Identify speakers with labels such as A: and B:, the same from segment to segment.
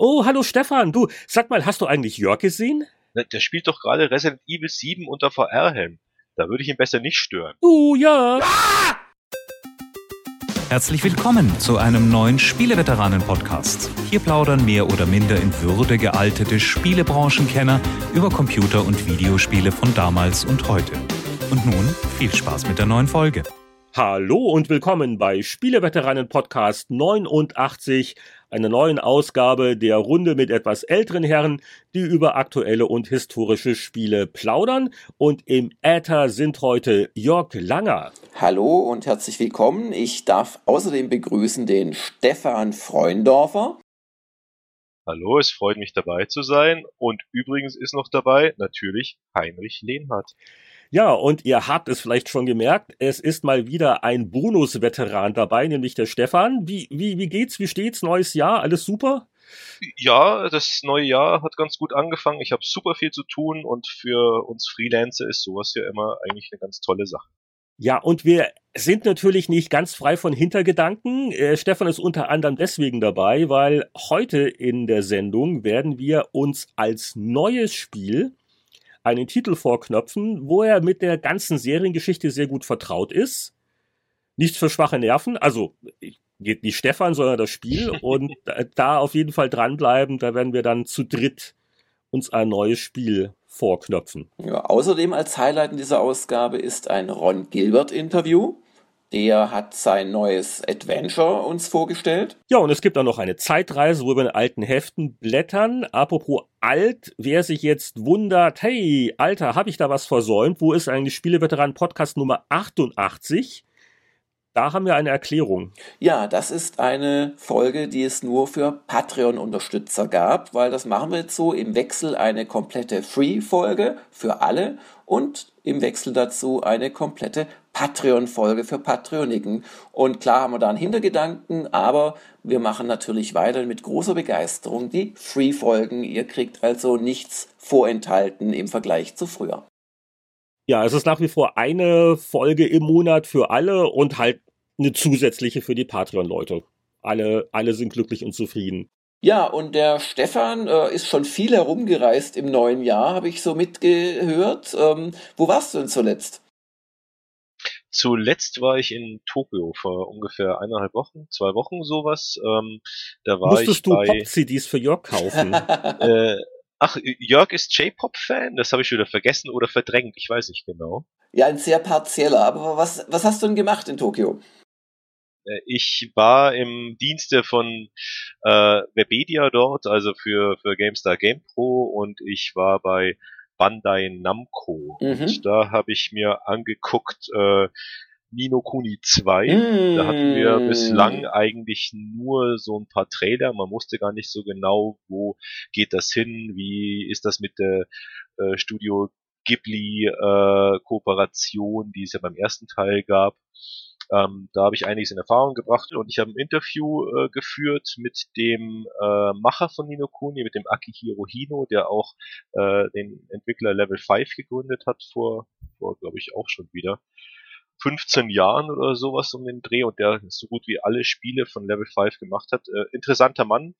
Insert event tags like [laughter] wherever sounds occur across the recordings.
A: Oh, hallo Stefan. Du, sag mal, hast du eigentlich Jörg gesehen?
B: Na, Der spielt doch gerade Resident Evil 7 unter VR-Helm. Da würde ich ihn besser nicht stören.
A: Oh, ja.
C: Herzlich willkommen zu einem neuen Spieleveteranen-Podcast. Hier plaudern mehr oder minder in Würde gealtete Spielebranchenkenner über Computer- und Videospiele von damals und heute. Und nun viel Spaß mit der neuen Folge.
A: Hallo und willkommen bei Spieleveteranen Podcast 89, einer neuen Ausgabe der Runde mit etwas älteren Herren, die über aktuelle und historische Spiele plaudern. Und im Äther sind heute Jörg Langer.
D: Hallo und herzlich willkommen. Ich darf außerdem begrüßen den Stefan Freundorfer.
B: Hallo, es freut mich dabei zu sein. Und übrigens ist noch dabei natürlich Heinrich Lehnhardt.
A: Ja, und ihr habt es vielleicht schon gemerkt, es ist mal wieder ein Bonus-Veteran dabei, nämlich der Stefan. Wie, wie, wie geht's? Wie steht's? Neues Jahr? Alles super?
B: Ja, das neue Jahr hat ganz gut angefangen. Ich habe super viel zu tun und für uns Freelancer ist sowas ja immer eigentlich eine ganz tolle Sache.
A: Ja, und wir sind natürlich nicht ganz frei von Hintergedanken. Äh, Stefan ist unter anderem deswegen dabei, weil heute in der Sendung werden wir uns als neues Spiel einen Titel vorknöpfen, wo er mit der ganzen Seriengeschichte sehr gut vertraut ist. Nichts für schwache Nerven, also geht nicht Stefan, sondern das Spiel [laughs] und da auf jeden Fall dranbleiben, da werden wir dann zu dritt uns ein neues Spiel vorknöpfen.
D: Ja, außerdem als Highlight in dieser Ausgabe ist ein Ron Gilbert-Interview. Der hat sein neues Adventure uns vorgestellt.
A: Ja, und es gibt auch noch eine Zeitreise, wo wir in alten Heften blättern. Apropos alt, wer sich jetzt wundert, hey, Alter, habe ich da was versäumt? Wo ist eigentlich Spieleveteran Podcast Nummer 88? Da haben wir eine Erklärung.
D: Ja, das ist eine Folge, die es nur für Patreon-Unterstützer gab, weil das machen wir jetzt so im Wechsel eine komplette Free-Folge für alle und im Wechsel dazu eine komplette Patreon-Folge für Patreoniken. Und klar haben wir da einen Hintergedanken, aber wir machen natürlich weiter mit großer Begeisterung die Free-Folgen. Ihr kriegt also nichts vorenthalten im Vergleich zu früher.
A: Ja, es ist nach wie vor eine Folge im Monat für alle und halt eine zusätzliche für die Patreon-Leute. Alle, alle sind glücklich und zufrieden.
D: Ja, und der Stefan äh, ist schon viel herumgereist im neuen Jahr, habe ich so mitgehört. Ähm, wo warst du denn zuletzt?
B: Zuletzt war ich in Tokio vor ungefähr eineinhalb Wochen, zwei Wochen sowas. Ähm, da war
A: Musstest
B: ich
A: du
B: bei,
A: Pop-CDs für Jörg kaufen? [laughs]
B: äh, Ach, Jörg ist J-Pop-Fan? Das habe ich wieder vergessen oder verdrängt. Ich weiß nicht genau.
D: Ja, ein sehr partieller. Aber was, was hast du denn gemacht in Tokio?
B: Äh, Ich war im Dienste von äh, Webedia dort, also für, für GameStar GamePro und ich war bei Bandai Namco.
D: Mhm.
B: Und da habe ich mir angeguckt äh, Nino Kuni 2.
D: Mm.
B: Da hatten wir bislang eigentlich nur so ein paar Trailer. Man wusste gar nicht so genau, wo geht das hin, wie ist das mit der äh, Studio Ghibli äh, Kooperation, die es ja beim ersten Teil gab. Ähm, da habe ich einiges in Erfahrung gebracht und ich habe ein Interview äh, geführt mit dem äh, Macher von Nino Kuni, mit dem Akihiro Hino, der auch äh, den Entwickler Level 5 gegründet hat vor, vor glaube ich, auch schon wieder 15 Jahren oder sowas um den Dreh und der so gut wie alle Spiele von Level 5 gemacht hat. Äh, interessanter Mann.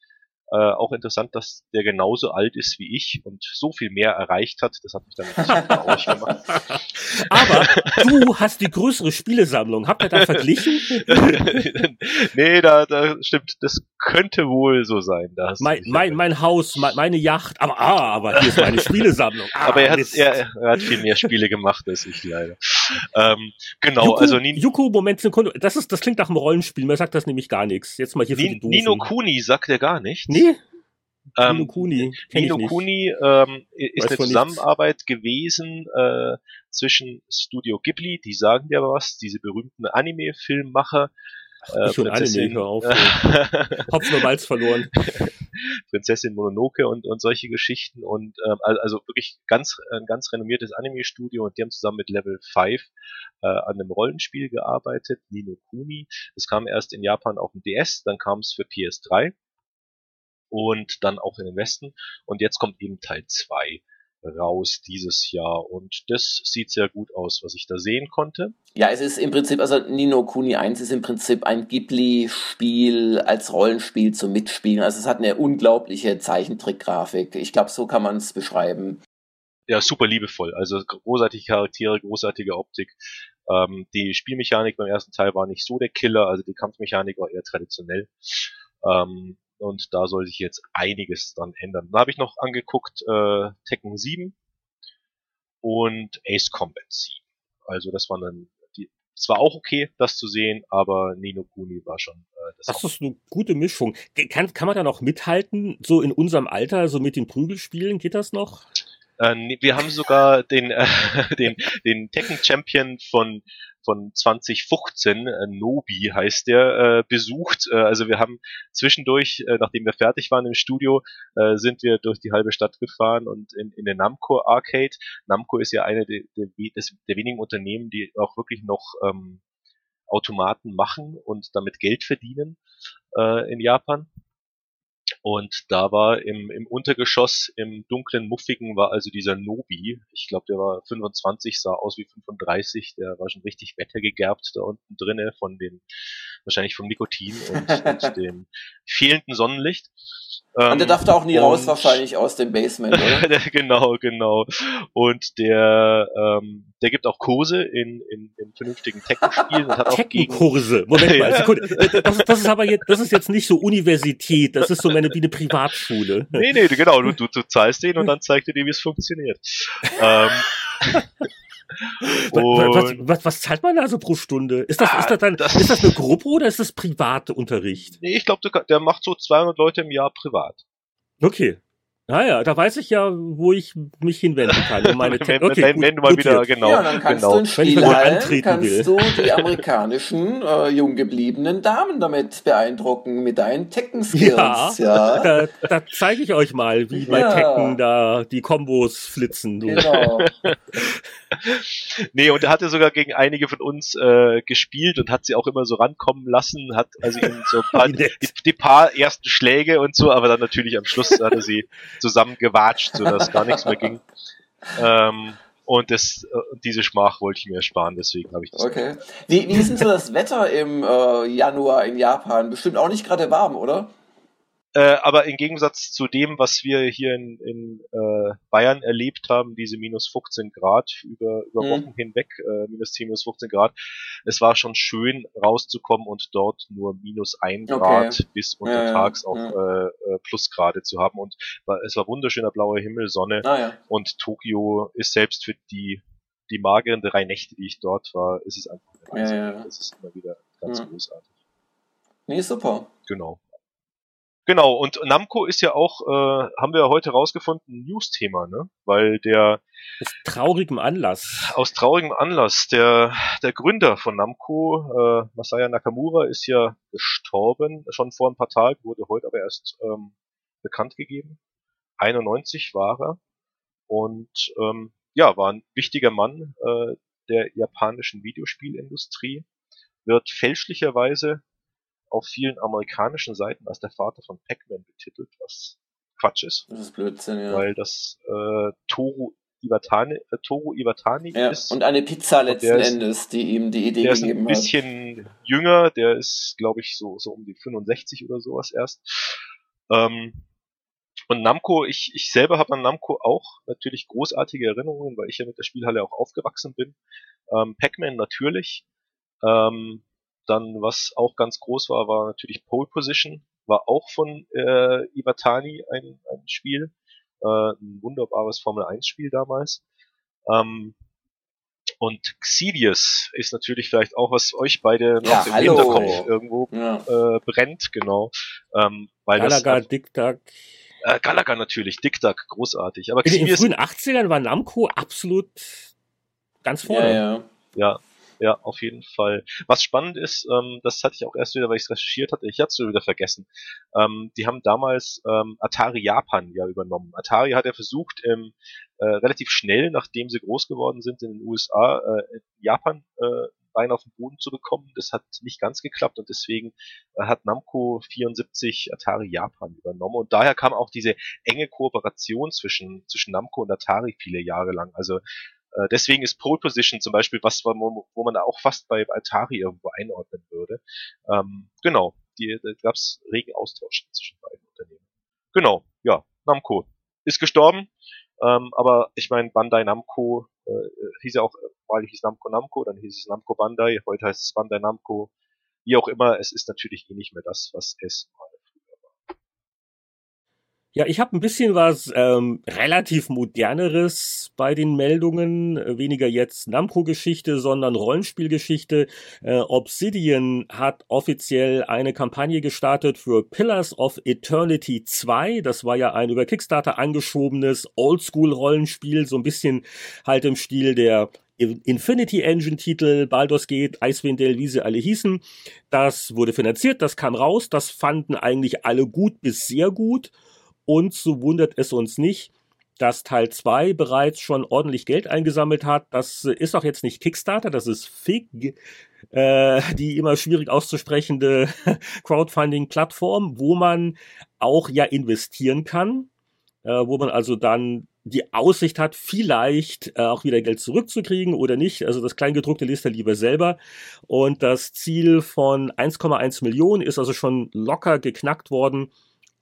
B: Äh, auch interessant, dass der genauso alt ist wie ich und so viel mehr erreicht hat. Das hat mich dann ein bisschen [laughs] traurig gemacht.
A: Aber du hast die größere Spielesammlung. Habt ihr da verglichen? [laughs]
B: nee, da, da stimmt, das könnte wohl so sein. Da
A: mein, mein, mein Haus, mein, meine Yacht. Aber, ah, aber hier ist meine Spielesammlung. Ah,
B: aber er hat, er, er hat viel mehr Spiele gemacht als ich leider. [laughs] Ähm, genau,
A: Yuko,
B: also Nin
A: Yuko, Moment, Sekunde. Das ist, das klingt nach einem Rollenspiel. Mir sagt das nämlich gar nichts. Jetzt mal hier für die
B: Nin
A: Doofen.
B: Nino Kuni sagt er gar nichts.
A: Nee?
B: Ähm,
A: Nino Kuni.
B: Nino. Kuni ähm, ist
A: Weiß
B: eine
A: von nichts.
B: Zusammenarbeit gewesen äh, zwischen Studio Ghibli, die sagen dir aber was, diese berühmten Anime-Filmmacher. Äh,
A: Ich und Anime, hör auf. [laughs] Hopfen und Malz verloren. [laughs]
B: Prinzessin Mononoke und, und solche Geschichten und ähm, al- also wirklich ganz ein ganz renommiertes Anime-Studio und die haben zusammen mit Level 5 äh, an einem Rollenspiel gearbeitet, Nino Kuni. Das kam erst in Japan auf dem DS, dann kam es für PS3 und dann auch in den Westen und jetzt kommt eben Teil 2. raus dieses Jahr und das sieht sehr gut aus, was ich da sehen konnte.
D: Ja, es ist im Prinzip, also Nino Kuni 1 ist im Prinzip ein Ghibli-Spiel als Rollenspiel zum Mitspielen. Also es hat eine unglaubliche Zeichentrickgrafik. Ich glaube, so kann man es beschreiben.
B: Ja, super liebevoll. Also großartige Charaktere, großartige Optik. Ähm, die Spielmechanik beim ersten Teil war nicht so der Killer, also die Kampfmechanik war eher traditionell. Ähm, und da soll sich jetzt einiges dann ändern. Da habe ich noch angeguckt äh, Tekken 7 und Ace Combat 7. Also das waren dann die. Es war auch okay, das zu sehen, aber Nino Kuni war schon. Äh,
A: das, das ist eine gute Mischung. Kann, kann man da noch mithalten, so in unserem Alter, so mit den Prügelspielen? Geht das noch?
B: Äh, wir haben sogar den, äh, [laughs] den, den Tekken Champion von von 2015, äh, Nobi heißt der, äh, besucht. Äh, also wir haben zwischendurch, äh, nachdem wir fertig waren im Studio, äh, sind wir durch die halbe Stadt gefahren und in, in den Namco Arcade. Namco ist ja eine der, der, der wenigen Unternehmen, die auch wirklich noch ähm, Automaten machen und damit Geld verdienen äh, in Japan. Und da war im, im Untergeschoss, im dunklen Muffigen, war also dieser Nobi. Ich glaube, der war 25, sah aus wie 35. Der war schon richtig wettergegerbt da unten drinne von den, wahrscheinlich vom Nikotin und, und [laughs] dem fehlenden Sonnenlicht.
D: Ähm, und der darf da auch nie raus, wahrscheinlich aus dem Basement, oder? [laughs]
B: genau, genau. Und der, ähm, der gibt auch Kurse in, in, in vernünftigen Tekken-Spielen und hat auch gegen
A: Kurse. Moment mal, [laughs] Sekunde. Das, das ist aber jetzt, das ist jetzt nicht so Universität, das ist so eine, wie eine Privatschule.
B: Nee, nee, genau. Du, du, du zahlst den und dann zeigt er dir, wie es funktioniert. ähm, [laughs]
A: was, was, was, zahlt man da so pro Stunde? Ist das, ah, ist das, dann, das ist das eine Gruppe oder ist das private Unterricht?
B: Nee, ich glaube, der macht so 200 Leute im Jahr privat.
A: Okay. Naja, da weiß ich ja, wo ich mich hinwenden kann. Um meine [laughs]
B: wenn, okay, wenn, gut, wenn du mal wieder, genau.
D: Ja, dann kannst
B: genau.
D: du in Spielhallen, kannst will. du die amerikanischen äh, jung gebliebenen Damen damit beeindrucken, mit deinen Tekken-Skills. Ja,
A: ja. Da, da zeige ich euch mal, wie bei ja. Tekken da die Kombos flitzen. Du. Genau. [laughs]
B: nee, und er hatte sogar gegen einige von uns äh, gespielt und hat sie auch immer so rankommen lassen, hat also ihnen so ein paar, [laughs] die, die, paar ersten Schläge und so, aber dann natürlich am Schluss hat er sie zusammengewatscht, sodass gar nichts mehr ging. [laughs] Ähm, und das, äh, diese Schmach wollte ich mir ersparen, deswegen habe ich das.
D: Okay. Wie, wie ist denn so das Wetter im äh, Januar in Japan? Bestimmt auch nicht gerade warm, oder?
B: Äh, aber im Gegensatz zu dem, was wir hier in, in äh, Bayern erlebt haben, diese minus 15 Grad über, über mhm. Wochen hinweg, äh, minus 10, minus 15 Grad, es war schon schön rauszukommen und dort nur minus 1 okay. Grad bis untertags ja, ja, auch ja. Äh, äh, Plusgrade zu haben. Und war, es war wunderschöner blauer Himmel, Sonne ah, und Tokio ist selbst für die die mageren drei Nächte, die ich dort war, ist es einfach
D: ja, ja.
B: das ist immer wieder ganz großartig.
D: Nee, super.
B: Genau. Genau, und Namco ist ja auch, äh, haben wir ja heute rausgefunden, ein News-Thema, ne? Weil der
A: aus traurigem Anlass.
B: Aus traurigem Anlass. Der, der Gründer von Namco, äh, Masaya Nakamura, ist ja gestorben, schon vor ein paar Tagen, wurde heute aber erst ähm, bekannt gegeben. 91 war er. Und ähm, ja, war ein wichtiger Mann äh, der japanischen Videospielindustrie. Wird fälschlicherweise auf vielen amerikanischen Seiten als der Vater von Pac-Man betitelt, was Quatsch ist.
D: Das ist Blödsinn, ja.
B: Weil das äh, Toru Iwatani, äh, Toru Iwatani
D: ja,
B: ist.
D: Und eine Pizza letzten ist, Endes, die ihm die Idee gegeben
B: hat. Der ist ein bisschen hat. jünger, der ist, glaube ich, so, so um die 65 oder sowas erst. Ähm, und Namco, ich, ich selber habe an Namco auch natürlich großartige Erinnerungen, weil ich ja mit der Spielhalle auch aufgewachsen bin. Ähm, Pac-Man natürlich. Ähm, dann, was auch ganz groß war, war natürlich Pole Position, war auch von äh, Iwatani ein, ein Spiel, äh, ein wunderbares Formel 1 Spiel damals. Ähm, und Xevious ist natürlich vielleicht auch, was euch beide noch ja, im hallo. Hinterkopf irgendwo ja. äh, brennt, genau. Ähm, weil
A: Galaga, das, Dick Duck.
B: Äh, Galaga natürlich, Dick Duck, großartig. Aber
A: in den frühen 80ern war Namco absolut ganz vorne.
D: Ja, ja.
B: ja ja, auf jeden Fall. Was spannend ist, ähm, das hatte ich auch erst wieder, weil ich es recherchiert hatte, ich hatte es wieder vergessen. Ähm, die haben damals ähm, Atari Japan ja übernommen. Atari hat ja versucht, ähm, äh, relativ schnell, nachdem sie groß geworden sind in den USA, äh, Japan äh, Bein auf den Boden zu bekommen. Das hat nicht ganz geklappt und deswegen äh, hat Namco 74 Atari Japan übernommen und daher kam auch diese enge Kooperation zwischen, zwischen Namco und Atari viele Jahre lang. Also äh, deswegen ist Pole Position zum Beispiel was, wo, man auch fast bei Atari irgendwo einordnen würde. Ähm, genau, die, da gab es regen Austausch zwischen beiden Unternehmen. Genau, ja, Namco ist gestorben, ähm, aber ich meine, Bandai Namco äh, hieß ja auch, weil hieß Namco Namco, dann hieß es Namco Bandai, heute heißt es Bandai Namco. Wie auch immer, es ist natürlich eh nicht mehr das, was es mal
A: ja, ich habe ein bisschen was ähm, relativ moderneres bei den Meldungen. Weniger jetzt Namco-Geschichte, sondern Rollenspielgeschichte. Äh, Obsidian hat offiziell eine Kampagne gestartet für Pillars of Eternity 2. Das war ja ein über Kickstarter angeschobenes Oldschool-Rollenspiel, so ein bisschen halt im Stil der Infinity Engine Titel, Baldur's Gate, Icewind Dale, wie sie alle hießen. Das wurde finanziert, das kam raus, das fanden eigentlich alle gut bis sehr gut. Und so wundert es uns nicht, dass Teil 2 bereits schon ordentlich Geld eingesammelt hat. Das ist auch jetzt nicht Kickstarter, das ist FIG, äh, die immer schwierig auszusprechende [laughs] Crowdfunding-Plattform, wo man auch ja investieren kann, äh, wo man also dann die Aussicht hat, vielleicht äh, auch wieder Geld zurückzukriegen oder nicht. Also das Kleingedruckte liest er lieber selber. Und das Ziel von 1,1 Millionen ist also schon locker geknackt worden.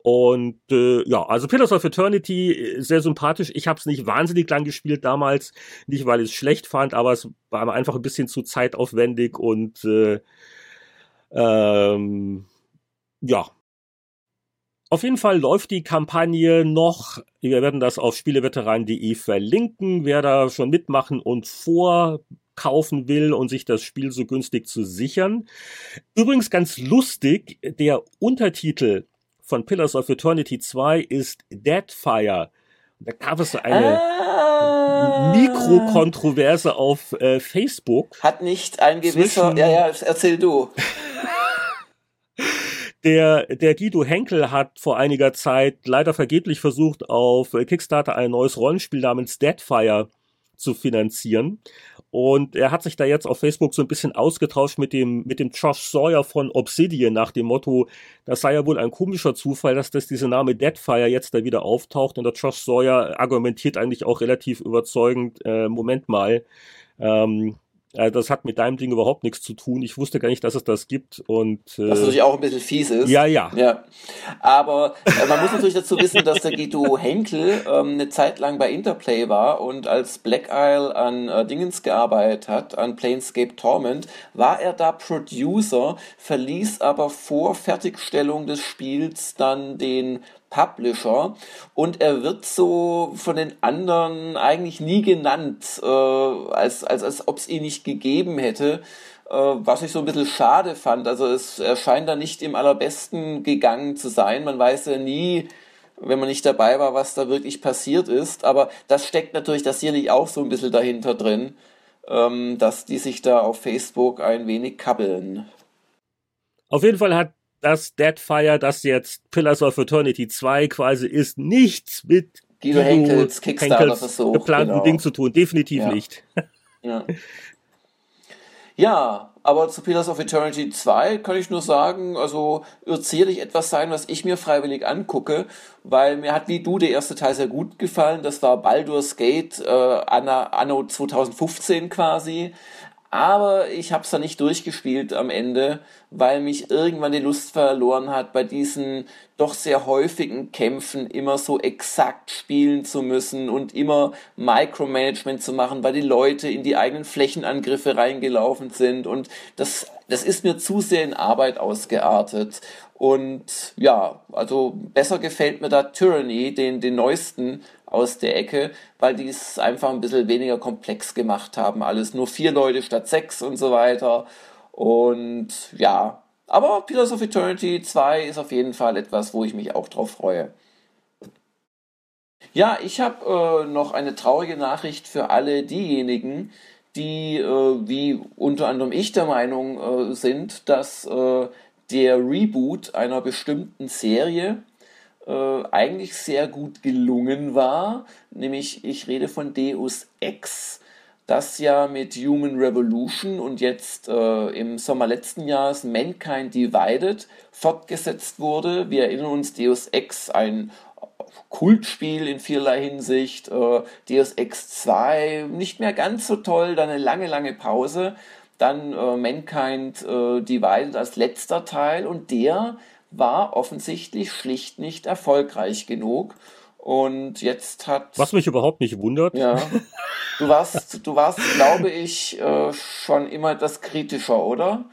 A: Und äh, ja, also Pillars of Eternity, äh, sehr sympathisch. Ich habe es nicht wahnsinnig lang gespielt damals, nicht weil ich es schlecht fand, aber es war einfach ein bisschen zu zeitaufwendig und äh, ähm, ja. Auf jeden Fall läuft die Kampagne noch. Wir werden das auf spieleveteran.de verlinken, wer da schon mitmachen und vorkaufen will und sich das Spiel so günstig zu sichern. Übrigens ganz lustig, der Untertitel von Pillars of Eternity 2 ist Deadfire. Da gab es eine ah. Mikrokontroverse auf äh, Facebook.
D: Hat nicht ein gewisser, ja, ja, erzähl du. [laughs]
A: Der, der Guido Henkel hat vor einiger Zeit leider vergeblich versucht, auf Kickstarter ein neues Rollenspiel namens Deadfire zu finanzieren. Und er hat sich da jetzt auf Facebook so ein bisschen ausgetauscht mit dem, mit dem Josh Sawyer von Obsidian nach dem Motto, das sei ja wohl ein komischer Zufall, dass das dieser Name Deadfire jetzt da wieder auftaucht. Und der Josh Sawyer argumentiert eigentlich auch relativ überzeugend, äh, Moment mal, ähm, äh, das hat mit deinem Ding überhaupt nichts zu tun. Ich wusste gar nicht, dass es das gibt. Und,
D: äh, Was natürlich auch ein bisschen fies ist.
A: Ja, ja.
D: ja. Aber äh, man muss natürlich dazu wissen, dass der Guido Henkel ähm, eine Zeit lang bei Interplay war und als Black Isle an äh, Dingens gearbeitet hat, an Planescape Torment, war er da Producer, verließ aber vor Fertigstellung des Spiels dann den Publisher und er wird so von den anderen eigentlich nie genannt, äh, als, als, als ob es ihn nicht gegeben hätte, äh, was ich so ein bisschen schade fand. Also es erscheint da nicht im allerbesten gegangen zu sein. Man weiß ja nie, wenn man nicht dabei war, was da wirklich passiert ist. Aber das steckt natürlich das sicherlich auch so ein bisschen dahinter drin, ähm, dass die sich da auf Facebook ein wenig kabbeln.
A: Auf jeden Fall hat dass Deadfire, das jetzt Pillars of Eternity 2 quasi ist, nichts mit
D: Guido Henkels Kickstarter-Versuch
A: geplanten genau. Ding zu tun. Definitiv ja. nicht.
D: Ja. [laughs] ja, aber zu Pillars of Eternity 2 kann ich nur sagen, also wird sicherlich etwas sein, was ich mir freiwillig angucke, weil mir hat wie du der erste Teil sehr gut gefallen. Das war Baldur's Gate äh, anno 2015 quasi. Aber ich habe es dann nicht durchgespielt am Ende, weil mich irgendwann die Lust verloren hat, bei diesen doch sehr häufigen Kämpfen immer so exakt spielen zu müssen und immer Micromanagement zu machen, weil die Leute in die eigenen Flächenangriffe reingelaufen sind. Und das, das ist mir zu sehr in Arbeit ausgeartet. Und ja, also besser gefällt mir da Tyranny, den, den neuesten aus der Ecke, weil die es einfach ein bisschen weniger komplex gemacht haben. Alles nur vier Leute statt sechs und so weiter. Und ja, aber Pillars of Eternity 2 ist auf jeden Fall etwas, wo ich mich auch drauf freue. Ja, ich habe äh, noch eine traurige Nachricht für alle diejenigen, die, äh, wie unter anderem ich der Meinung äh, sind, dass äh, der Reboot einer bestimmten Serie äh, eigentlich sehr gut gelungen war. Nämlich, ich rede von Deus Ex. das ja mit Human Revolution und jetzt äh, im Sommer letzten Jahres Mankind Divided fortgesetzt wurde. Wir erinnern uns, Deus Ex, ein Kultspiel in vielerlei Hinsicht, äh, Deus Ex 2 nicht mehr ganz so toll, dann eine lange, lange Pause, dann äh, Mankind äh, Divided als letzter Teil und der war offensichtlich schlicht nicht erfolgreich genug. Und jetzt hat.
A: Was mich überhaupt nicht wundert.
D: Ja. Du warst, du warst, [laughs] glaube ich, äh, schon immer das kritischer, oder?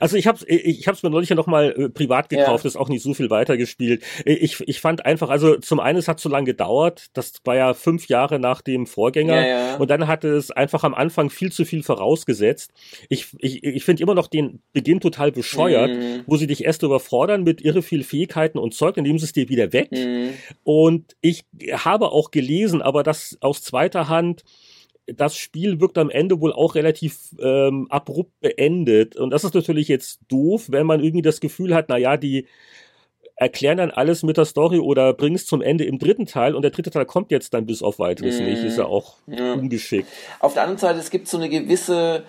A: Also ich habe ich hab's mir neulich ja nochmal äh, privat gekauft, ja. ist auch nicht so viel weitergespielt. Äh, ich, ich fand einfach, also zum einen, es hat zu lange gedauert, das war ja fünf Jahre nach dem Vorgänger ja, ja. und dann hatte es einfach am Anfang viel zu viel vorausgesetzt. Ich, ich, ich finde immer noch den Beginn total bescheuert, mhm. wo sie dich erst überfordern mit irre viel Fähigkeiten und Zeug, dann nehmen sie es dir wieder weg. Mhm. Und ich habe auch gelesen, aber das aus zweiter Hand, das Spiel wirkt am Ende wohl auch relativ ähm, abrupt beendet. Und das ist natürlich jetzt doof, wenn man irgendwie das Gefühl hat, na ja, die erklären dann alles mit der Story oder bringen es zum Ende im dritten Teil und der dritte Teil kommt jetzt dann bis auf weiteres mm. nicht. Ist ja auch ja. ungeschickt.
D: Auf der anderen Seite, es gibt so eine gewisse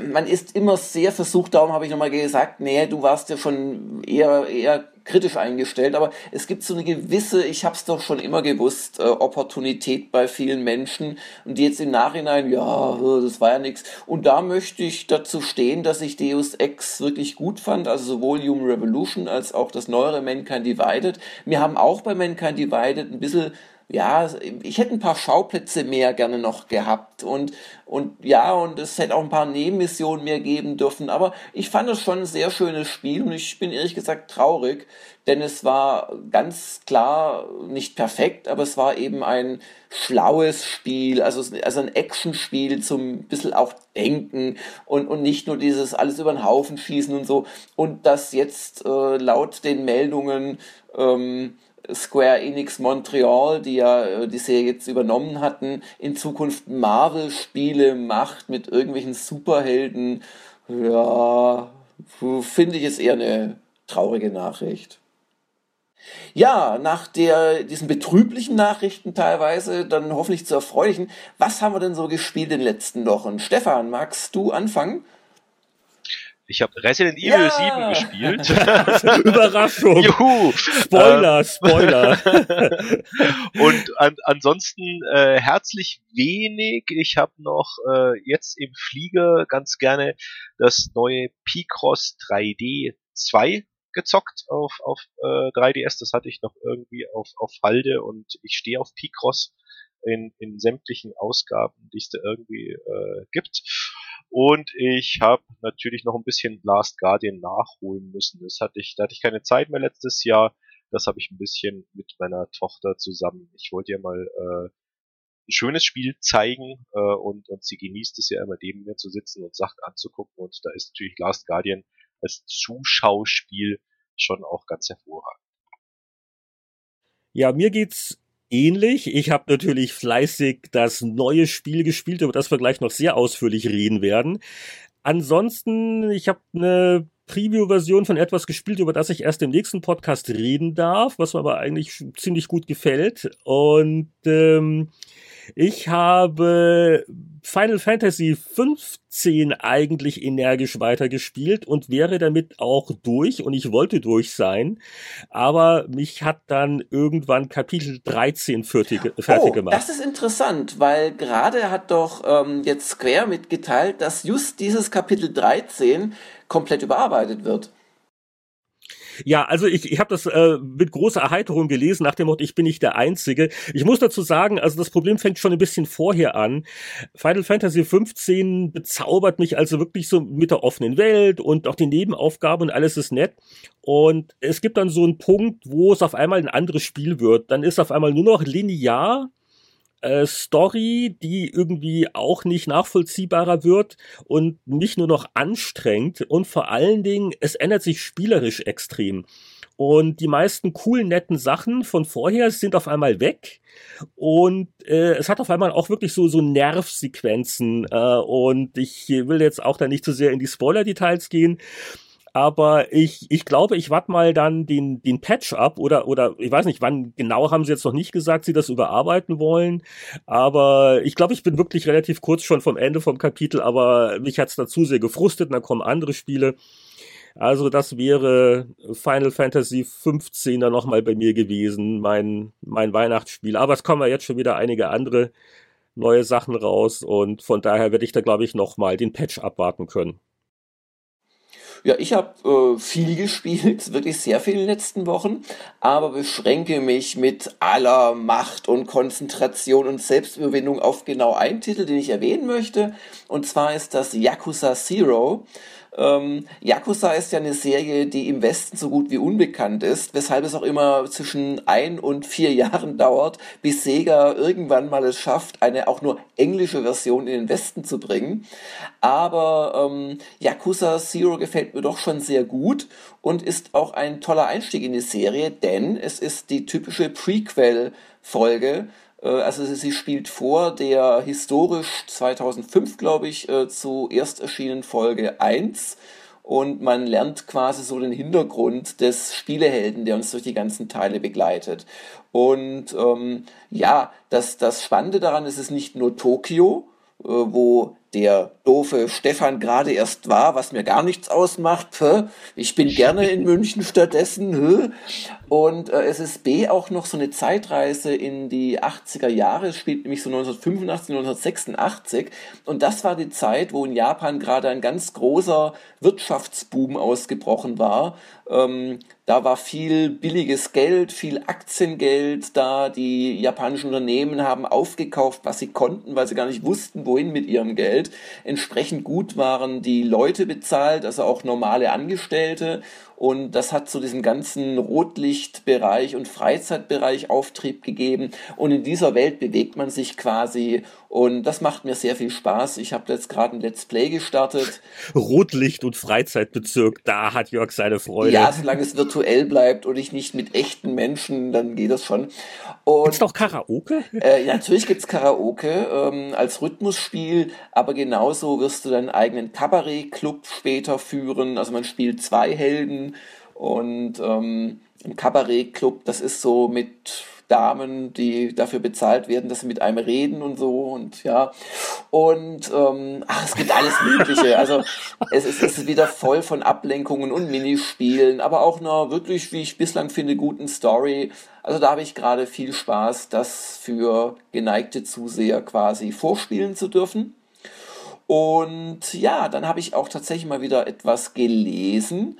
D: man ist immer sehr versucht, darum habe ich nochmal gesagt, nee, du warst ja schon eher, eher kritisch eingestellt, aber es gibt so eine gewisse, ich habe es doch schon immer gewusst, äh, Opportunität bei vielen Menschen und die jetzt im Nachhinein, ja, das war ja nichts. Und da möchte ich dazu stehen, dass ich Deus Ex wirklich gut fand, also sowohl Human Revolution als auch das neuere Mankind Divided. Wir haben auch bei Mankind Divided ein bisschen ja, ich hätte ein paar Schauplätze mehr gerne noch gehabt und, und ja, und es hätte auch ein paar Nebenmissionen mehr geben dürfen, aber ich fand es schon ein sehr schönes Spiel und ich bin ehrlich gesagt traurig, denn es war ganz klar nicht perfekt, aber es war eben ein schlaues Spiel, also, also ein Actionspiel zum bisschen auch denken und, und nicht nur dieses alles über den Haufen schießen und so. Und das jetzt äh, laut den Meldungen ähm, Square Enix Montreal, die ja äh, die Serie jetzt übernommen hatten, in Zukunft Marvel-Spiele macht mit irgendwelchen Superhelden, ja, finde ich es eher eine traurige Nachricht. Ja, nach der, diesen betrüblichen Nachrichten teilweise, dann hoffentlich zu erfreulichen. Was haben wir denn so gespielt in den letzten Wochen? Stefan, magst du anfangen?
B: Ich habe Resident Evil ja! 7 gespielt. [laughs]
A: Überraschung. Juhu. Spoiler, ähm, Spoiler. [laughs]
B: und an, ansonsten äh, herzlich wenig. Ich habe noch äh, jetzt im Flieger ganz gerne das neue Picross 3D 2 gezockt auf, auf äh, 3DS. Das hatte ich noch irgendwie auf, auf Halde und ich stehe auf Picross in, in sämtlichen Ausgaben, die es da irgendwie äh, gibt. Und ich habe natürlich noch ein bisschen Last Guardian nachholen müssen. Das hatte ich, da hatte ich keine Zeit mehr letztes Jahr. Das habe ich ein bisschen mit meiner Tochter zusammen. Ich wollte ihr mal äh, ein schönes Spiel zeigen äh, und, und sie genießt es ja immer neben mir zu sitzen und Sachen anzugucken. Und da ist natürlich Last Guardian als Zuschauspiel schon auch ganz hervorragend.
A: Ja, mir geht's ähnlich. Ich habe natürlich fleißig das neue Spiel gespielt, über das wir gleich noch sehr ausführlich reden werden. Ansonsten, ich habe eine Preview-Version von etwas gespielt, über das ich erst im nächsten Podcast reden darf, was mir aber eigentlich ziemlich gut gefällt. Und ähm, ich habe Final Fantasy 15 eigentlich energisch weitergespielt und wäre damit auch durch und ich wollte durch sein, aber mich hat dann irgendwann Kapitel 13 fertig, fertig oh, gemacht.
D: Das ist interessant, weil gerade hat doch ähm, jetzt Square mitgeteilt, dass just dieses Kapitel 13 komplett überarbeitet wird.
A: Ja, also ich, ich habe das äh, mit großer Erheiterung gelesen, nach dem Motto, ich bin nicht der Einzige. Ich muss dazu sagen, also das Problem fängt schon ein bisschen vorher an. Final Fantasy 15 bezaubert mich also wirklich so mit der offenen Welt und auch die Nebenaufgaben und alles ist nett. Und es gibt dann so einen Punkt, wo es auf einmal ein anderes Spiel wird. Dann ist auf einmal nur noch linear äh, Story, die irgendwie auch nicht nachvollziehbarer wird und nicht nur noch anstrengt und vor allen Dingen, es ändert sich spielerisch extrem. Und die meisten coolen, netten Sachen von vorher sind auf einmal weg. Und äh, es hat auf einmal auch wirklich so, so Nervsequenzen. Äh, und ich will jetzt auch da nicht zu so sehr in die Spoiler-Details gehen. Aber ich, ich glaube, ich warte mal dann den, den Patch ab oder, oder ich weiß nicht, wann genau haben sie jetzt noch nicht gesagt, sie das überarbeiten wollen. Aber ich glaube, ich bin wirklich relativ kurz schon vom Ende vom Kapitel, aber mich hat's dazu sehr gefrustet und dann kommen andere Spiele. Also das wäre Final Fantasy 15er nochmal bei mir gewesen, mein, mein Weihnachtsspiel. Aber es kommen ja jetzt schon wieder einige andere neue Sachen raus und von daher werde ich da, glaube ich, nochmal den Patch abwarten können.
D: Ja, ich habe äh, viel [laughs] gespielt, wirklich sehr viel in den letzten Wochen, aber beschränke mich mit aller Macht und Konzentration und Selbstüberwindung auf genau einen Titel, den ich erwähnen möchte. Und zwar ist das Yakuza Zero. Ähm, Yakuza ist ja eine Serie, die im Westen so gut wie unbekannt ist, weshalb es auch immer zwischen ein und vier [laughs] Jahren dauert, bis Sega irgendwann mal es schafft, eine auch nur englische Version in den Westen zu bringen. Aber ähm, Yakuza Zero gefällt mir doch schon sehr gut und ist auch ein toller Einstieg in die Serie, denn es ist die typische Prequel-Folge also sie spielt vor der historisch 2005, glaube ich, äh, zuerst erschienenen Folge 1 und man lernt quasi so den Hintergrund des Spielehelden, der uns durch die ganzen Teile begleitet. Und ähm, ja, das, das Spannende daran ist es nicht nur Tokio, äh, wo der doofe Stefan gerade erst war, was mir gar nichts ausmacht. Ich bin gerne in München stattdessen. Und äh, es ist B auch noch so eine Zeitreise in die 80er Jahre. Es spielt nämlich so 1985, 1986. Und das war die Zeit, wo in Japan gerade ein ganz großer Wirtschaftsboom ausgebrochen war. Ähm, da war viel billiges Geld, viel Aktiengeld da. Die japanischen Unternehmen haben aufgekauft, was sie konnten, weil sie gar nicht wussten, wohin mit ihrem Geld. Entsprechend gut waren die Leute bezahlt, also auch normale Angestellte. Und das hat zu diesem ganzen Rotlichtbereich und Freizeitbereich Auftrieb gegeben. Und in dieser Welt bewegt man sich quasi. Und das macht mir sehr viel Spaß. Ich habe jetzt gerade ein Let's Play gestartet.
A: Rotlicht und Freizeitbezirk, da hat Jörg seine Freude.
D: Ja, solange es virtuell bleibt und ich nicht mit echten Menschen, dann geht das schon.
A: Und, gibt's noch Karaoke?
D: Äh, ja, natürlich gibt's Karaoke ähm, als Rhythmusspiel, aber genauso wirst du deinen eigenen Kabarett-Club später führen. Also man spielt zwei Helden und ähm, ein Kabarettclub, das ist so mit Damen, die dafür bezahlt werden, dass sie mit einem reden und so und ja. Und ähm, ach, es gibt alles Mögliche. Also es ist, es ist wieder voll von Ablenkungen und Minispielen, aber auch einer wirklich, wie ich bislang finde, guten Story. Also da habe ich gerade viel Spaß, das für geneigte Zuseher quasi vorspielen zu dürfen. Und ja, dann habe ich auch tatsächlich mal wieder etwas gelesen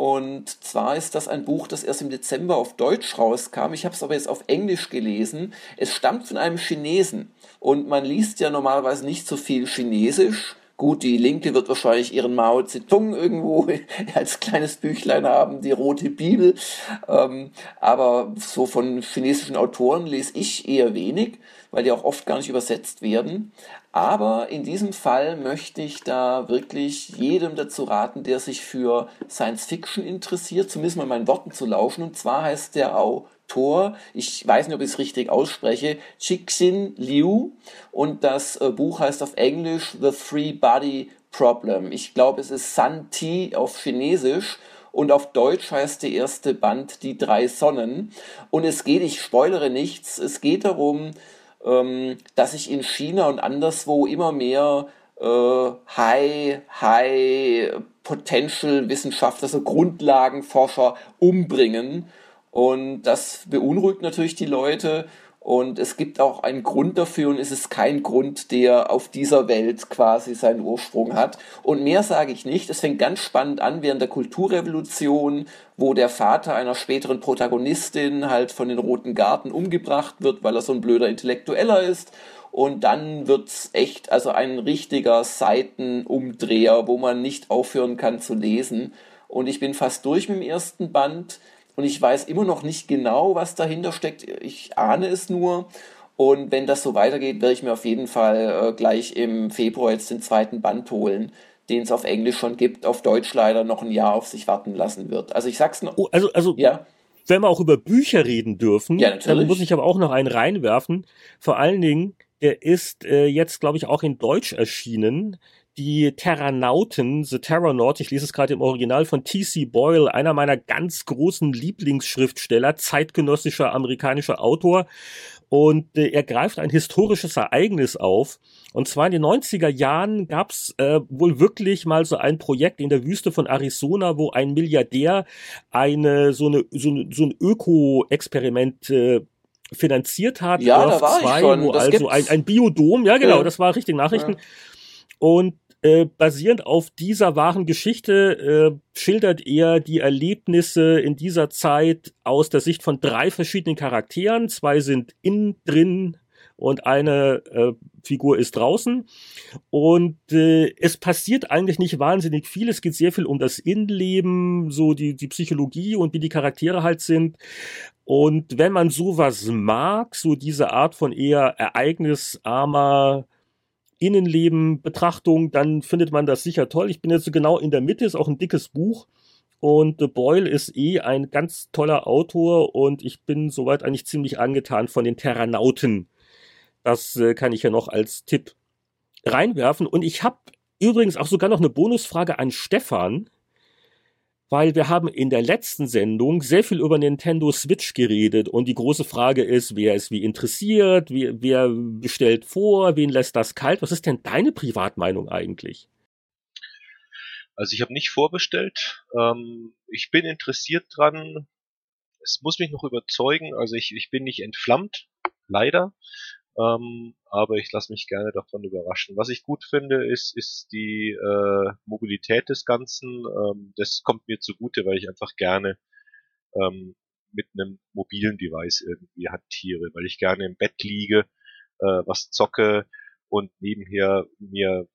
D: und zwar ist das ein Buch, das erst im Dezember auf Deutsch rauskam. Ich habe es aber jetzt auf Englisch gelesen. Es stammt von einem Chinesen. Und man liest ja normalerweise nicht so viel Chinesisch. Gut, die Linke wird wahrscheinlich ihren Mao Zedong irgendwo [laughs] als kleines Büchlein haben, die rote Bibel. Ähm, aber so von chinesischen Autoren lese ich eher wenig, weil die auch oft gar nicht übersetzt werden. Aber in diesem Fall möchte ich da wirklich jedem dazu raten, der sich für Science Fiction interessiert, zumindest mal meinen Worten zu lauschen. Und zwar heißt der Autor, ich weiß nicht, ob ich es richtig ausspreche, Cixin Liu. Und das äh, Buch heißt auf Englisch The Three Body Problem. Ich glaube, es ist San Ti auf Chinesisch und auf Deutsch heißt der erste Band Die drei Sonnen. Und es geht, ich spoilere nichts, es geht darum, ähm, dass sich in China und anderswo immer mehr äh, High, High Potential Wissenschaftler, also Grundlagenforscher umbringen. Und das beunruhigt natürlich die Leute. Und es gibt auch einen Grund dafür und es ist kein Grund, der auf dieser Welt quasi seinen Ursprung hat. Und mehr sage ich nicht. Es fängt ganz spannend an während der Kulturrevolution, wo der Vater einer späteren Protagonistin halt von den Roten Garten umgebracht wird, weil er so ein blöder Intellektueller ist. Und dann wird's echt, also ein richtiger Seitenumdreher, wo man nicht aufhören kann zu lesen. Und ich bin fast durch mit dem ersten Band und ich weiß immer noch nicht genau, was dahinter steckt. Ich ahne es nur. Und wenn das so weitergeht, werde ich mir auf jeden Fall äh, gleich im Februar jetzt den zweiten Band holen, den es auf Englisch schon gibt, auf Deutsch leider noch ein Jahr auf sich warten lassen wird. Also ich sag's noch.
A: Oh, also, also, ja. Wenn wir auch über Bücher reden dürfen,
D: ja,
A: dann muss ich aber auch noch einen reinwerfen. Vor allen Dingen, der ist äh, jetzt, glaube ich, auch in Deutsch erschienen die Terranauten, The Terranaut, ich lese es gerade im Original von T.C. Boyle, einer meiner ganz großen Lieblingsschriftsteller, zeitgenössischer amerikanischer Autor. Und äh, er greift ein historisches Ereignis auf. Und zwar in den 90er Jahren gab es äh, wohl wirklich mal so ein Projekt in der Wüste von Arizona, wo ein Milliardär eine so eine so, eine, so ein Öko-Experiment äh, finanziert hat.
D: Ja, Earth da war 2, ich schon.
A: Das also ein, ein Biodom, ja genau, ja. das war richtig Nachrichten. Ja. Und äh, basierend auf dieser wahren Geschichte äh, schildert er die Erlebnisse in dieser Zeit aus der Sicht von drei verschiedenen Charakteren. Zwei sind innen drin und eine äh, Figur ist draußen. Und äh, es passiert eigentlich nicht wahnsinnig viel. Es geht sehr viel um das Innenleben, so die, die Psychologie und wie die Charaktere halt sind. Und wenn man sowas mag, so diese Art von eher ereignisarmer Innenleben, Betrachtung, dann findet man das sicher toll. Ich bin jetzt so genau in der Mitte, ist auch ein dickes Buch. Und The Boyle ist eh ein ganz toller Autor und ich bin soweit eigentlich ziemlich angetan von den Terranauten. Das äh, kann ich ja noch als Tipp reinwerfen. Und ich habe übrigens auch sogar noch eine Bonusfrage an Stefan weil wir haben in der letzten Sendung sehr viel über Nintendo Switch geredet und die große Frage ist, wer ist wie interessiert, wie, wer bestellt vor, wen lässt das kalt? Was ist denn deine Privatmeinung eigentlich?
B: Also ich habe nicht vorbestellt. Ähm, ich bin interessiert dran. Es muss mich noch überzeugen. Also ich, ich bin nicht entflammt, leider. Ähm, aber ich lasse mich gerne davon überraschen. Was ich gut finde, ist, ist die äh, Mobilität des Ganzen. Ähm, das kommt mir zugute, weil ich einfach gerne ähm, mit einem mobilen Device irgendwie hantiere, weil ich gerne im Bett liege, äh, was zocke und nebenher mir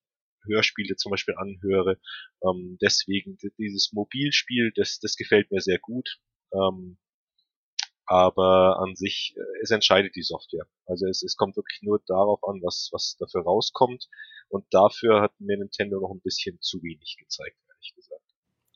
B: Hörspiele zum Beispiel anhöre. Ähm, deswegen dieses Mobilspiel, das, das gefällt mir sehr gut. Ähm, aber an sich, äh, es entscheidet die Software. Also es, es kommt wirklich nur darauf an, was, was dafür rauskommt. Und dafür hat mir Nintendo noch ein bisschen zu wenig gezeigt, ehrlich gesagt.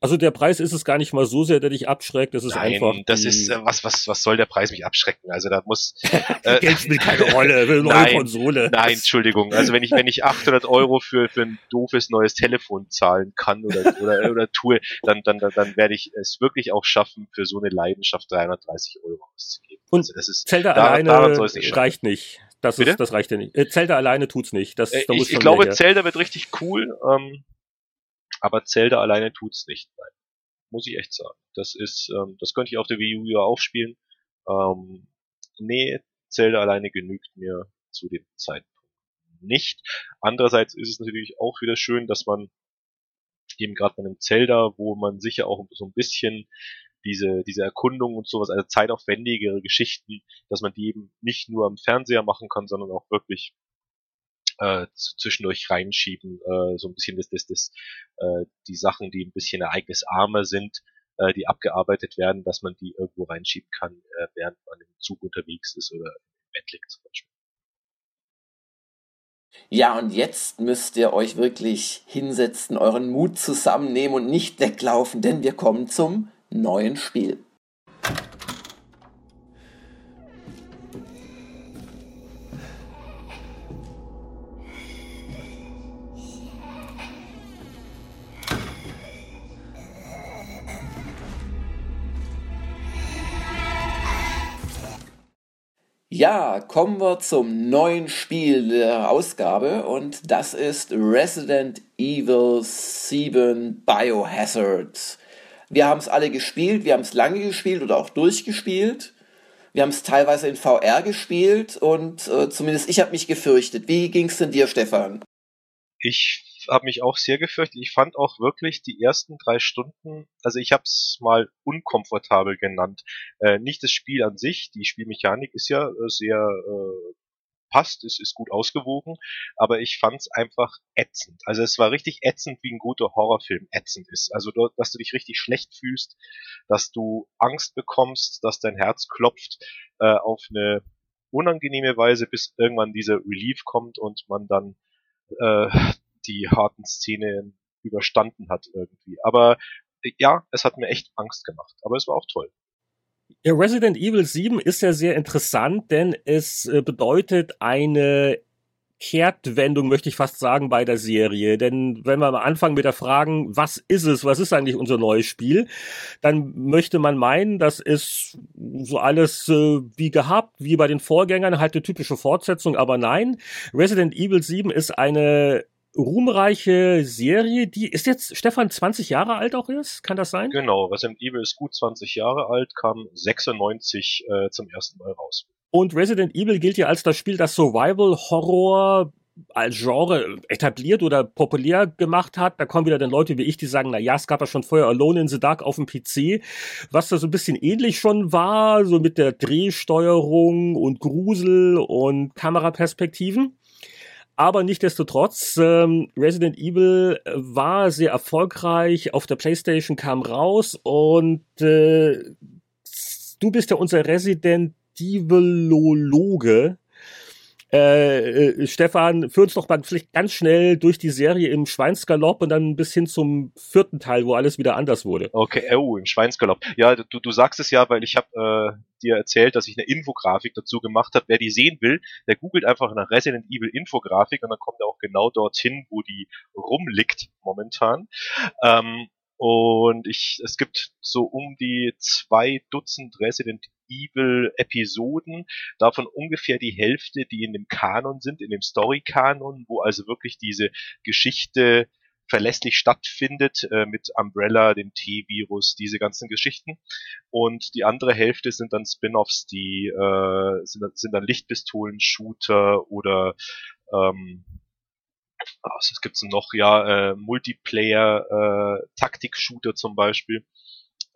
A: Also der Preis ist es gar nicht mal so sehr, der dich abschreckt. Das ist
B: Nein,
A: einfach.
B: Das ist äh, was, was, was soll der Preis mich abschrecken? Also da muss. [laughs]
A: Äh, Geld spielt keine [laughs] Rolle. Eine neue
B: nein,
A: Konsole.
B: Nein, Entschuldigung. Also wenn ich wenn ich 800 Euro für für ein doofes neues Telefon zahlen kann oder oder oder tue, dann dann dann, dann werde ich es wirklich auch schaffen, für so eine Leidenschaft 330 Euro auszugeben.
A: Und also das ist Zelda da, alleine nicht reicht nicht. Das Bitte? ist das reicht ja nicht. Äh, Zelda alleine tut's nicht. Das,
B: äh, da ich, ich glaube, Zelda wird richtig cool. Ähm, aber Zelda alleine tut's nicht. Nein muss ich echt sagen. Das ist, ähm, das könnte ich auf der Wii U ja auch spielen. Ähm, nee, Zelda alleine genügt mir zu dem Zeitpunkt nicht. Andererseits ist es natürlich auch wieder schön, dass man eben gerade bei einem Zelda, wo man sicher auch so ein bisschen diese, diese Erkundung und sowas, also zeitaufwendigere Geschichten, dass man die eben nicht nur am Fernseher machen kann, sondern auch wirklich äh, zwischendurch reinschieben, äh, so ein bisschen das, das, das, äh, die Sachen, die ein bisschen ereignisarmer sind, äh, die abgearbeitet werden, dass man die irgendwo reinschieben kann, äh, während man im Zug unterwegs ist oder im Bett liegt zum Beispiel.
D: Ja, und jetzt müsst ihr euch wirklich hinsetzen, euren Mut zusammennehmen und nicht weglaufen, denn wir kommen zum neuen Spiel. Ja, kommen wir zum neuen Spiel der Ausgabe und das ist Resident Evil 7 Biohazard. Wir haben es alle gespielt, wir haben es lange gespielt oder auch durchgespielt. Wir haben es teilweise in VR gespielt und äh, zumindest ich habe mich gefürchtet. Wie ging es denn dir, Stefan?
B: Ich habe mich auch sehr gefürchtet. Ich fand auch wirklich die ersten drei Stunden, also ich habe es mal unkomfortabel genannt. Äh, nicht das Spiel an sich, die Spielmechanik ist ja äh, sehr äh, passt, es ist gut ausgewogen, aber ich fand es einfach ätzend. Also es war richtig ätzend, wie ein guter Horrorfilm ätzend ist. Also dass du dich richtig schlecht fühlst, dass du Angst bekommst, dass dein Herz klopft äh, auf eine unangenehme Weise, bis irgendwann dieser Relief kommt und man dann äh, die harten Szenen überstanden hat irgendwie. Aber äh, ja, es hat mir echt Angst gemacht, aber es war auch toll.
A: Ja, Resident Evil 7 ist ja sehr interessant, denn es äh, bedeutet eine Kehrtwendung, möchte ich fast sagen, bei der Serie. Denn wenn wir mal anfangen mit der Frage, was ist es, was ist eigentlich unser neues Spiel, dann möchte man meinen, das ist so alles äh, wie gehabt, wie bei den Vorgängern, halt eine typische Fortsetzung, aber nein. Resident Evil 7 ist eine ruhmreiche Serie, die ist jetzt, Stefan, 20 Jahre alt auch ist? Kann das sein?
B: Genau, Resident Evil ist gut 20 Jahre alt, kam 96 äh, zum ersten Mal raus.
A: Und Resident Evil gilt ja als das Spiel, das Survival Horror als Genre etabliert oder populär gemacht hat. Da kommen wieder dann Leute wie ich, die sagen, na ja, es gab ja schon vorher Alone in the Dark auf dem PC, was da so ein bisschen ähnlich schon war, so mit der Drehsteuerung und Grusel und Kameraperspektiven. Aber nichtdestotrotz, ähm, Resident Evil war sehr erfolgreich, auf der PlayStation kam raus und äh, du bist ja unser Resident Evilologe. Äh, äh, Stefan, führ uns doch mal vielleicht ganz schnell durch die Serie im Schweinsgalopp und dann bis hin zum vierten Teil, wo alles wieder anders wurde.
B: Okay, oh, im Schweinsgalopp. Ja, du, du sagst es ja, weil ich habe äh, dir erzählt, dass ich eine Infografik dazu gemacht habe. Wer die sehen will, der googelt einfach nach Resident Evil Infografik und dann kommt er auch genau dorthin, wo die rumliegt momentan. Ähm, und ich, es gibt so um die zwei Dutzend Resident Evil Episoden, davon ungefähr die Hälfte, die in dem Kanon sind, in dem Story-Kanon, wo also wirklich diese Geschichte verlässlich stattfindet äh, mit Umbrella, dem T-Virus, diese ganzen Geschichten. Und die andere Hälfte sind dann Spin-offs, die äh, sind, sind dann Lichtpistolen, Shooter oder ähm, was gibt's noch? Ja, äh, Multiplayer, äh, zum Beispiel.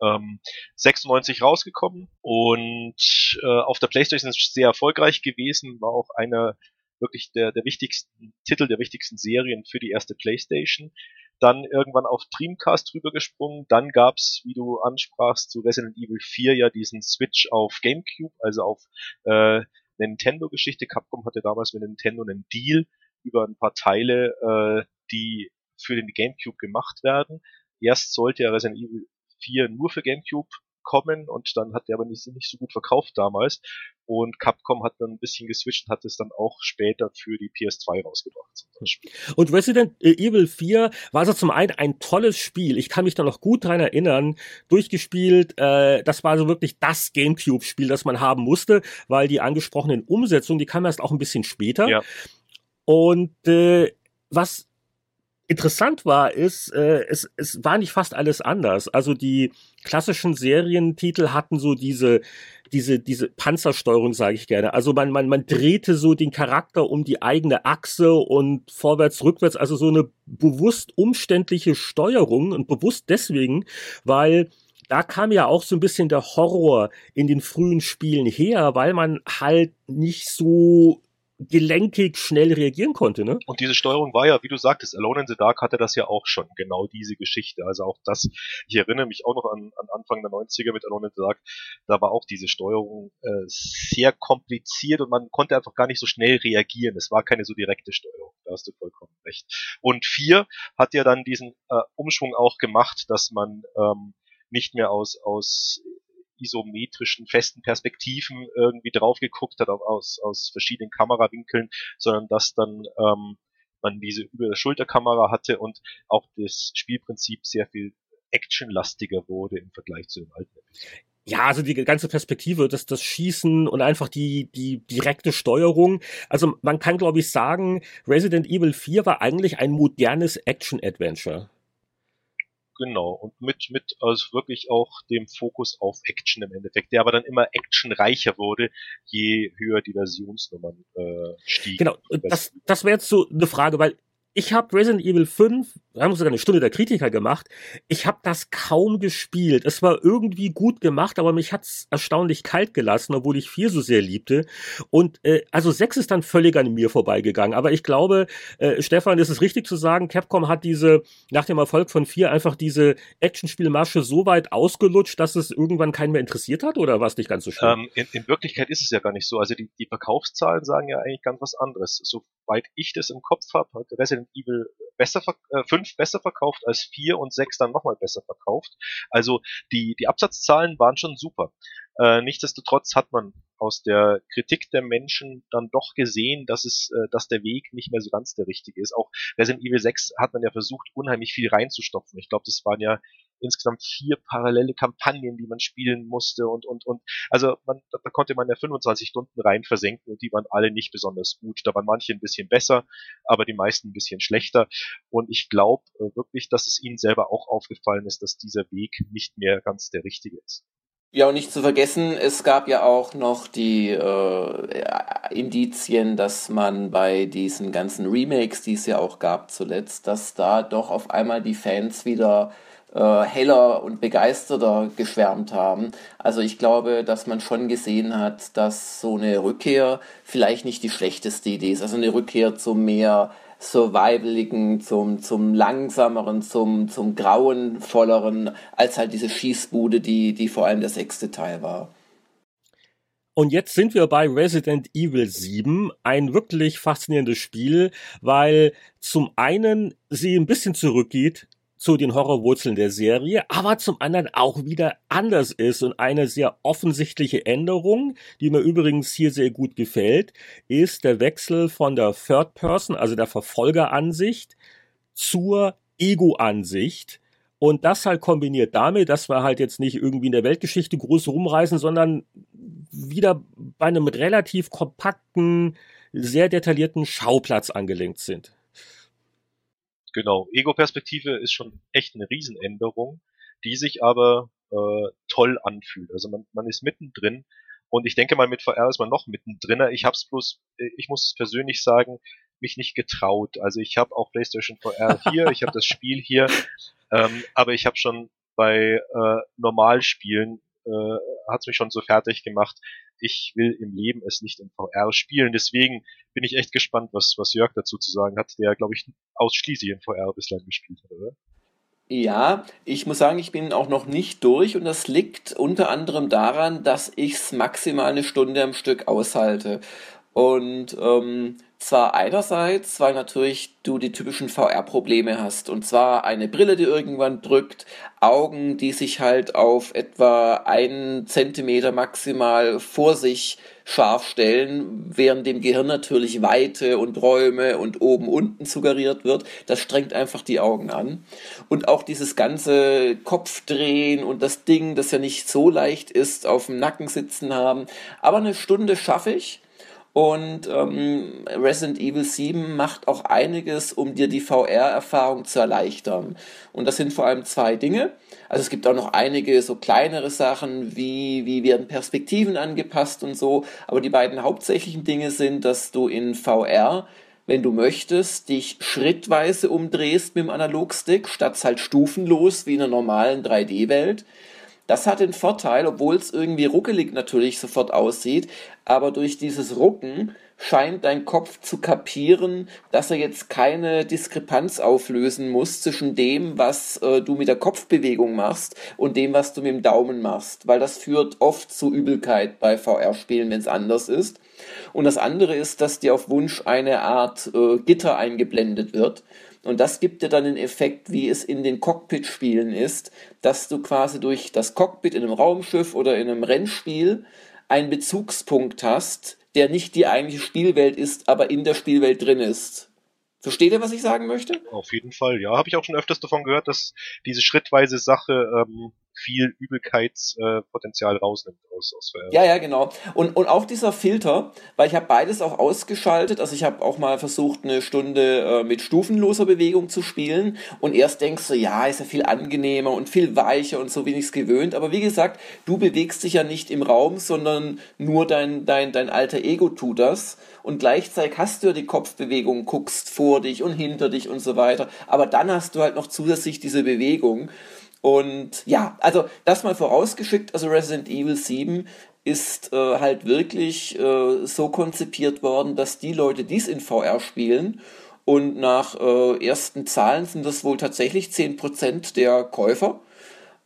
B: Ähm, 96 rausgekommen und äh, auf der Playstation ist sehr erfolgreich gewesen, war auch einer wirklich der, der wichtigsten Titel, der wichtigsten Serien für die erste Playstation. Dann irgendwann auf Dreamcast rübergesprungen. Dann gab's, wie du ansprachst, zu Resident Evil 4 ja diesen Switch auf GameCube, also auf äh, Nintendo-Geschichte. Capcom hatte damals mit Nintendo einen Deal, über ein paar Teile, äh, die für den GameCube gemacht werden. Erst sollte ja Resident Evil 4 nur für GameCube kommen und dann hat der aber nicht, nicht so gut verkauft damals und Capcom hat dann ein bisschen geswitcht und hat es dann auch später für die PS2 rausgebracht.
A: Und Resident Evil 4 war also zum einen ein tolles Spiel. Ich kann mich da noch gut dran erinnern, durchgespielt. Äh, das war so wirklich das GameCube-Spiel, das man haben musste, weil die angesprochenen Umsetzungen, die kamen erst auch ein bisschen später. Ja. Und äh, was interessant war, ist, äh, es, es war nicht fast alles anders. Also die klassischen Serientitel hatten so diese diese diese Panzersteuerung, sage ich gerne. Also man man man drehte so den Charakter um die eigene Achse und vorwärts rückwärts, also so eine bewusst umständliche Steuerung und bewusst deswegen, weil da kam ja auch so ein bisschen der Horror in den frühen Spielen her, weil man halt nicht so gelenkig schnell reagieren konnte. Ne?
B: Und diese Steuerung war ja, wie du sagtest, Alone in the Dark hatte das ja auch schon, genau diese Geschichte. Also auch das, ich erinnere mich auch noch an, an Anfang der 90er mit Alone in the Dark, da war auch diese Steuerung äh, sehr kompliziert und man konnte einfach gar nicht so schnell reagieren. Es war keine so direkte Steuerung, da hast du vollkommen recht. Und vier hat ja dann diesen äh, Umschwung auch gemacht, dass man ähm, nicht mehr aus, aus isometrischen, festen Perspektiven irgendwie drauf geguckt hat, aus, aus verschiedenen Kamerawinkeln, sondern dass dann ähm, man diese über der Schulterkamera hatte und auch das Spielprinzip sehr viel actionlastiger wurde im Vergleich zu dem alten
A: Ja, also die ganze Perspektive, das, das Schießen und einfach die, die direkte Steuerung. Also man kann, glaube ich, sagen, Resident Evil 4 war eigentlich ein modernes Action-Adventure.
B: Genau, und mit, mit also wirklich auch dem Fokus auf Action im Endeffekt, der aber dann immer actionreicher wurde, je höher die Versionsnummern äh, stiegen.
A: Genau, das, das wäre jetzt so eine Frage, weil ich habe Resident Evil 5, wir haben sogar eine Stunde der Kritiker gemacht, ich habe das kaum gespielt. Es war irgendwie gut gemacht, aber mich hat's erstaunlich kalt gelassen, obwohl ich 4 so sehr liebte. Und äh, also 6 ist dann völlig an mir vorbeigegangen. Aber ich glaube, äh, Stefan, ist es richtig zu sagen, Capcom hat diese, nach dem Erfolg von 4 einfach diese Actionspielmasche so weit ausgelutscht, dass es irgendwann keinen mehr interessiert hat, oder war es nicht ganz so schlimm?
B: Ähm, in, in Wirklichkeit ist es ja gar nicht so. Also die, die Verkaufszahlen sagen ja eigentlich ganz was anderes. Soweit ich das im Kopf habe, hat Resident Evil besser äh, 5 besser verkauft als 4 und 6 dann nochmal besser verkauft. Also die, die Absatzzahlen waren schon super. Äh, nichtsdestotrotz hat man aus der Kritik der Menschen dann doch gesehen, dass es, äh, dass der Weg nicht mehr so ganz der richtige ist. Auch Resident Evil 6 hat man ja versucht, unheimlich viel reinzustopfen. Ich glaube, das waren ja insgesamt vier parallele Kampagnen, die man spielen musste und und und also man, da, da konnte man ja 25 Stunden rein versenken und die waren alle nicht besonders gut. Da waren manche ein bisschen besser, aber die meisten ein bisschen schlechter. Und ich glaube äh, wirklich, dass es ihnen selber auch aufgefallen ist, dass dieser Weg nicht mehr ganz der richtige ist.
D: Ja, und nicht zu vergessen, es gab ja auch noch die äh, Indizien, dass man bei diesen ganzen Remakes, die es ja auch gab zuletzt, dass da doch auf einmal die Fans wieder äh, heller und begeisterter geschwärmt haben. Also ich glaube, dass man schon gesehen hat, dass so eine Rückkehr vielleicht nicht die schlechteste Idee ist. Also eine Rückkehr zu mehr Survivaligen, zum, zum langsameren, zum, zum grauenvolleren, als halt diese Schießbude, die, die vor allem der sechste Teil war.
A: Und jetzt sind wir bei Resident Evil 7, ein wirklich faszinierendes Spiel, weil zum einen sie ein bisschen zurückgeht zu den Horrorwurzeln der Serie, aber zum anderen auch wieder anders ist und eine sehr offensichtliche Änderung, die mir übrigens hier sehr gut gefällt, ist der Wechsel von der Third Person, also der Verfolgeransicht, zur Ego-Ansicht. Und das halt kombiniert damit, dass wir halt jetzt nicht irgendwie in der Weltgeschichte groß rumreisen, sondern wieder bei einem relativ kompakten, sehr detaillierten Schauplatz angelenkt sind.
B: Genau, Ego-Perspektive ist schon echt eine Riesenänderung, die sich aber äh, toll anfühlt. Also man, man ist mittendrin und ich denke mal mit VR ist man noch mittendrin. Ich hab's bloß, äh, ich muss persönlich sagen, mich nicht getraut. Also ich habe auch PlayStation VR hier, [laughs] ich habe das Spiel hier, ähm, aber ich habe schon bei äh, Normalspielen äh, hat's mich schon so fertig gemacht. Ich will im Leben es nicht in VR spielen. Deswegen bin ich echt gespannt, was, was Jörg dazu zu sagen hat, der, glaube ich, ausschließlich in VR bislang gespielt hat, oder?
D: Ja, ich muss sagen, ich bin auch noch nicht durch und das liegt unter anderem daran, dass ich es maximal eine Stunde am Stück aushalte. Und ähm, zwar einerseits, weil natürlich du die typischen VR-Probleme hast. Und zwar eine Brille, die irgendwann drückt, Augen, die sich halt auf etwa einen Zentimeter maximal vor sich scharf stellen, während dem Gehirn natürlich Weite und Räume und oben unten suggeriert wird. Das strengt einfach die Augen an. Und auch dieses ganze Kopfdrehen und das Ding, das ja nicht so leicht ist, auf dem Nacken sitzen haben. Aber eine Stunde schaffe ich. Und ähm, Resident Evil 7 macht auch einiges, um dir die VR-Erfahrung zu erleichtern. Und das sind vor allem zwei Dinge. Also es gibt auch noch einige so kleinere Sachen, wie, wie werden Perspektiven angepasst und so. Aber die beiden hauptsächlichen Dinge sind, dass du in VR wenn du möchtest, dich schrittweise umdrehst mit dem Analogstick, statt halt stufenlos wie in einer normalen 3D-Welt. Das hat den Vorteil, obwohl es irgendwie ruckelig natürlich sofort aussieht, aber durch dieses Rucken scheint dein Kopf zu kapieren, dass er jetzt keine Diskrepanz auflösen muss zwischen dem, was äh, du mit der Kopfbewegung machst und dem, was du mit dem Daumen machst, weil das führt oft zu Übelkeit bei VR-Spielen, wenn es anders ist. Und das andere ist, dass dir auf Wunsch eine Art äh, Gitter eingeblendet wird und das gibt dir dann den Effekt, wie es in den Cockpit-Spielen ist, dass du quasi durch das Cockpit in einem Raumschiff oder in einem Rennspiel einen Bezugspunkt hast, der nicht die eigentliche Spielwelt ist, aber in der Spielwelt drin ist. Versteht ihr, was ich sagen möchte?
B: Auf jeden Fall, ja. Habe ich auch schon öfters davon gehört, dass diese schrittweise Sache ähm, viel Übelkeitspotenzial äh, rausnimmt aus, aus.
D: Ja, ja, genau. Und, und auch dieser Filter, weil ich habe beides auch ausgeschaltet. Also ich habe auch mal versucht, eine Stunde äh, mit stufenloser Bewegung zu spielen. Und erst denkst du, ja, ist ja viel angenehmer und viel weicher und so wenig gewöhnt. Aber wie gesagt, du bewegst dich ja nicht im Raum, sondern nur dein, dein, dein alter Ego tut das. Und gleichzeitig hast du ja die Kopfbewegung, guckst vor dich und hinter dich und so weiter. Aber dann hast du halt noch zusätzlich diese Bewegung. Und ja, also das mal vorausgeschickt, also Resident Evil 7 ist äh, halt wirklich äh, so konzipiert worden, dass die Leute, die es in VR spielen, und nach äh, ersten Zahlen sind das wohl tatsächlich 10% der Käufer,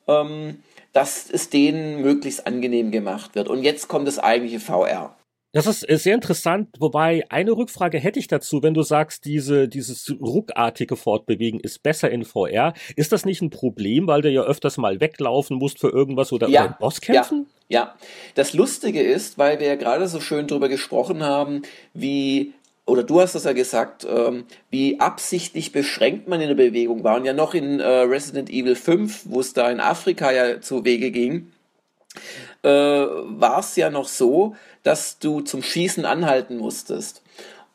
D: ähm, dass es denen möglichst angenehm gemacht wird. Und jetzt kommt das eigentliche VR.
A: Das ist sehr interessant, wobei eine Rückfrage hätte ich dazu, wenn du sagst, diese, dieses ruckartige Fortbewegen ist besser in VR. Ist das nicht ein Problem, weil du ja öfters mal weglaufen musst für irgendwas oder,
D: ja,
A: oder Boss kämpfen?
D: Ja, ja. Das Lustige ist, weil wir ja gerade so schön drüber gesprochen haben, wie oder du hast das ja gesagt, ähm, wie absichtlich beschränkt man in der Bewegung war. Und ja noch in äh, Resident Evil 5, wo es da in Afrika ja zu Wege ging, äh, war es ja noch so, dass du zum Schießen anhalten musstest.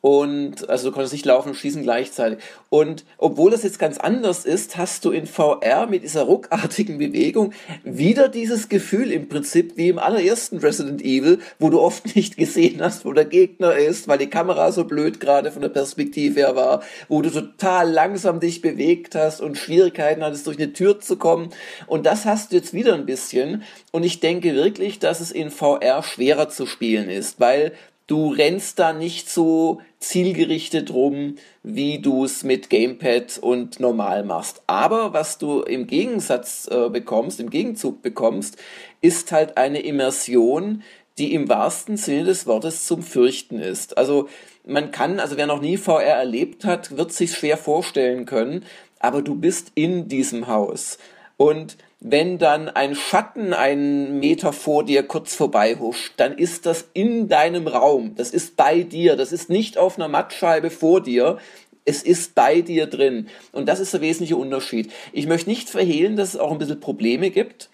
D: Und also du konntest nicht laufen und schießen gleichzeitig. Und obwohl das jetzt ganz anders ist, hast du in VR mit dieser ruckartigen Bewegung wieder dieses Gefühl im Prinzip wie im allerersten Resident Evil, wo du oft nicht gesehen hast, wo der Gegner ist, weil die Kamera so blöd gerade von der Perspektive her war, wo du total langsam dich bewegt hast und Schwierigkeiten hattest, durch eine Tür zu kommen. Und das hast du jetzt wieder ein bisschen. Und ich denke wirklich, dass es in VR schwerer zu spielen ist, weil du rennst da nicht so zielgerichtet rum, wie du es mit Gamepad und normal machst. Aber was du im Gegensatz äh, bekommst, im Gegenzug bekommst, ist halt eine Immersion, die im wahrsten Sinne des Wortes zum Fürchten ist. Also man kann, also wer noch nie VR erlebt hat, wird sich schwer vorstellen können, aber du bist in diesem Haus. Und wenn dann ein Schatten einen Meter vor dir kurz vorbei huscht, dann ist das in deinem Raum. Das ist bei dir. Das ist nicht auf einer Mattscheibe vor dir. Es ist bei dir drin. Und das ist der wesentliche Unterschied. Ich möchte nicht verhehlen, dass es auch ein bisschen Probleme gibt.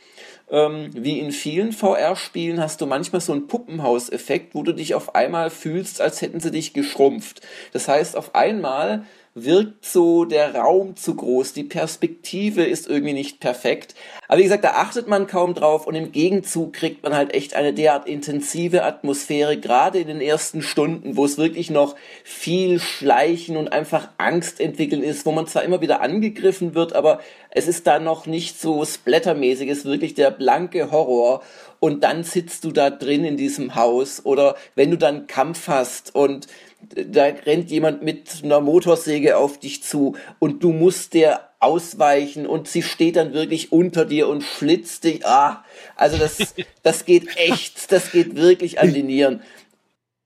D: Ähm, wie in vielen VR-Spielen hast du manchmal so einen Puppenhauseffekt, wo du dich auf einmal fühlst, als hätten sie dich geschrumpft. Das heißt, auf einmal wirkt so der Raum zu groß, die Perspektive ist irgendwie nicht perfekt. Aber wie gesagt, da achtet man kaum drauf und im Gegenzug kriegt man halt echt eine derart intensive Atmosphäre, gerade in den ersten Stunden, wo es wirklich noch viel Schleichen und einfach Angst entwickeln ist, wo man zwar immer wieder angegriffen wird, aber es ist da noch nicht so splattermäßig, es ist wirklich der blanke Horror und dann sitzt du da drin in diesem Haus oder wenn du dann Kampf hast und da rennt jemand mit einer Motorsäge auf dich zu und du musst der ausweichen und sie steht dann wirklich unter dir und schlitzt dich. Ah, also das, [laughs] das geht echt, das geht wirklich an die Nieren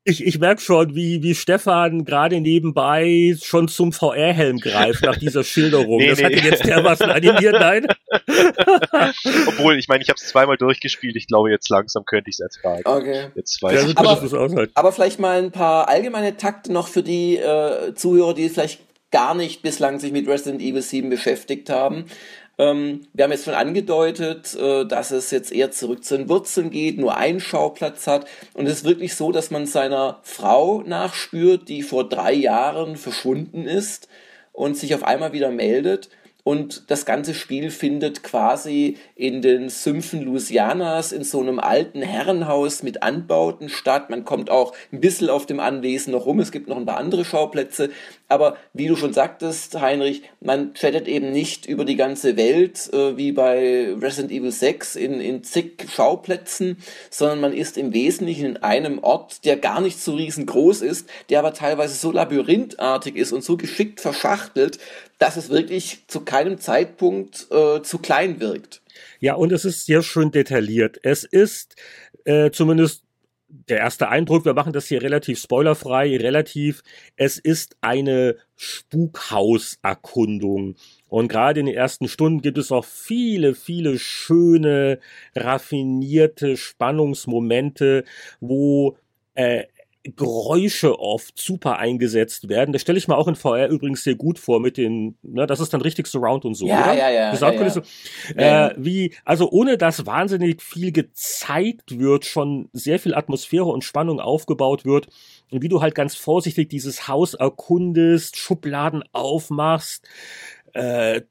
A: ich, ich merke schon, wie, wie Stefan gerade nebenbei schon zum VR-Helm greift nach dieser Schilderung. [laughs] nee, das nee. hat ihn jetzt dermaßen animiert, nein? [laughs] [laughs]
B: Obwohl, ich meine, ich habe es zweimal durchgespielt. Ich glaube, jetzt langsam könnte ich es ertragen.
D: Okay.
B: Jetzt weiß ja,
D: ich. Aber, aber vielleicht mal ein paar allgemeine Takte noch für die äh, Zuhörer, die vielleicht gar nicht bislang sich mit Resident Evil 7 beschäftigt haben. Ähm, wir haben jetzt schon angedeutet, äh, dass es jetzt eher zurück zu den Wurzeln geht, nur einen Schauplatz hat. Und es ist wirklich so, dass man seiner Frau nachspürt, die vor drei Jahren verschwunden ist und sich auf einmal wieder meldet. Und das ganze Spiel findet quasi in den Sümpfen Louisianas in so einem alten Herrenhaus mit Anbauten statt. Man kommt auch ein bisschen auf dem Anwesen noch rum. Es gibt noch ein paar andere Schauplätze. Aber wie du schon sagtest, Heinrich, man chattet eben nicht über die ganze Welt äh, wie bei Resident Evil 6 in, in zig Schauplätzen, sondern man ist im Wesentlichen in einem Ort, der gar nicht so riesengroß ist, der aber teilweise so labyrinthartig ist und so geschickt verschachtelt, dass es wirklich zu keinem Zeitpunkt äh, zu klein wirkt.
A: Ja, und es ist sehr schön detailliert. Es ist äh, zumindest der erste Eindruck, wir machen das hier relativ spoilerfrei, relativ, es ist eine Spukhauserkundung. Und gerade in den ersten Stunden gibt es auch viele, viele schöne, raffinierte Spannungsmomente, wo äh, Geräusche oft super eingesetzt werden. Das stelle ich mir auch in VR übrigens sehr gut vor mit den, ne, das ist dann richtig Surround und so,
D: ja,
A: oder?
D: Ja, ja, ja,
A: ja. Äh, wie, also ohne dass wahnsinnig viel gezeigt wird, schon sehr viel Atmosphäre und Spannung aufgebaut wird und wie du halt ganz vorsichtig dieses Haus erkundest, Schubladen aufmachst, äh,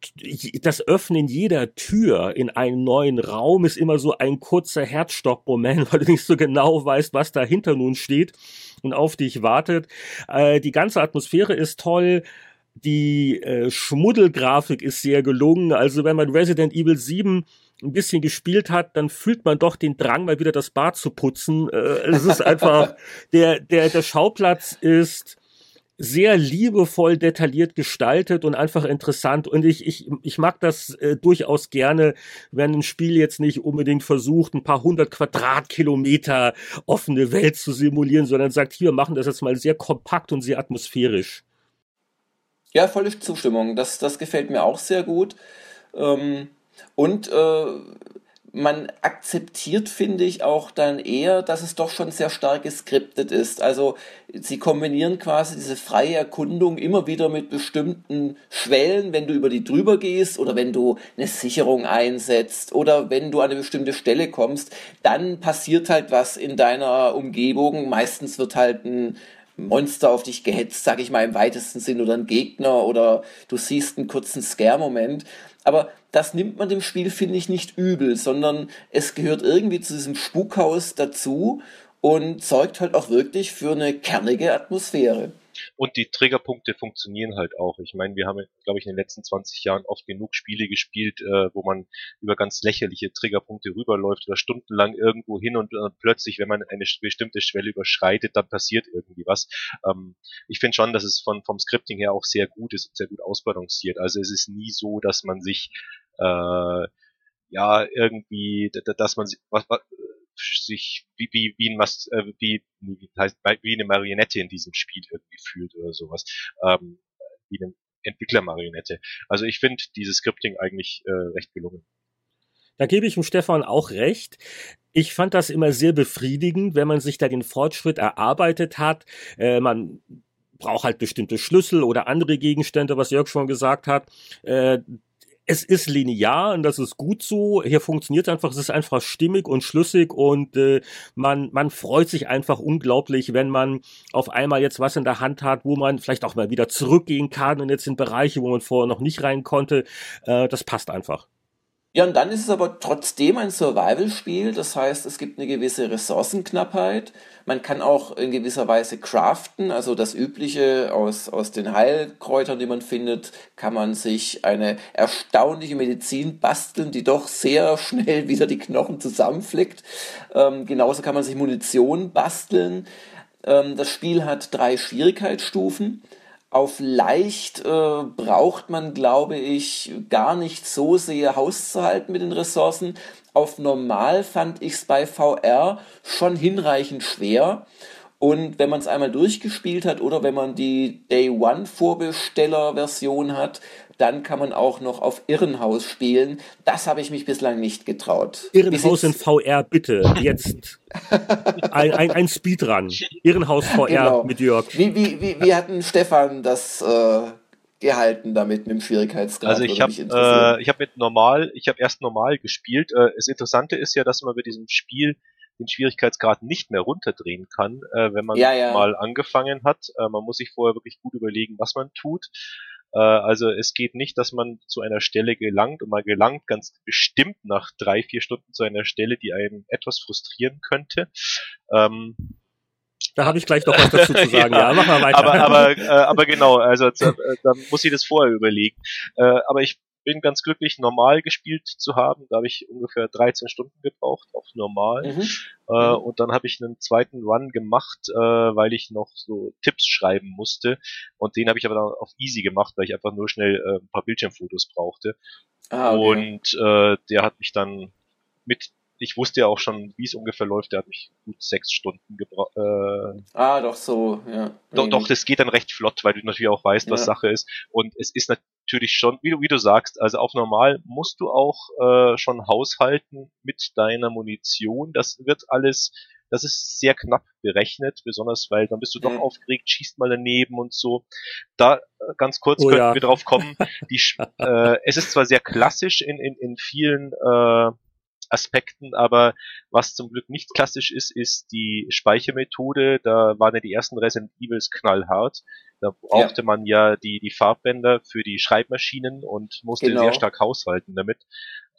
A: das Öffnen jeder Tür in einen neuen Raum ist immer so ein kurzer Herzstockmoment, [laughs] weil du nicht so genau weißt, was dahinter nun steht und auf dich wartet. Äh, die ganze Atmosphäre ist toll. Die äh, Schmuddelgrafik ist sehr gelungen. Also wenn man Resident Evil 7 ein bisschen gespielt hat, dann fühlt man doch den Drang, mal wieder das Bad zu putzen. Äh, es ist einfach, [laughs] der, der, der Schauplatz ist sehr liebevoll detailliert gestaltet und einfach interessant. Und ich, ich, ich mag das äh, durchaus gerne, wenn ein Spiel jetzt nicht unbedingt versucht, ein paar hundert Quadratkilometer offene Welt zu simulieren, sondern sagt, hier, machen das jetzt mal sehr kompakt und sehr atmosphärisch.
D: Ja, volle Zustimmung. Das, das gefällt mir auch sehr gut. Ähm, und äh, man akzeptiert, finde ich, auch dann eher, dass es doch schon sehr stark geskriptet ist. Also sie kombinieren quasi diese freie Erkundung immer wieder mit bestimmten Schwellen, wenn du über die drüber gehst oder wenn du eine Sicherung einsetzt oder wenn du an eine bestimmte Stelle kommst, dann passiert halt was in deiner Umgebung. Meistens wird halt ein Monster auf dich gehetzt, sag ich mal im weitesten Sinn, oder ein Gegner oder du siehst einen kurzen Scare-Moment. Aber das nimmt man dem Spiel, finde ich, nicht übel, sondern es gehört irgendwie zu diesem Spukhaus dazu und sorgt halt auch wirklich für eine kernige Atmosphäre.
B: Und die Triggerpunkte funktionieren halt auch. Ich meine, wir haben, glaube ich, in den letzten 20 Jahren oft genug Spiele gespielt, äh, wo man über ganz lächerliche Triggerpunkte rüberläuft oder stundenlang irgendwo hin und äh, plötzlich, wenn man eine bestimmte Schwelle überschreitet, dann passiert irgendwie was. Ähm, ich finde schon, dass es von, vom Scripting her auch sehr gut ist und sehr gut ausbalanciert. Also es ist nie so, dass man sich äh, ja irgendwie, dass man sich, was, was, sich wie wie wie ein was äh, wie wie heißt wie eine Marionette in diesem Spiel irgendwie fühlt oder sowas ähm, wie eine Entwicklermarionette. Also ich finde dieses Scripting eigentlich äh, recht gelungen.
A: Da gebe ich dem Stefan auch recht. Ich fand das immer sehr befriedigend, wenn man sich da den Fortschritt erarbeitet hat. Äh, man braucht halt bestimmte Schlüssel oder andere Gegenstände, was Jörg schon gesagt hat. Äh, es ist linear und das ist gut so. Hier funktioniert einfach, es ist einfach stimmig und schlüssig und äh, man, man freut sich einfach unglaublich, wenn man auf einmal jetzt was in der Hand hat, wo man vielleicht auch mal wieder zurückgehen kann und jetzt in Bereiche, wo man vorher noch nicht rein konnte. Äh, das passt einfach.
D: Ja, und dann ist es aber trotzdem ein Survival-Spiel. Das heißt, es gibt eine gewisse Ressourcenknappheit. Man kann auch in gewisser Weise craften. Also das Übliche aus, aus den Heilkräutern, die man findet, kann man sich eine erstaunliche Medizin basteln, die doch sehr [laughs] schnell wieder die Knochen zusammenflickt. Ähm, genauso kann man sich Munition basteln. Ähm, das Spiel hat drei Schwierigkeitsstufen. Auf leicht äh, braucht man, glaube ich, gar nicht so sehr Haus zu halten mit den Ressourcen. Auf normal fand ich es bei VR schon hinreichend schwer. Und wenn man es einmal durchgespielt hat oder wenn man die Day One Vorbesteller Version hat, dann kann man auch noch auf Irrenhaus spielen. Das habe ich mich bislang nicht getraut.
A: Irrenhaus in VR, bitte, jetzt. [laughs] ein, ein, ein Speedrun. Irrenhaus VR genau. mit Jörg.
D: Wie, wie, wie, wie hatten Stefan das äh, gehalten damit mit dem Schwierigkeitsgrad?
B: Also ich habe äh, ich hab mit normal, ich habe erst normal gespielt. Äh, das Interessante ist ja, dass man bei diesem Spiel den Schwierigkeitsgrad nicht mehr runterdrehen kann, äh, wenn man ja, ja. mal angefangen hat. Äh, man muss sich vorher wirklich gut überlegen, was man tut. Äh, also es geht nicht, dass man zu einer Stelle gelangt und man gelangt ganz bestimmt nach drei, vier Stunden zu einer Stelle, die einen etwas frustrieren könnte. Ähm,
A: da habe ich gleich noch was dazu zu sagen. [laughs] ja, ja, mach mal weiter.
B: Aber, aber, äh, aber genau, also da, da muss ich das vorher überlegen. Äh, aber ich bin ganz glücklich, normal gespielt zu haben. Da habe ich ungefähr 13 Stunden gebraucht auf normal. Mhm. Äh, mhm. und dann habe ich einen zweiten Run gemacht, äh, weil ich noch so Tipps schreiben musste. Und den habe ich aber dann auf easy gemacht, weil ich einfach nur schnell äh, ein paar Bildschirmfotos brauchte. Ah, okay. Und äh, der hat mich dann mit ich wusste ja auch schon, wie es ungefähr läuft. Der hat mich gut sechs Stunden gebraucht. Äh,
D: ah, doch so, ja.
B: Doch, doch, das geht dann recht flott, weil du natürlich auch weißt, was ja. Sache ist. Und es ist natürlich schon, wie du, wie du sagst, also auf normal musst du auch äh, schon haushalten mit deiner Munition. Das wird alles, das ist sehr knapp berechnet, besonders weil dann bist du doch mhm. aufgeregt, schießt mal daneben und so. Da äh, ganz kurz oh, könnten ja. wir drauf kommen. Die, [laughs] äh, es ist zwar sehr klassisch in, in, in vielen äh, Aspekten, aber was zum Glück nicht klassisch ist, ist die Speichermethode. Da waren ja die ersten Resident Evils knallhart. Da brauchte ja. man ja die, die Farbbänder für die Schreibmaschinen und musste genau. sehr stark haushalten damit.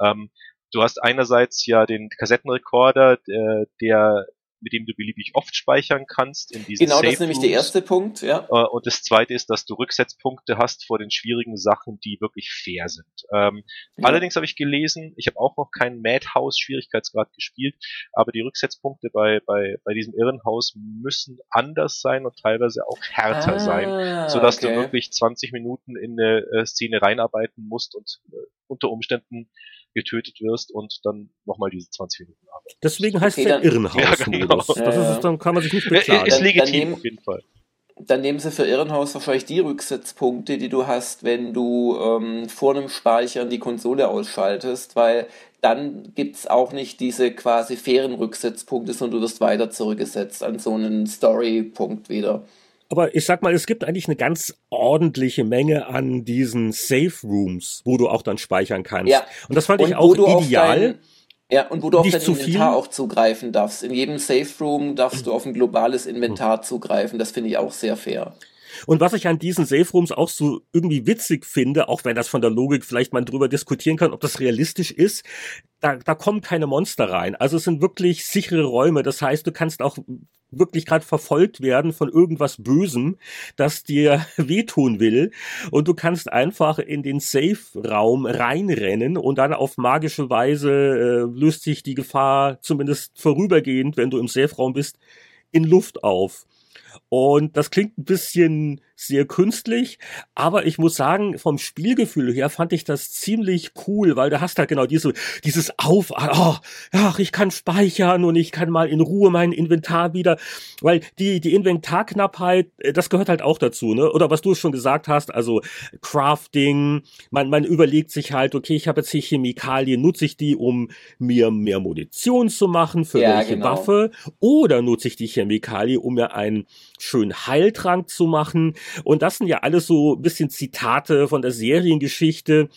B: Ähm, du hast einerseits ja den Kassettenrekorder, der, der mit dem du beliebig oft speichern kannst. In diesen
D: genau,
B: Safe
D: das ist nämlich der erste Punkt, ja.
B: Äh, und das zweite ist, dass du Rücksetzpunkte hast vor den schwierigen Sachen, die wirklich fair sind. Ähm, ja. Allerdings habe ich gelesen, ich habe auch noch keinen Madhouse-Schwierigkeitsgrad gespielt, aber die Rücksetzpunkte bei, bei, bei diesem Irrenhaus müssen anders sein und teilweise auch härter ah, sein, sodass okay. du wirklich 20 Minuten in eine äh, Szene reinarbeiten musst und äh, unter Umständen getötet wirst und dann nochmal diese 20 Minuten
A: arbeiten. Deswegen heißt okay, es ja Irrenhaus. Ja, genau. Das ist, dann kann man sich nicht beklagen.
B: Ist legitim auf jeden Fall
D: dann nehmen sie für Irrenhaus wahrscheinlich die Rücksetzpunkte, die du hast, wenn du ähm, vor einem Speichern die Konsole ausschaltest, weil dann gibt es auch nicht diese quasi fairen Rücksetzpunkte, sondern du wirst weiter zurückgesetzt an so einen Story-Punkt wieder.
A: Aber ich sag mal, es gibt eigentlich eine ganz ordentliche Menge an diesen Safe Rooms, wo du auch dann speichern kannst. Ja. Und das fand Und ich auch ideal.
D: Ja, und wo du auf dein Inventar viel. auch zugreifen darfst. In jedem Safe Room darfst du auf ein globales Inventar zugreifen. Das finde ich auch sehr fair.
A: Und was ich an diesen Safe Rooms auch so irgendwie witzig finde, auch wenn das von der Logik vielleicht man drüber diskutieren kann, ob das realistisch ist, da, da kommen keine Monster rein. Also es sind wirklich sichere Räume. Das heißt, du kannst auch wirklich gerade verfolgt werden von irgendwas Bösem, das dir [laughs] wehtun will. Und du kannst einfach in den Safe-Raum reinrennen und dann auf magische Weise äh, löst sich die Gefahr zumindest vorübergehend, wenn du im Safe-Raum bist, in Luft auf. Und das klingt ein bisschen sehr künstlich, aber ich muss sagen, vom Spielgefühl her fand ich das ziemlich cool, weil du hast halt genau diese, dieses Auf, oh, ach, ich kann speichern und ich kann mal in Ruhe mein Inventar wieder, weil die, die Inventarknappheit, äh, das gehört halt auch dazu, ne? Oder was du schon gesagt hast, also Crafting, man, man überlegt sich halt, okay, ich habe jetzt hier Chemikalien, nutze ich die, um mir mehr Munition zu machen für ja, welche genau. Waffe, oder nutze ich die Chemikalie, um mir einen schönen Heiltrank zu machen, und das sind ja alles so ein bisschen Zitate von der Seriengeschichte,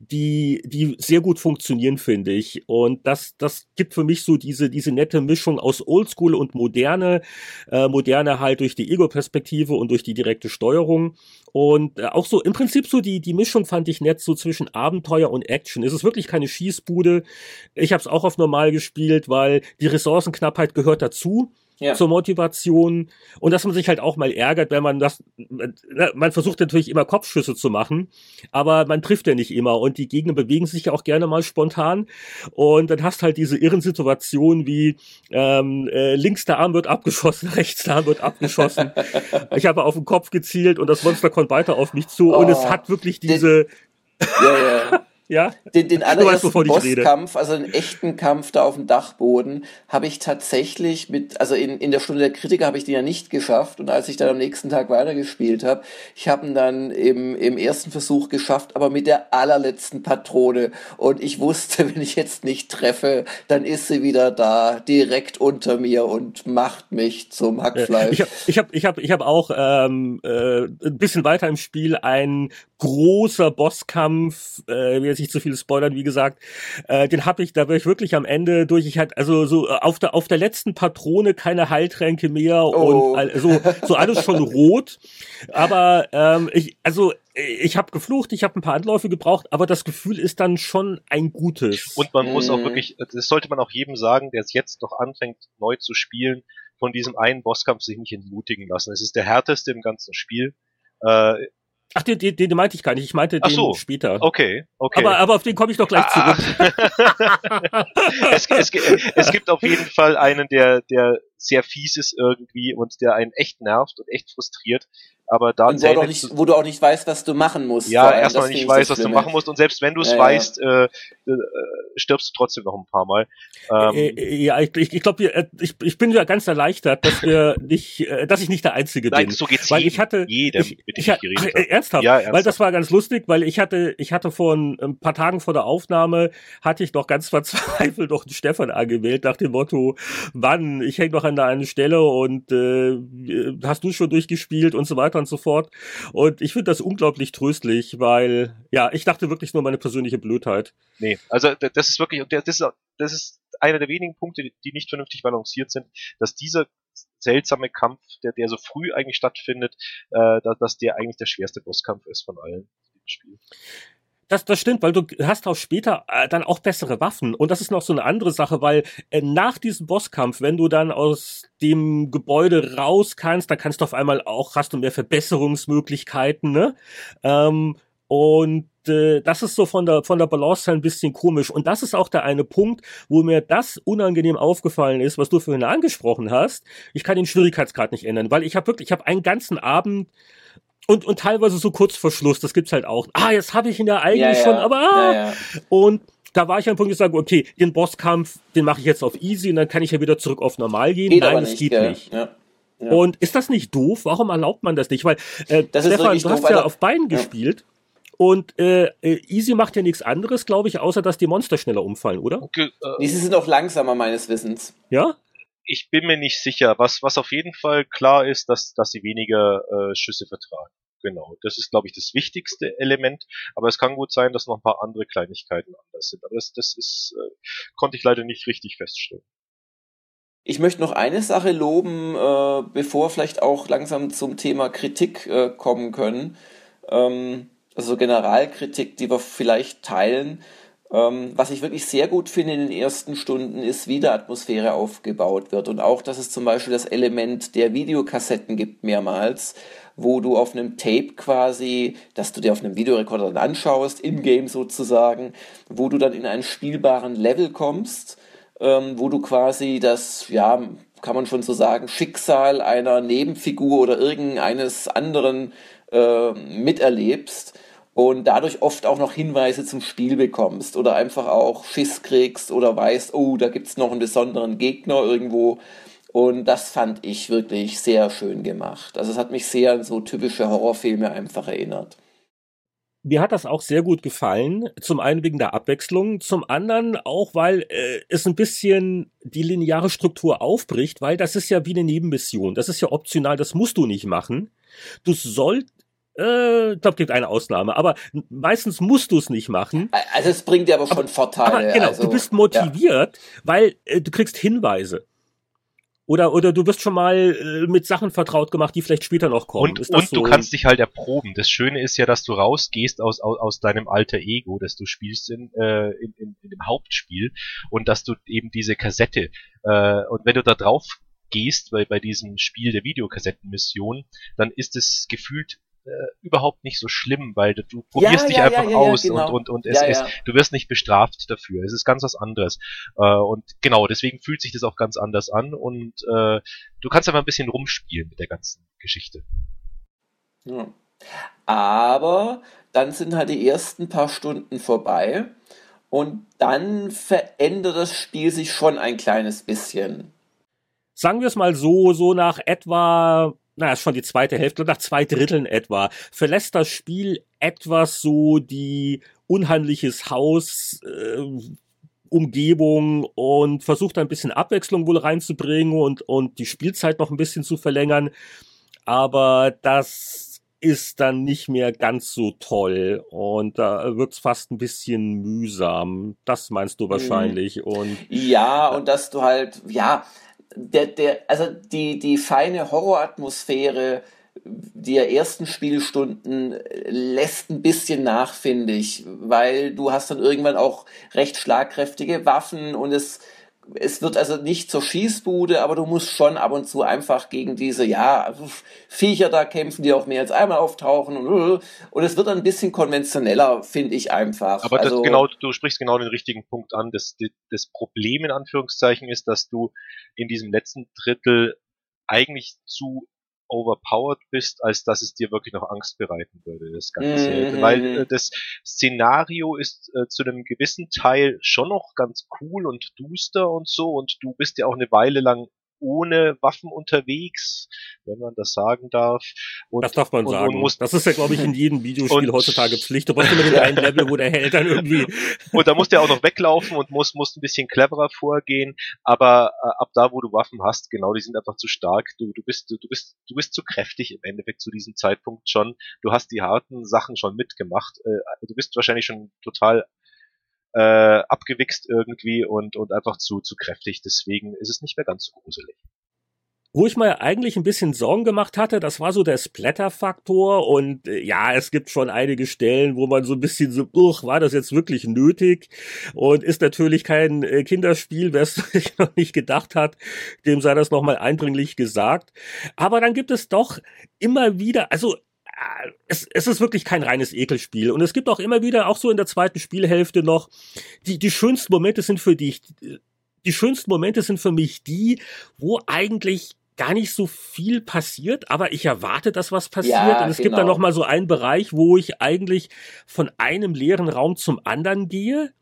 A: die, die sehr gut funktionieren, finde ich. Und das, das gibt für mich so diese, diese nette Mischung aus Oldschool und Moderne. Äh, Moderne halt durch die Ego-Perspektive und durch die direkte Steuerung. Und äh, auch so, im Prinzip so die, die Mischung fand ich nett, so zwischen Abenteuer und Action. Es ist wirklich keine Schießbude. Ich habe es auch auf normal gespielt, weil die Ressourcenknappheit gehört dazu ja. zur Motivation und dass man sich halt auch mal ärgert, wenn man das, man versucht natürlich immer Kopfschüsse zu machen, aber man trifft ja nicht immer und die Gegner bewegen sich ja auch gerne mal spontan und dann hast halt diese irren Situationen wie ähm, äh, links der Arm wird abgeschossen, [laughs] rechts der Arm wird abgeschossen. ich habe auf den Kopf gezielt und das Monster kommt weiter auf mich zu oh, und es oh. hat wirklich diese
D: ja, ja. Ja? Den, den allerersten Bosskampf, also einen echten Kampf da auf dem Dachboden, habe ich tatsächlich mit, also in, in der Stunde der Kritiker habe ich den ja nicht geschafft und als ich dann am nächsten Tag weitergespielt habe, ich habe ihn dann im, im ersten Versuch geschafft, aber mit der allerletzten Patrone und ich wusste, [laughs] wenn ich jetzt nicht treffe, dann ist sie wieder da, direkt unter mir und macht mich zum Hackfleisch.
A: Ich habe ich hab, ich hab, ich hab auch ähm, äh, ein bisschen weiter im Spiel ein großer Bosskampf, äh, will jetzt nicht zu viel spoilern, wie gesagt, äh, den habe ich, da war ich wirklich am Ende durch, ich hatte also so äh, auf der auf der letzten Patrone keine Heiltränke mehr oh. und so so alles schon rot, aber ähm, ich also ich habe geflucht, ich habe ein paar Anläufe gebraucht, aber das Gefühl ist dann schon ein gutes.
B: Und man muss auch mhm. wirklich, das sollte man auch jedem sagen, der es jetzt noch anfängt neu zu spielen, von diesem einen Bosskampf sich nicht entmutigen lassen. Es ist der härteste im ganzen Spiel. Äh,
A: Ach, den, den, den meinte ich gar nicht. Ich meinte den so. später.
B: Okay, okay.
A: Aber, aber auf den komme ich doch gleich ah.
B: zurück. [laughs] es, es, es gibt auf jeden Fall einen, der, der sehr fies ist irgendwie und der einen echt nervt und echt frustriert aber da
D: und wo, nicht, wo du auch nicht weißt, was du machen musst.
B: Ja, erstmal nicht weißt, was du machen musst und selbst wenn du es ja, weißt, ja. Äh, äh, stirbst du trotzdem noch ein paar Mal.
A: Ähm, äh, äh ja, ich, ich, ich glaube, äh, ich, ich bin ja ganz erleichtert, dass wir [laughs] nicht, äh, dass ich nicht der Einzige bin. Nein,
B: so geht's
A: weil
B: jedem,
A: ich hatte,
B: jedem,
A: ich, mit dem ich, ich geredet habe. Ernsthaft? Ja, ernsthaft? Weil das war ganz lustig, weil ich hatte, ich hatte vor ein, ein paar Tagen vor der Aufnahme hatte ich doch ganz verzweifelt doch den Stefan angewählt nach dem Motto, wann, ich hänge noch an der einen Stelle und äh, hast du schon durchgespielt und so weiter und so fort. Und ich finde das unglaublich tröstlich, weil, ja, ich dachte wirklich nur meine persönliche Blödheit.
B: Nee, also das ist wirklich, das ist, das ist einer der wenigen Punkte, die nicht vernünftig balanciert sind, dass dieser seltsame Kampf, der, der so früh eigentlich stattfindet, äh, dass, der eigentlich der schwerste Bosskampf ist von allen im Spiel.
A: Das, das stimmt, weil du hast auch später äh, dann auch bessere Waffen. Und das ist noch so eine andere Sache, weil äh, nach diesem Bosskampf, wenn du dann aus dem Gebäude raus kannst, dann kannst du auf einmal auch, hast du mehr Verbesserungsmöglichkeiten, ne? Ähm, und äh, das ist so von der von der Balance her ein bisschen komisch. Und das ist auch der eine Punkt, wo mir das unangenehm aufgefallen ist, was du vorhin angesprochen hast. Ich kann den Schwierigkeitsgrad nicht ändern, weil ich habe wirklich, ich habe einen ganzen Abend und, und teilweise so kurz vor Schluss, das gibt's halt auch. Ah, jetzt habe ich ihn ja eigentlich ja, ja. schon, aber ah. Ja, und da war ich an einem Punkt, ich sage, okay, den Bosskampf, den mache ich jetzt auf easy und dann kann ich ja wieder zurück auf normal gehen. Geht Nein, es geht nicht. Ja. Und ist das nicht doof? Warum erlaubt man das nicht? Weil, äh, das Stefan, du hast doof, ja auf beiden gespielt. Und äh, äh, Easy macht ja nichts anderes, glaube ich, außer dass die Monster schneller umfallen, oder?
D: Okay, äh, nee, sie sind auch langsamer meines Wissens.
A: Ja?
B: Ich bin mir nicht sicher. Was, was auf jeden Fall klar ist, dass, dass sie weniger äh, Schüsse vertragen. Genau, das ist, glaube ich, das wichtigste Element. Aber es kann gut sein, dass noch ein paar andere Kleinigkeiten anders sind. Aber das, das ist, äh, konnte ich leider nicht richtig feststellen.
D: Ich möchte noch eine Sache loben, äh, bevor vielleicht auch langsam zum Thema Kritik äh, kommen können. Ähm, also Generalkritik, die wir vielleicht teilen. Ähm, was ich wirklich sehr gut finde in den ersten Stunden ist, wie der Atmosphäre aufgebaut wird. Und auch, dass es zum Beispiel das Element der Videokassetten gibt mehrmals, wo du auf einem Tape quasi, dass du dir auf einem Videorekorder dann anschaust, in-game sozusagen, wo du dann in einen spielbaren Level kommst, ähm, wo du quasi das, ja, kann man schon so sagen, Schicksal einer Nebenfigur oder irgendeines anderen äh, miterlebst und dadurch oft auch noch Hinweise zum Spiel bekommst oder einfach auch Schiss kriegst oder weißt, oh, da gibt's noch einen besonderen Gegner irgendwo, und das fand ich wirklich sehr schön gemacht. Also es hat mich sehr an so typische Horrorfilme einfach erinnert.
A: Mir hat das auch sehr gut gefallen. Zum einen wegen der Abwechslung, zum anderen auch, weil äh, es ein bisschen die lineare Struktur aufbricht, weil das ist ja wie eine Nebenmission. Das ist ja optional, das musst du nicht machen. Du sollst äh, ich glaube, gibt eine Ausnahme, aber meistens musst du es nicht machen.
D: Also es bringt dir aber schon aber, Vorteile. Aber
A: genau,
D: also,
A: du bist motiviert, ja. weil äh, du kriegst Hinweise. Oder, oder du wirst schon mal äh, mit Sachen vertraut gemacht, die vielleicht später noch kommen.
B: Und, und so? du kannst dich halt erproben. Das Schöne ist ja, dass du rausgehst aus, aus, aus deinem alter Ego, das du spielst in, äh, in, in, in dem Hauptspiel und dass du eben diese Kassette äh, und wenn du da drauf gehst bei, bei diesem Spiel der Videokassettenmission, dann ist es gefühlt äh, überhaupt nicht so schlimm, weil du, du probierst ja, dich ja, einfach ja, aus genau. und, und, und es ist, du wirst nicht bestraft dafür. Es ist ganz was anderes. Äh, und genau, deswegen fühlt sich das auch ganz anders an und äh, du kannst einfach ein bisschen rumspielen mit der ganzen Geschichte.
D: Aber dann sind halt die ersten paar Stunden vorbei und dann verändert das Spiel sich schon ein kleines bisschen.
A: Sagen wir es mal so, so nach etwa na, ist schon die zweite Hälfte, nach zwei Dritteln etwa, verlässt das Spiel etwas so die unheimliches Haus, äh, Umgebung und versucht ein bisschen Abwechslung wohl reinzubringen und, und die Spielzeit noch ein bisschen zu verlängern. Aber das ist dann nicht mehr ganz so toll und da wird's fast ein bisschen mühsam. Das meinst du mhm. wahrscheinlich. Und
D: ja, und dass du halt, ja, der, der, also die, die feine Horroratmosphäre der ersten Spielstunden lässt ein bisschen nach, finde ich, weil du hast dann irgendwann auch recht schlagkräftige Waffen und es es wird also nicht zur Schießbude, aber du musst schon ab und zu einfach gegen diese, ja, Viecher da kämpfen, die auch mehr als einmal auftauchen und, und es wird ein bisschen konventioneller, finde ich einfach.
B: Aber also, genau, du sprichst genau den richtigen Punkt an. Das, das Problem in Anführungszeichen ist, dass du in diesem letzten Drittel eigentlich zu overpowered bist, als dass es dir wirklich noch Angst bereiten würde, das Ganze. Mhm. Weil äh, das Szenario ist äh, zu einem gewissen Teil schon noch ganz cool und duster und so und du bist ja auch eine Weile lang ohne Waffen unterwegs, wenn man das sagen darf.
A: Und, das darf man und, sagen. Und das ist ja, glaube ich, in jedem Videospiel heutzutage Pflicht. Du brauchst immer den einen Level, wo der Held dann irgendwie. [laughs]
B: Und da musst du ja auch noch weglaufen und musst, musst ein bisschen cleverer vorgehen. Aber äh, ab da, wo du Waffen hast, genau, die sind einfach zu stark. Du, du bist, du, du bist, du bist zu kräftig im Endeffekt zu diesem Zeitpunkt schon. Du hast die harten Sachen schon mitgemacht. Äh, du bist wahrscheinlich schon total äh, abgewichst irgendwie und, und einfach zu, zu kräftig. Deswegen ist es nicht mehr ganz so gruselig.
A: wo ich mir eigentlich ein bisschen Sorgen gemacht hatte, das war so der Splatter-Faktor und äh, ja, es gibt schon einige Stellen, wo man so ein bisschen so, uch, war das jetzt wirklich nötig und ist natürlich kein äh, Kinderspiel, wer es [laughs] noch nicht gedacht hat, dem sei das nochmal eindringlich gesagt. Aber dann gibt es doch immer wieder, also es, es ist wirklich kein reines Ekelspiel. Und es gibt auch immer wieder, auch so in der zweiten Spielhälfte noch, die, die schönsten Momente sind für dich, die schönsten Momente sind für mich die, wo eigentlich gar nicht so viel passiert, aber ich erwarte, dass was passiert. Ja, und es genau. gibt dann genau. noch mal so einen Bereich, wo ich eigentlich von einem leeren Raum zum anderen gehe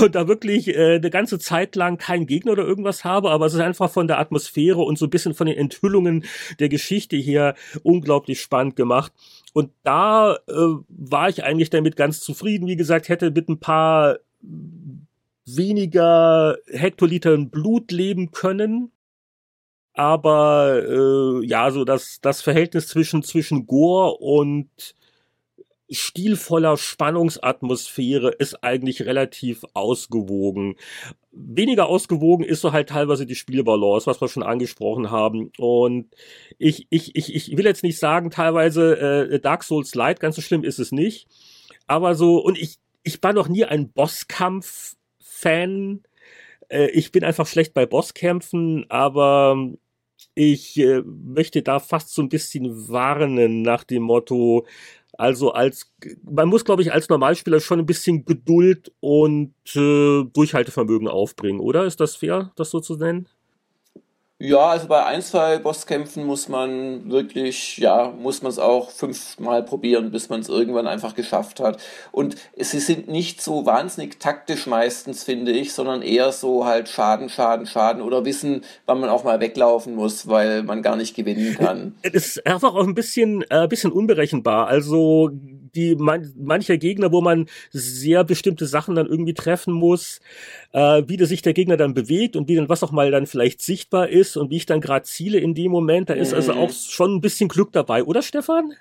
A: und da wirklich äh, eine ganze Zeit lang keinen Gegner oder irgendwas habe, aber es ist einfach von der Atmosphäre und so ein bisschen von den Enthüllungen der Geschichte her unglaublich spannend gemacht. Und da äh, war ich eigentlich damit ganz zufrieden. Wie gesagt, hätte mit ein paar weniger Hektolitern Blut leben können aber äh, ja, so das, das Verhältnis zwischen, zwischen Gore und stilvoller Spannungsatmosphäre ist eigentlich relativ ausgewogen. Weniger ausgewogen ist so halt teilweise die Spielbalance, was wir schon angesprochen haben. Und ich, ich, ich, ich will jetzt nicht sagen, teilweise äh, Dark Souls Light, ganz so schlimm ist es nicht. Aber so, und ich, ich war noch nie ein Bosskampf-Fan. Äh, ich bin einfach schlecht bei Bosskämpfen, aber ich äh, möchte da fast so ein bisschen warnen nach dem Motto, also als man muss, glaube ich, als Normalspieler schon ein bisschen Geduld und äh, Durchhaltevermögen aufbringen, oder? Ist das fair, das so zu nennen?
D: Ja, also bei ein, zwei Bosskämpfen muss man wirklich, ja, muss man es auch fünfmal probieren, bis man es irgendwann einfach geschafft hat. Und sie sind nicht so wahnsinnig taktisch meistens, finde ich, sondern eher so halt Schaden, Schaden, Schaden oder wissen, wann man auch mal weglaufen muss, weil man gar nicht gewinnen kann. [laughs]
A: Es ist einfach auch ein bisschen, äh, bisschen unberechenbar. Also die man, mancher Gegner, wo man sehr bestimmte Sachen dann irgendwie treffen muss, äh, wie sich der Gegner dann bewegt und wie dann was auch mal dann vielleicht sichtbar ist und wie ich dann gerade ziele in dem Moment. Da ist also mhm. auch schon ein bisschen Glück dabei, oder Stefan?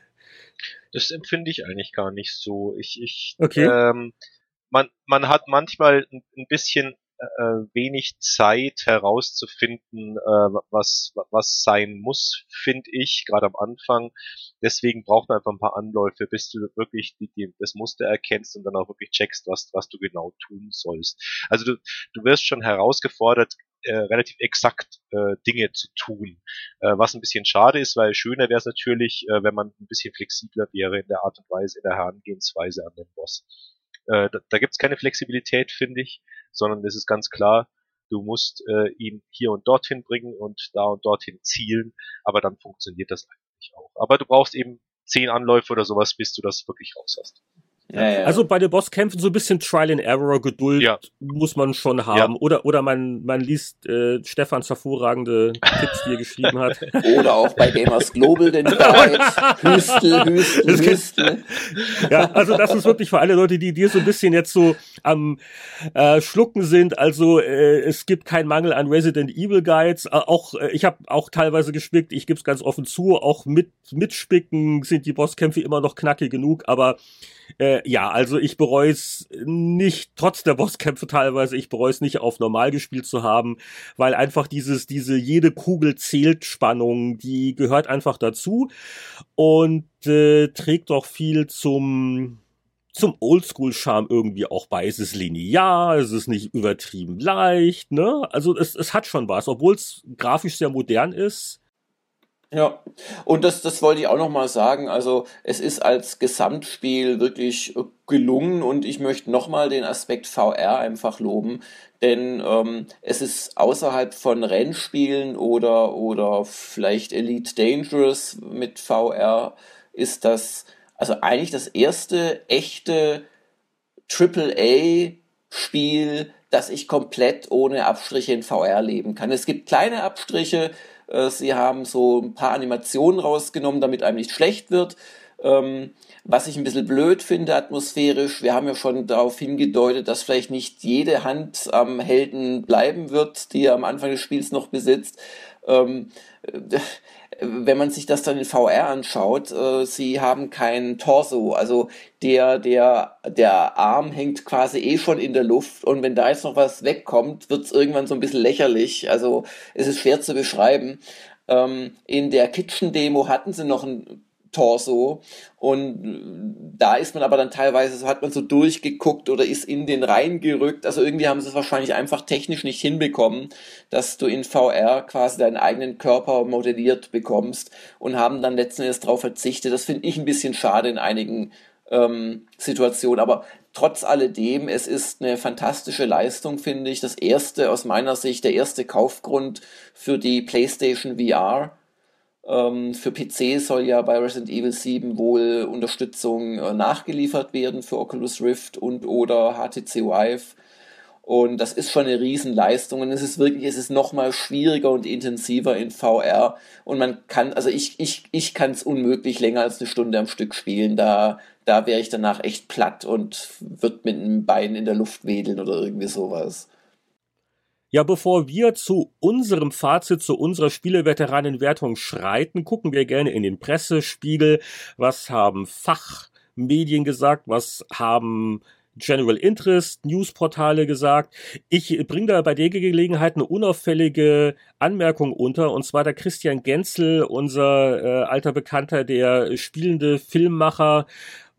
B: Das empfinde ich eigentlich gar nicht so. Ich, ich,
A: okay.
B: ähm, man, man hat manchmal ein, bisschen wenig Zeit herauszufinden, äh, was, was sein muss, finde ich, gerade am Anfang. Deswegen braucht man einfach ein paar Anläufe, bis du wirklich die, die, das Muster erkennst und dann auch wirklich checkst, was, was du genau tun sollst. Also du, du wirst schon herausgefordert, äh, relativ exakt äh, Dinge zu tun. Äh, was ein bisschen schade ist, weil schöner wäre es natürlich, äh, wenn man ein bisschen flexibler wäre in der Art und Weise, in der Herangehensweise an den Boss. Äh, da da gibt es keine Flexibilität, finde ich, sondern es ist ganz klar, du musst äh, ihn hier und dorthin bringen und da und dorthin zielen, aber dann funktioniert das eigentlich auch. Aber du brauchst eben zehn Anläufe oder sowas, bis du das wirklich raus hast.
A: Ja, ja. Also bei den Bosskämpfen so ein bisschen Trial and Error, Geduld ja. muss man schon haben. Oder, oder man, man liest äh, Stefans hervorragende Tipps, die er geschrieben hat. [laughs]
D: Oder auch bei Gamers Global den Guide. [laughs] Hüstel, Hüstel, Hüstel.
A: Ja, also das ist wirklich für alle Leute, die dir so ein bisschen jetzt so am äh, Schlucken sind. Also äh, es gibt keinen Mangel an Resident Evil Guides. Äh, auch äh, ich habe auch teilweise gespickt, ich gebe es ganz offen zu, auch mit mitspicken sind die Bosskämpfe immer noch knackig genug, aber äh, ja, also ich bereue es nicht, trotz der Bosskämpfe teilweise, ich bereue es nicht auf normal gespielt zu haben, weil einfach dieses, diese jede Kugel zählt Spannung, die gehört einfach dazu und äh, trägt doch viel zum zum Oldschool-Charme irgendwie auch bei. Es ist linear, es ist nicht übertrieben leicht, ne? Also es, es hat schon was, obwohl es grafisch sehr modern ist
D: ja, und das, das wollte ich auch nochmal sagen. Also es ist als Gesamtspiel wirklich gelungen und ich möchte nochmal den Aspekt VR einfach loben, denn ähm, es ist außerhalb von Rennspielen oder, oder vielleicht Elite Dangerous mit VR ist das also eigentlich das erste echte AAA Spiel, das ich komplett ohne Abstriche in VR leben kann. Es gibt kleine Abstriche, sie haben so ein paar Animationen rausgenommen, damit einem nicht schlecht wird. Ähm, was ich ein bisschen blöd finde atmosphärisch, wir haben ja schon darauf hingedeutet, dass vielleicht nicht jede Hand am Helden bleiben wird, die er am Anfang des Spiels noch besitzt. Ähm, wenn man sich das dann in VR anschaut, äh, sie haben keinen Torso. Also der, der, der Arm hängt quasi eh schon in der Luft und wenn da jetzt noch was wegkommt, wird es irgendwann so ein bisschen lächerlich. Also es ist schwer zu beschreiben. Ähm, in der Kitchen-Demo hatten sie noch ein Torso und da ist man aber dann teilweise, so hat man so durchgeguckt oder ist in den reingerückt. Also irgendwie haben sie es wahrscheinlich einfach technisch nicht hinbekommen, dass du in VR quasi deinen eigenen Körper modelliert bekommst und haben dann letzten Endes darauf verzichtet. Das finde ich ein bisschen schade in einigen ähm, Situationen, aber trotz alledem, es ist eine fantastische Leistung, finde ich. Das erste, aus meiner Sicht, der erste Kaufgrund für die PlayStation VR ähm, für PC soll ja bei Resident Evil 7 wohl Unterstützung äh, nachgeliefert werden für Oculus Rift und oder HTC Vive. Und das ist schon eine Riesenleistung. Und es ist wirklich, es ist nochmal schwieriger und intensiver in VR. Und man kann, also ich, ich, ich kann es unmöglich länger als eine Stunde am Stück spielen. Da, da wäre ich danach echt platt und wird mit einem Bein in der Luft wedeln oder irgendwie sowas.
A: Ja, bevor wir zu unserem Fazit, zu unserer Spieleveteranenwertung schreiten, gucken wir gerne in den Pressespiegel. Was haben Fachmedien gesagt? Was haben General Interest, Newsportale gesagt. Ich bringe da bei der Gelegenheit eine unauffällige Anmerkung unter, und zwar der Christian Genzel, unser äh, alter Bekannter, der spielende Filmmacher,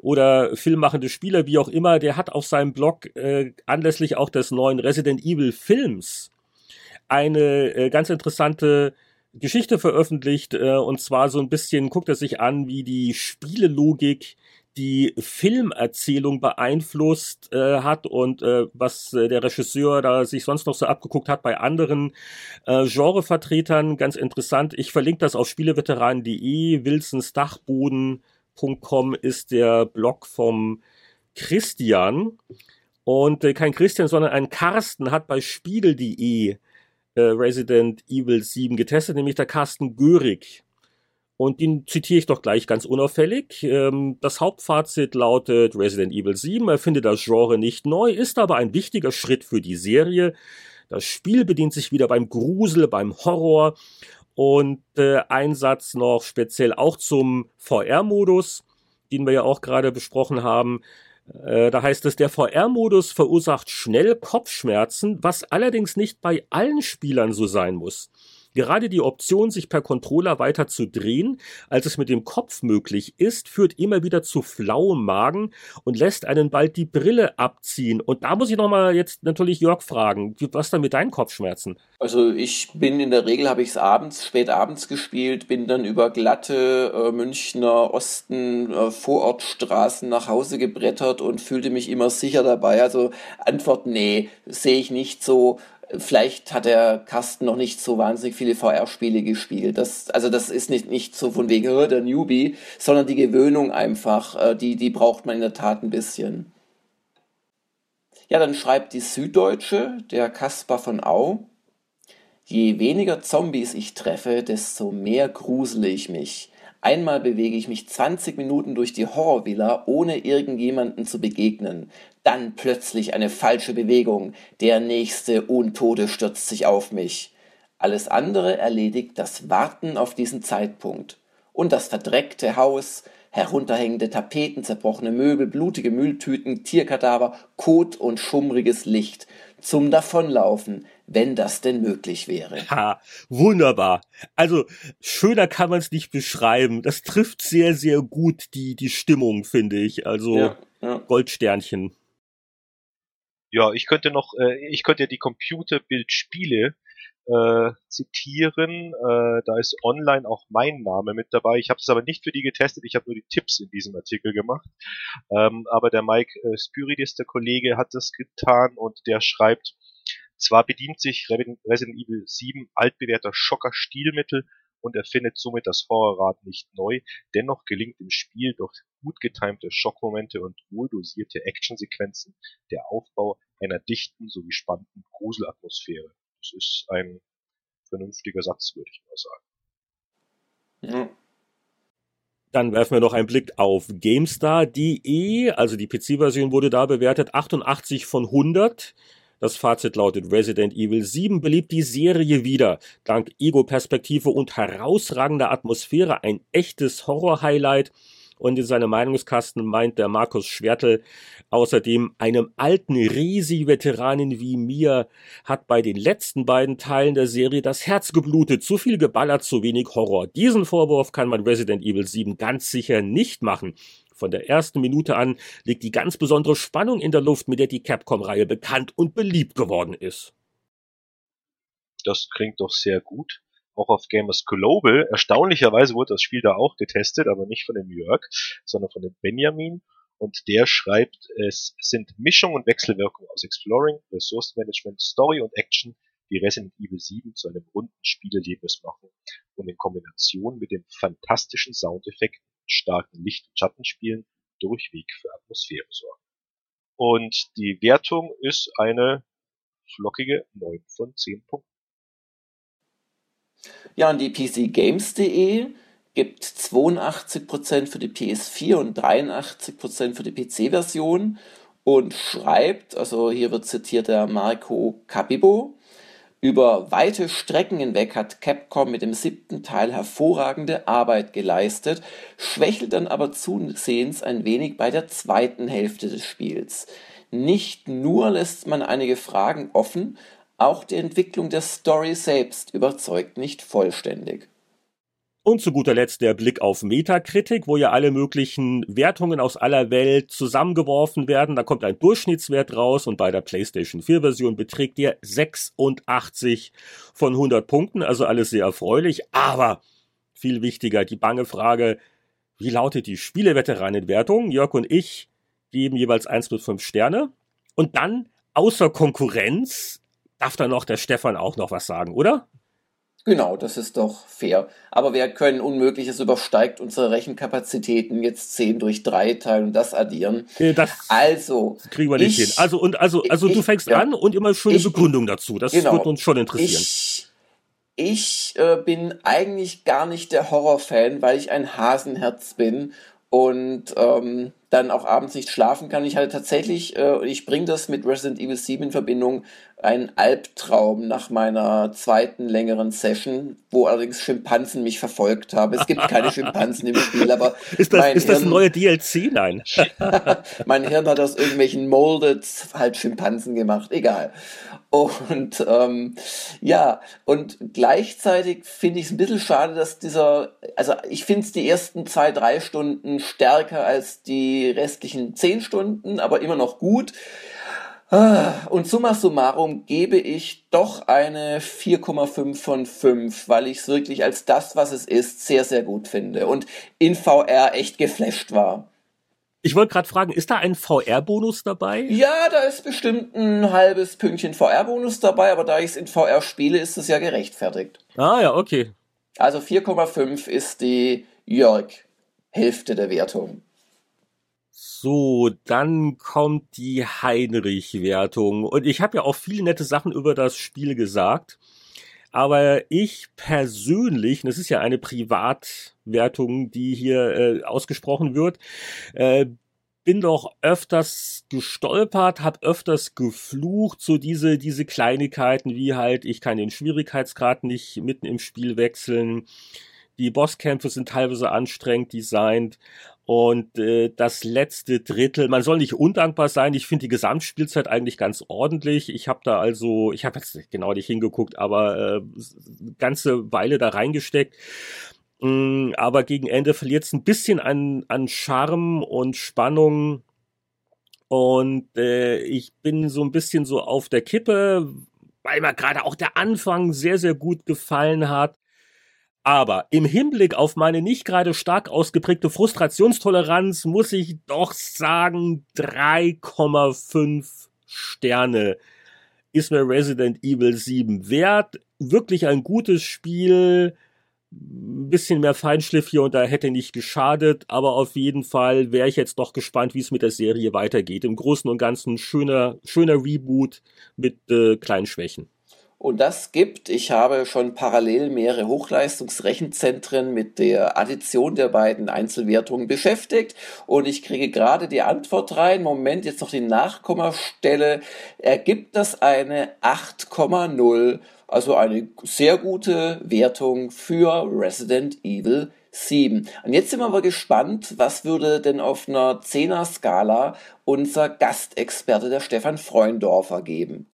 A: oder filmmachende Spieler, wie auch immer, der hat auf seinem Blog äh, anlässlich auch des neuen Resident Evil Films eine äh, ganz interessante Geschichte veröffentlicht äh, und zwar so ein bisschen guckt er sich an, wie die Spielelogik die Filmerzählung beeinflusst äh, hat und äh, was äh, der Regisseur da sich sonst noch so abgeguckt hat bei anderen äh, Genrevertretern. Ganz interessant. Ich verlinke das auf spieleveteranen.de. Wilsons Dachboden Com ist der Blog vom Christian. Und äh, kein Christian, sondern ein Carsten hat bei spiegel.de äh, Resident Evil 7 getestet, nämlich der Carsten Görig. Und den zitiere ich doch gleich ganz unauffällig. Ähm, das Hauptfazit lautet, Resident Evil 7 erfindet das Genre nicht neu, ist aber ein wichtiger Schritt für die Serie. Das Spiel bedient sich wieder beim Grusel, beim Horror und äh, ein Satz noch speziell auch zum VR-Modus, den wir ja auch gerade besprochen haben. Äh, da heißt es, der VR-Modus verursacht schnell Kopfschmerzen, was allerdings nicht bei allen Spielern so sein muss. Gerade die Option, sich per Controller weiter zu drehen, als es mit dem Kopf möglich ist, führt immer wieder zu flauem Magen und lässt einen bald die Brille abziehen. Und da muss ich nochmal jetzt natürlich Jörg fragen, was dann mit deinen Kopfschmerzen?
D: Also ich bin in der Regel, habe ich es abends, spät abends gespielt, bin dann über glatte äh, Münchner Osten äh, Vorortstraßen nach Hause gebrettert und fühlte mich immer sicher dabei. Also Antwort, nee, sehe ich nicht so. Vielleicht hat der Carsten noch nicht so wahnsinnig viele VR-Spiele gespielt. Das, also das ist nicht, nicht so von wegen oh, der Newbie, sondern die Gewöhnung einfach, äh, die, die braucht man in der Tat ein bisschen. Ja, dann schreibt die Süddeutsche, der Kaspar von Au, Je weniger Zombies ich treffe, desto mehr grusele ich mich. Einmal bewege ich mich 20 Minuten durch die Horrorvilla, ohne irgendjemanden zu begegnen. Dann plötzlich eine falsche Bewegung. Der nächste Untote stürzt sich auf mich. Alles andere erledigt das Warten auf diesen Zeitpunkt. Und das verdreckte Haus, herunterhängende Tapeten, zerbrochene Möbel, blutige Mülltüten, Tierkadaver, Kot und schummriges Licht zum Davonlaufen, wenn das denn möglich wäre.
A: Ha, wunderbar. Also schöner kann man es nicht beschreiben. Das trifft sehr, sehr gut die, die Stimmung, finde ich. Also ja, ja. Goldsternchen.
B: Ja, ich könnte noch, äh, ich könnte ja die Computerbildspiele äh, zitieren. Äh, da ist online auch mein Name mit dabei. Ich habe es aber nicht für die getestet, ich habe nur die Tipps in diesem Artikel gemacht. Ähm, aber der Mike äh, Spyridis, der Kollege, hat das getan und der schreibt, zwar bedient sich Resident Evil 7 altbewährter Schocker-Stilmittel und erfindet somit das Horrorrad nicht neu, dennoch gelingt im Spiel durch gut getimte Schockmomente und wohldosierte Actionsequenzen der Aufbau einer dichten sowie spannenden Gruselatmosphäre. Das ist ein vernünftiger Satz, würde ich mal sagen.
A: Ja. Dann werfen wir noch einen Blick auf GameStar.de, also die PC-Version wurde da bewertet, 88 von 100. Das Fazit lautet Resident Evil 7 beliebt die Serie wieder. Dank Ego-Perspektive und herausragender Atmosphäre ein echtes Horror-Highlight Und in seinem Meinungskasten meint der Markus Schwertel außerdem, einem alten Risi-Veteranen wie mir hat bei den letzten beiden Teilen der Serie das Herz geblutet. Zu viel geballert, zu wenig Horror. Diesen Vorwurf kann man Resident Evil 7 ganz sicher nicht machen. Von der ersten Minute an liegt die ganz besondere Spannung in der Luft, mit der die Capcom-Reihe bekannt und beliebt geworden ist.
B: Das klingt doch sehr gut auch auf Gamers Global. Erstaunlicherweise wurde das Spiel da auch getestet, aber nicht von dem Jörg, sondern von dem Benjamin. Und der schreibt, es sind Mischung und Wechselwirkung aus Exploring, Resource Management, Story und Action, die Resident Evil 7 zu einem runden Spielerlebnis machen und in Kombination mit den fantastischen Soundeffekten, starken Licht- und Schattenspielen durchweg für Atmosphäre sorgen. Und die Wertung ist eine flockige 9 von 10 Punkten.
D: Ja, und die PCGames.de gibt 82% für die PS4 und 83% für die PC-Version und schreibt, also hier wird zitiert der Marco Capibo, über weite Strecken hinweg hat Capcom mit dem siebten Teil hervorragende Arbeit geleistet, schwächelt dann aber zusehends ein wenig bei der zweiten Hälfte des Spiels. Nicht nur lässt man einige Fragen offen, auch die Entwicklung der Story selbst überzeugt nicht vollständig.
A: Und zu guter Letzt der Blick auf Metakritik, wo ja alle möglichen Wertungen aus aller Welt zusammengeworfen werden. Da kommt ein Durchschnittswert raus und bei der PlayStation 4 Version beträgt der 86 von 100 Punkten. Also alles sehr erfreulich. Aber viel wichtiger, die bange Frage, wie lautet die Spieleveteranenwertung? Jörg und ich geben jeweils 1 bis 5 Sterne. Und dann außer Konkurrenz darf da noch der Stefan auch noch was sagen, oder?
D: Genau, das ist doch fair. Aber wir können Unmögliches übersteigt unsere Rechenkapazitäten jetzt 10 durch 3 teilen und das addieren.
A: Das also kriegen wir nicht ich, hin. Also und also also ich, du fängst ja, an und immer schöne ich, Begründung dazu. Das genau, wird uns schon interessieren.
D: Ich, ich äh, bin eigentlich gar nicht der Horrorfan, weil ich ein Hasenherz bin und ähm, dann auch abends nicht schlafen kann. Ich hatte tatsächlich, äh, ich bringe das mit Resident Evil 7 in Verbindung, ein Albtraum nach meiner zweiten längeren Session, wo allerdings Schimpansen mich verfolgt haben. Es gibt keine Schimpansen im Spiel, aber [laughs]
A: ist das, ist Hirn, das ein neuer DLC? Nein. [laughs]
D: mein Hirn hat aus irgendwelchen Molded halt Schimpansen gemacht. Egal. Und ähm, ja, und gleichzeitig finde ich es ein bisschen schade, dass dieser, also ich finde es die ersten zwei, drei Stunden stärker als die restlichen zehn Stunden, aber immer noch gut. Ah, und summa summarum gebe ich doch eine 4,5 von 5, weil ich es wirklich als das, was es ist, sehr, sehr gut finde und in VR echt geflasht war.
A: Ich wollte gerade fragen, ist da ein VR-Bonus dabei?
D: Ja, da ist bestimmt ein halbes Pünktchen VR-Bonus dabei, aber da ich es in VR spiele, ist es ja gerechtfertigt.
A: Ah ja, okay.
D: Also 4,5 ist die Jörg-Hälfte der Wertung.
A: So, dann kommt die Heinrich-Wertung. Und ich habe ja auch viele nette Sachen über das Spiel gesagt. Aber ich persönlich, das ist ja eine Privatwertung, die hier äh, ausgesprochen wird, äh, bin doch öfters gestolpert, hab öfters geflucht, so diese, diese Kleinigkeiten wie halt, ich kann den Schwierigkeitsgrad nicht mitten im Spiel wechseln. Die Bosskämpfe sind teilweise anstrengend designt und äh, das letzte Drittel, man soll nicht undankbar sein. Ich finde die Gesamtspielzeit eigentlich ganz ordentlich. Ich habe da also, ich habe jetzt genau nicht hingeguckt, aber äh, ganze Weile da reingesteckt. Mm, aber gegen Ende verliert es ein bisschen an, an Charme und Spannung. Und äh, ich bin so ein bisschen so auf der Kippe, weil mir gerade auch der Anfang sehr, sehr gut gefallen hat. Aber im Hinblick auf meine nicht gerade stark ausgeprägte Frustrationstoleranz muss ich doch sagen, 3,5 Sterne ist mir Resident Evil 7 wert. Wirklich ein gutes Spiel. Ein bisschen mehr Feinschliff hier und da hätte nicht geschadet, aber auf jeden Fall wäre ich jetzt doch gespannt, wie es mit der Serie weitergeht. Im Großen und Ganzen schöner, schöner Reboot mit äh, kleinen Schwächen.
D: Und das gibt, ich habe schon parallel mehrere Hochleistungsrechenzentren mit der Addition der beiden Einzelwertungen beschäftigt und ich kriege gerade die Antwort rein. Moment, jetzt noch die Nachkommastelle. Ergibt das eine 8,0, also eine sehr gute Wertung für Resident Evil 7. Und jetzt sind wir aber gespannt, was würde denn auf einer 10er Skala unser Gastexperte, der Stefan Freundorfer, geben?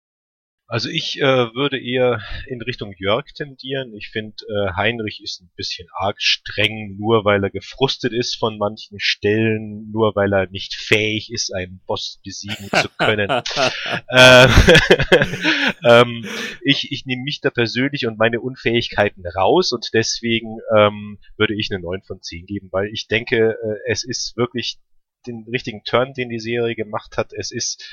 B: Also ich äh, würde eher in Richtung Jörg tendieren. Ich finde, äh, Heinrich ist ein bisschen arg streng, nur weil er gefrustet ist von manchen Stellen, nur weil er nicht fähig ist, einen Boss besiegen zu können. [laughs] äh, [laughs] ähm, ich ich nehme mich da persönlich und meine Unfähigkeiten raus und deswegen ähm, würde ich eine 9 von 10 geben, weil ich denke, äh, es ist wirklich den richtigen Turn, den die Serie gemacht hat. Es ist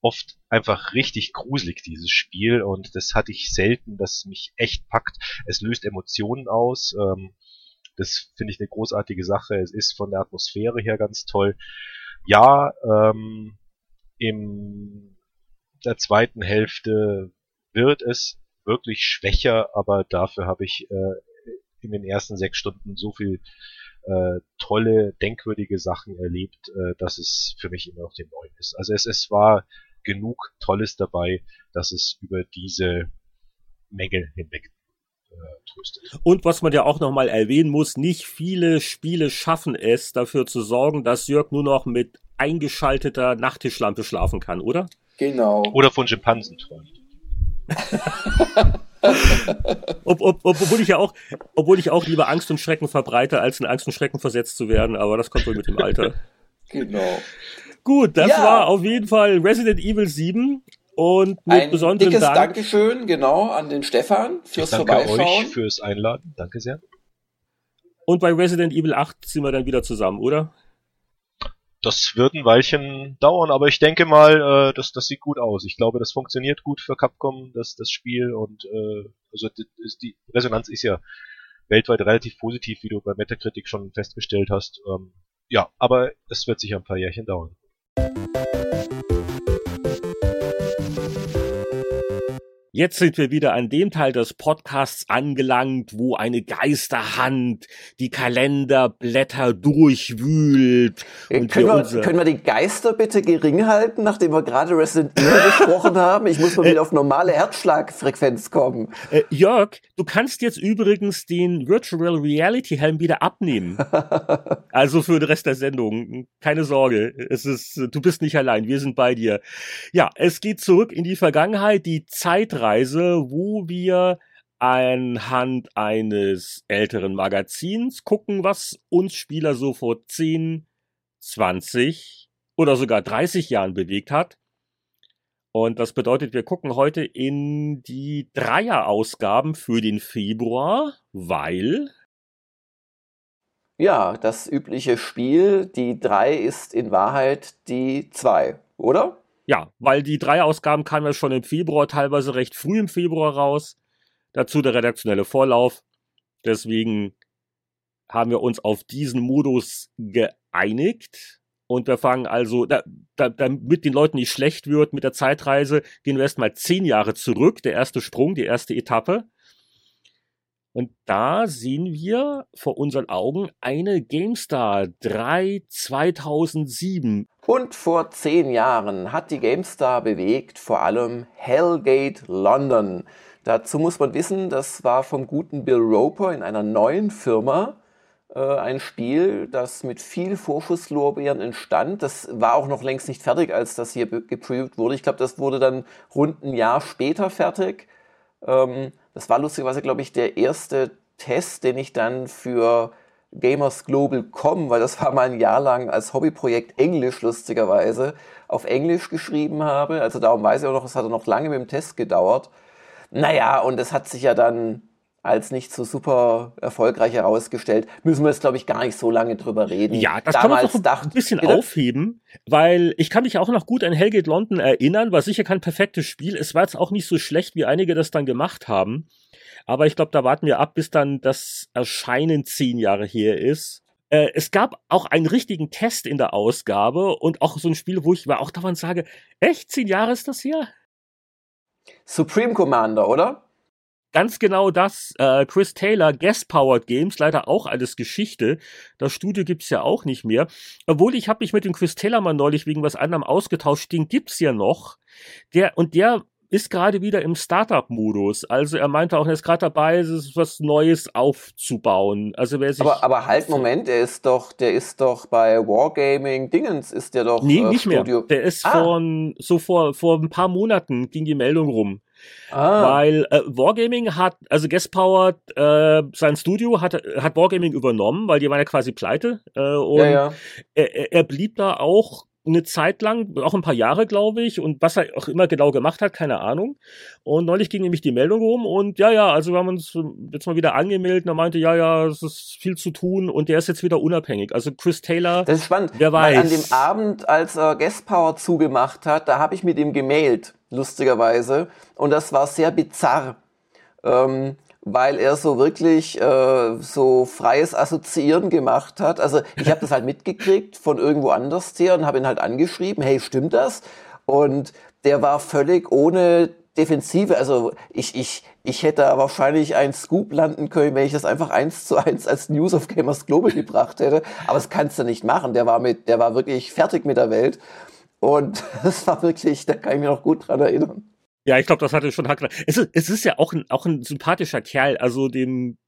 B: oft einfach richtig gruselig, dieses Spiel, und das hatte ich selten, dass es mich echt packt. Es löst Emotionen aus. Ähm, das finde ich eine großartige Sache. Es ist von der Atmosphäre her ganz toll. Ja, ähm, in der zweiten Hälfte wird es wirklich schwächer, aber dafür habe ich äh, in den ersten sechs Stunden so viel äh, tolle, denkwürdige Sachen erlebt, äh, dass es für mich immer noch den neuen ist. Also es, es war genug Tolles dabei, dass es über diese Menge hinweg äh, tröstet.
A: Und was man ja auch nochmal erwähnen muss, nicht viele Spiele schaffen es, dafür zu sorgen, dass Jörg nur noch mit eingeschalteter Nachttischlampe schlafen kann, oder?
D: Genau.
B: Oder von Schimpansen träumt. [laughs]
A: ob, ob, obwohl ich ja auch, obwohl ich auch lieber Angst und Schrecken verbreite, als in Angst und Schrecken versetzt zu werden, aber das kommt wohl mit dem Alter.
D: Genau.
A: Gut, das ja. war auf jeden Fall Resident Evil 7 und mit
D: Ein
A: besonderem
D: dickes
A: Dank.
D: Dankeschön, genau, an den Stefan fürs
B: Danke
D: Vorbeischauen.
B: euch fürs Einladen. Danke sehr.
A: Und bei Resident Evil 8 sind wir dann wieder zusammen, oder?
B: Das wird ein Weilchen dauern, aber ich denke mal, äh, das, das sieht gut aus. Ich glaube, das funktioniert gut für Capcom, das, das Spiel und äh, also die, die Resonanz ist ja weltweit relativ positiv, wie du bei Metacritic schon festgestellt hast. Ähm, ja, aber es wird sicher ein paar Jährchen dauern.
A: you Jetzt sind wir wieder an dem Teil des Podcasts angelangt, wo eine Geisterhand die Kalenderblätter durchwühlt.
D: Und können, wir, können wir die Geister bitte gering halten, nachdem wir gerade Resident Evil besprochen [laughs] haben? Ich muss mal wieder auf normale Herzschlagfrequenz kommen.
A: Äh, Jörg, du kannst jetzt übrigens den Virtual Reality Helm wieder abnehmen. [laughs] also für den Rest der Sendung. Keine Sorge. Es ist, du bist nicht allein. Wir sind bei dir. Ja, es geht zurück in die Vergangenheit. Die Zeit Zeitreise, wo wir anhand eines älteren Magazins gucken, was uns Spieler so vor 10, 20 oder sogar 30 Jahren bewegt hat. Und das bedeutet, wir gucken heute in die Dreier-Ausgaben für den Februar, weil.
D: Ja, das übliche Spiel, die 3 ist in Wahrheit die 2, oder?
A: Ja, weil die drei Ausgaben kamen ja schon im Februar, teilweise recht früh im Februar raus. Dazu der redaktionelle Vorlauf. Deswegen haben wir uns auf diesen Modus geeinigt. Und wir fangen also, da, da, damit den Leuten nicht schlecht wird mit der Zeitreise, gehen wir erstmal zehn Jahre zurück. Der erste Sprung, die erste Etappe. Und da sehen wir vor unseren Augen eine GameStar 3 2007.
D: Und vor zehn Jahren hat die GameStar bewegt vor allem Hellgate London. Dazu muss man wissen, das war vom guten Bill Roper in einer neuen Firma äh, ein Spiel, das mit viel Vorschusslorbeeren entstand. Das war auch noch längst nicht fertig, als das hier geprüft wurde. Ich glaube, das wurde dann rund ein Jahr später fertig. Ähm, das war lustigerweise, glaube ich, der erste Test, den ich dann für Gamers Global Com, weil das war mal ein Jahr lang als Hobbyprojekt Englisch lustigerweise, auf Englisch geschrieben habe. Also darum weiß ich auch noch, es hat noch lange mit dem Test gedauert. Naja, und es hat sich ja dann als nicht so super erfolgreich herausgestellt. Müssen wir jetzt, glaube ich, gar nicht so lange drüber reden.
A: Ja, das Damals kann man doch ein bisschen bitte? aufheben, weil ich kann mich auch noch gut an Hellgate London erinnern, war sicher kein perfektes Spiel. Es war jetzt auch nicht so schlecht, wie einige das dann gemacht haben. Aber ich glaube, da warten wir ab, bis dann das Erscheinen zehn Jahre her ist. Äh, es gab auch einen richtigen Test in der Ausgabe und auch so ein Spiel, wo ich mir auch davon sage, echt, zehn Jahre ist das her?
D: Supreme Commander, oder?
A: Ganz genau das. Äh, Chris Taylor, Guest Powered Games, leider auch alles Geschichte. Das Studio gibt's ja auch nicht mehr. Obwohl ich habe mich mit dem Chris Taylor mal neulich wegen was anderem ausgetauscht. Den gibt's ja noch. Der und der ist gerade wieder im Startup-Modus. Also er meinte auch, er ist gerade dabei, was Neues aufzubauen. Also wer sich
D: aber, aber halt, Moment, der ist doch, der ist doch bei Wargaming Dingens, ist der doch.
A: Nee, äh, nicht Studio. mehr. Der ist ah. von, so vor, vor ein paar Monaten ging die Meldung rum. Ah. Weil äh, Wargaming hat, also Guestpowered, äh, sein Studio hat, hat Wargaming übernommen, weil die waren ja quasi pleite. Äh, und ja, ja. Er, er blieb da auch eine Zeit lang, auch ein paar Jahre, glaube ich, und was er auch immer genau gemacht hat, keine Ahnung. Und neulich ging nämlich die Meldung rum und ja, ja, also wir haben uns jetzt mal wieder angemeldet und er meinte, ja, ja, es ist viel zu tun und der ist jetzt wieder unabhängig. Also Chris Taylor.
D: Das ist spannend. Wer weiß. Weil an dem Abend, als er Guest Power zugemacht hat, da habe ich mit ihm gemailt, lustigerweise. Und das war sehr bizarr. Ähm, weil er so wirklich äh, so freies Assoziieren gemacht hat. Also ich habe das halt [laughs] mitgekriegt von irgendwo anders her und habe ihn halt angeschrieben, hey, stimmt das? Und der war völlig ohne Defensive. Also ich, ich, ich hätte da wahrscheinlich ein Scoop landen können, wenn ich das einfach eins zu eins als News of Gamers Global gebracht hätte. Aber das kannst du nicht machen. Der war mit, der war wirklich fertig mit der Welt. Und [laughs] das war wirklich, da kann ich mich noch gut dran erinnern.
A: Ja, ich glaube, das hatte schon Hackler. Es ist, es ist ja auch ein, auch ein sympathischer Kerl, also dem,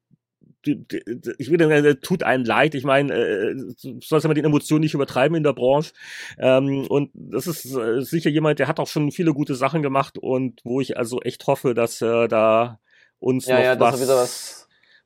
A: ich will der tut einem leid. Ich meine, äh, sollst ja mal den Emotionen nicht übertreiben in der Branche. Ähm, und das ist äh, sicher jemand, der hat auch schon viele gute Sachen gemacht und wo ich also echt hoffe, dass er da uns ja, noch ja, was, was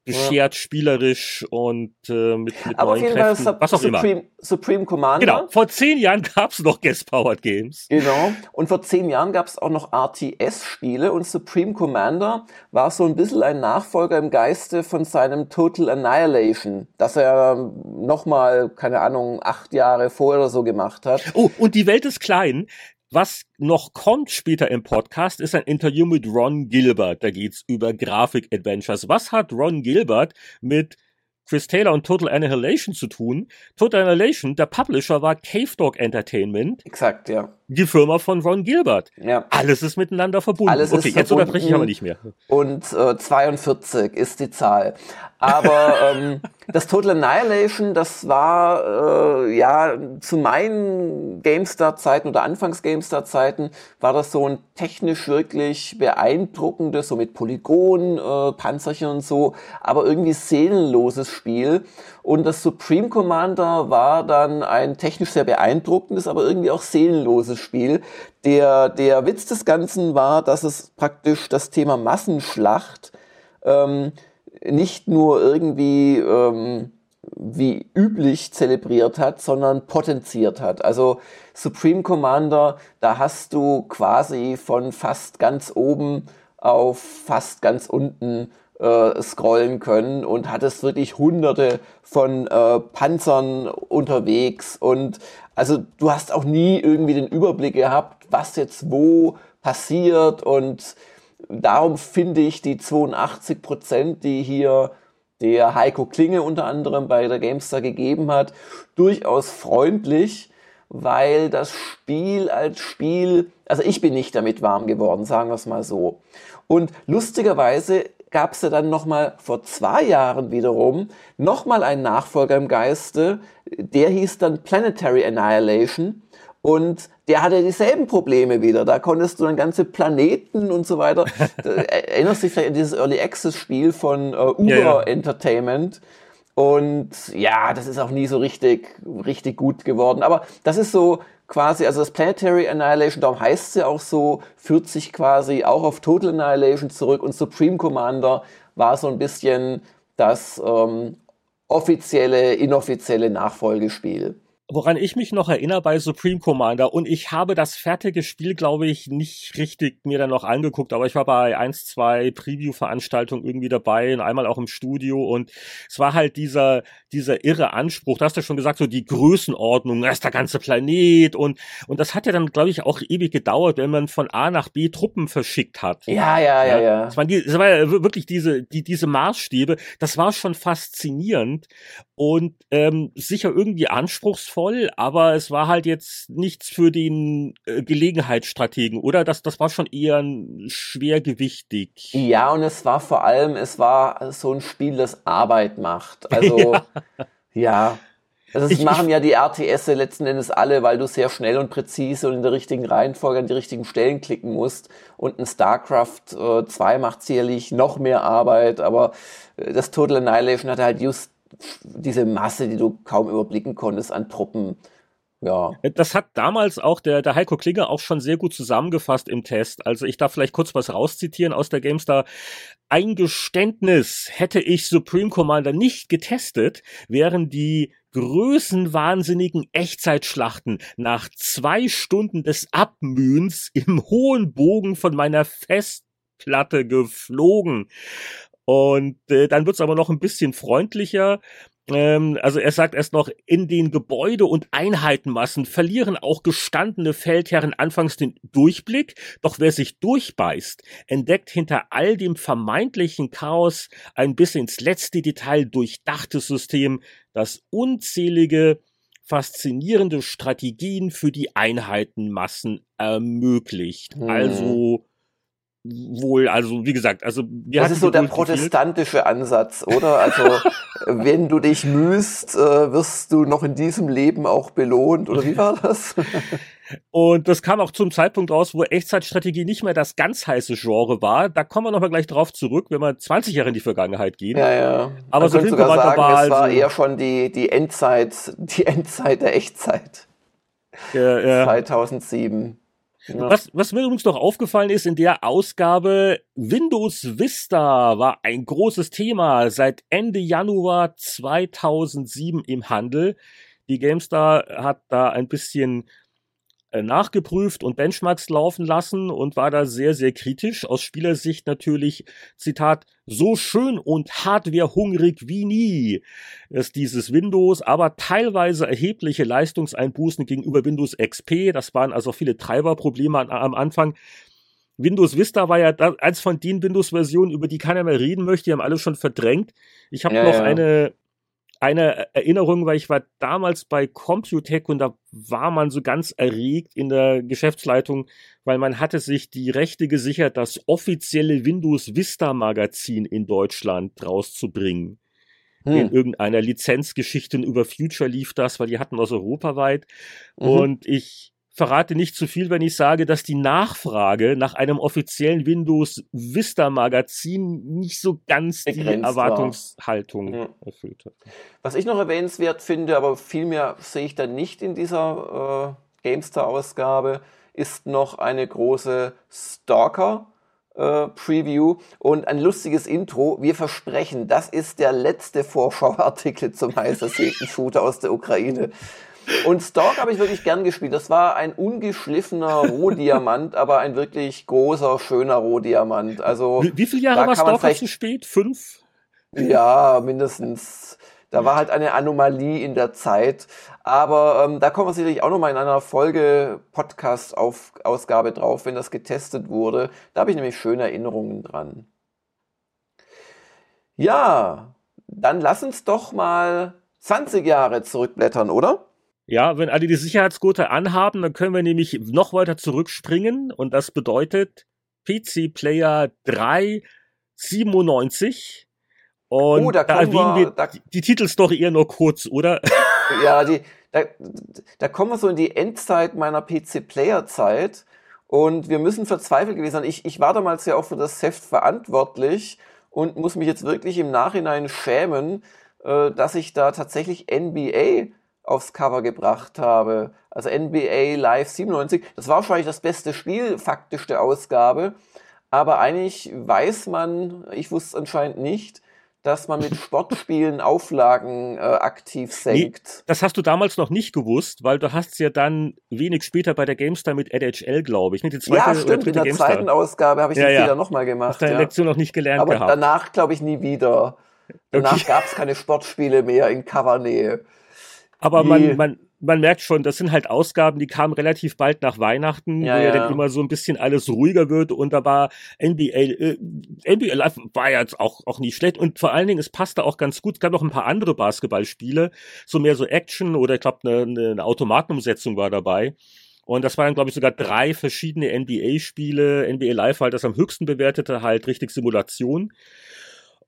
A: beschert, ja. spielerisch und äh, mit, mit
D: Aber neuen Kräften, Fall, was auch Supreme, immer. Supreme Commander.
A: Genau, vor zehn Jahren gab's noch Guest-Powered Games.
D: Genau, und vor zehn Jahren gab's auch noch RTS-Spiele und Supreme Commander war so ein bisschen ein Nachfolger im Geiste von seinem Total Annihilation, das er nochmal, keine Ahnung, acht Jahre vorher oder so gemacht hat.
A: Oh, und die Welt ist klein. Was noch kommt später im Podcast, ist ein Interview mit Ron Gilbert. Da geht's über Grafik-Adventures. Was hat Ron Gilbert mit Chris Taylor und Total Annihilation zu tun? Total Annihilation, der Publisher war Cave Dog Entertainment.
D: Exakt, ja.
A: Die Firma von Ron Gilbert. Ja. Alles ist miteinander verbunden.
D: Alles okay,
A: jetzt unterbreche ich aber nicht mehr.
D: Und äh, 42 ist die Zahl. Aber [laughs] ähm, das Total Annihilation, das war äh, ja zu meinen GameStar-Zeiten oder Anfangs-GameStar-Zeiten war das so ein technisch wirklich beeindruckendes, so mit Polygon, äh, Panzerchen und so, aber irgendwie seelenloses Spiel. Und das Supreme Commander war dann ein technisch sehr beeindruckendes, aber irgendwie auch seelenloses Spiel. Der, der Witz des Ganzen war, dass es praktisch das Thema Massenschlacht ähm, nicht nur irgendwie ähm, wie üblich zelebriert hat, sondern potenziert hat. Also Supreme Commander, da hast du quasi von fast ganz oben auf fast ganz unten äh, scrollen können und hattest wirklich hunderte von äh, Panzern unterwegs und also du hast auch nie irgendwie den Überblick gehabt, was jetzt wo passiert und darum finde ich die 82 Prozent, die hier der Heiko Klinge unter anderem bei der Gamestar gegeben hat, durchaus freundlich, weil das Spiel als Spiel, also ich bin nicht damit warm geworden, sagen wir es mal so. Und lustigerweise gab es ja dann nochmal vor zwei Jahren wiederum nochmal einen Nachfolger im Geiste, der hieß dann Planetary Annihilation und der hatte dieselben Probleme wieder. Da konntest du dann ganze Planeten und so weiter. [laughs] erinnerst dich vielleicht an dieses Early Access Spiel von äh, Uber ja, ja. Entertainment. Und ja, das ist auch nie so richtig, richtig gut geworden. Aber das ist so quasi, also das Planetary Annihilation, darum heißt ja auch so, führt sich quasi auch auf Total Annihilation zurück und Supreme Commander war so ein bisschen das ähm, offizielle, inoffizielle Nachfolgespiel
A: woran ich mich noch erinnere bei Supreme Commander und ich habe das fertige Spiel, glaube ich, nicht richtig mir dann noch angeguckt, aber ich war bei eins, zwei Preview-Veranstaltungen irgendwie dabei und einmal auch im Studio und es war halt dieser, dieser irre Anspruch, da hast du schon gesagt, so die Größenordnung, das ist der ganze Planet und, und das hat ja dann, glaube ich, auch ewig gedauert, wenn man von A nach B Truppen verschickt hat.
D: Ja, ja, ja, ja.
A: Das, waren die, das war ja wirklich diese, die, diese Maßstäbe, das war schon faszinierend und ähm, sicher irgendwie anspruchsvoll, aber es war halt jetzt nichts für den äh, Gelegenheitsstrategen, oder? Das, das war schon eher schwergewichtig.
D: Ja, und es war vor allem, es war so ein Spiel, das Arbeit macht. Also, [laughs] ja. ja. Also das ich, machen ja die RTS letzten Endes alle, weil du sehr schnell und präzise und in der richtigen Reihenfolge an die richtigen Stellen klicken musst. Und ein StarCraft äh, 2 macht sicherlich noch mehr Arbeit, aber äh, das Total Annihilation hatte halt just diese Masse, die du kaum überblicken konntest an Truppen. Ja.
A: Das hat damals auch der, der Heiko Klinger auch schon sehr gut zusammengefasst im Test. Also ich darf vielleicht kurz was rauszitieren aus der GameStar. Ein Geständnis hätte ich Supreme Commander nicht getestet, wären die größenwahnsinnigen Echtzeitschlachten nach zwei Stunden des Abmühens im hohen Bogen von meiner Festplatte geflogen. Und äh, dann wird's aber noch ein bisschen freundlicher. Ähm, also er sagt erst noch, in den Gebäude- und Einheitenmassen verlieren auch gestandene Feldherren anfangs den Durchblick, doch wer sich durchbeißt, entdeckt hinter all dem vermeintlichen Chaos ein bis ins letzte Detail durchdachtes System, das unzählige faszinierende Strategien für die Einheitenmassen ermöglicht. Hm. Also wohl, also wie gesagt, also
D: Das ist so der protestantische Ansatz, oder? Also [laughs] wenn du dich mühst, äh, wirst du noch in diesem Leben auch belohnt, oder wie war das?
A: Und das kam auch zum Zeitpunkt raus, wo Echtzeitstrategie nicht mehr das ganz heiße Genre war. Da kommen wir nochmal gleich drauf zurück, wenn wir 20 Jahre in die Vergangenheit gehen.
D: Ja, ja. Aber Man so sogar sagen, war, es war also eher schon die, die Endzeit, die Endzeit der Echtzeit. Ja, ja. 2007.
A: Ja. Was, was mir übrigens noch aufgefallen ist, in der Ausgabe Windows Vista war ein großes Thema seit Ende Januar 2007 im Handel. Die GameStar hat da ein bisschen nachgeprüft und Benchmarks laufen lassen und war da sehr, sehr kritisch. Aus Spielersicht natürlich, Zitat, so schön und hardwarehungrig wie nie ist dieses Windows, aber teilweise erhebliche Leistungseinbußen gegenüber Windows XP. Das waren also viele Treiberprobleme am Anfang. Windows Vista war ja als von den Windows-Versionen, über die keiner mehr reden möchte, die haben alle schon verdrängt. Ich habe ja, noch ja. eine eine Erinnerung, weil ich war damals bei Computech und da war man so ganz erregt in der Geschäftsleitung, weil man hatte sich die Rechte gesichert, das offizielle Windows Vista Magazin in Deutschland rauszubringen. Hm. In irgendeiner Lizenzgeschichte über Future lief das, weil die hatten das europaweit. Mhm. Und ich verrate nicht zu viel, wenn ich sage, dass die Nachfrage nach einem offiziellen Windows Vista Magazin nicht so ganz Begrenzt die Erwartungshaltung ja. erfüllt hat.
D: Was ich noch erwähnenswert finde, aber viel mehr sehe ich da nicht in dieser äh, Gamestar Ausgabe, ist noch eine große Stalker äh, Preview und ein lustiges Intro. Wir versprechen, das ist der letzte Vorschauartikel zum [laughs] heiß Shooter aus der Ukraine. Und Stalk habe ich wirklich gern gespielt. Das war ein ungeschliffener Rohdiamant, [laughs] aber ein wirklich großer, schöner Rohdiamant. Also
A: wie, wie viele Jahre war Stalk zu spät? Fünf?
D: Ja, mindestens. Da war halt eine Anomalie in der Zeit. Aber ähm, da kommen wir sicherlich auch nochmal in einer Folge Podcast-Ausgabe drauf, wenn das getestet wurde. Da habe ich nämlich schöne Erinnerungen dran. Ja, dann lass uns doch mal 20 Jahre zurückblättern, oder?
A: Ja, wenn alle die Sicherheitsgurte anhaben, dann können wir nämlich noch weiter zurückspringen und das bedeutet PC Player 397. Und oh, da, da erwähnen wir, wir da, die Titelstory eher nur kurz, oder?
D: Ja, die, da, da kommen wir so in die Endzeit meiner PC-Player-Zeit und wir müssen verzweifelt gewesen sein. Ich, ich war damals ja auch für das Heft verantwortlich und muss mich jetzt wirklich im Nachhinein schämen, äh, dass ich da tatsächlich NBA aufs Cover gebracht habe. Also NBA Live 97. Das war wahrscheinlich das beste Spiel, faktisch der Ausgabe. Aber eigentlich weiß man, ich wusste anscheinend nicht, dass man mit [laughs] Sportspielen Auflagen äh, aktiv senkt. Nee,
A: das hast du damals noch nicht gewusst, weil du hast ja dann wenig später bei der GameStar mit NHL, glaube ich.
D: Ne? Die zweite ja, stimmt. In der GameStar. zweiten Ausgabe habe ich ja, das ja. wieder nochmal gemacht. Hast
A: deine ja. Lektion noch nicht gelernt
D: Aber
A: gehabt.
D: danach glaube ich nie wieder. Danach okay. gab es keine Sportspiele mehr in Covernähe.
A: Aber man, man, man merkt schon, das sind halt Ausgaben, die kamen relativ bald nach Weihnachten, ja, wo ja, dann immer so ein bisschen alles ruhiger wird und da war NBA, äh, NBA Live war jetzt auch, auch nicht schlecht und vor allen Dingen, es passte auch ganz gut, es gab noch ein paar andere Basketballspiele, so mehr so Action oder ich glaube eine, eine Automatenumsetzung war dabei. Und das waren, glaube ich, sogar drei verschiedene NBA-Spiele. NBA Live war halt das am höchsten bewertete, halt richtig Simulation.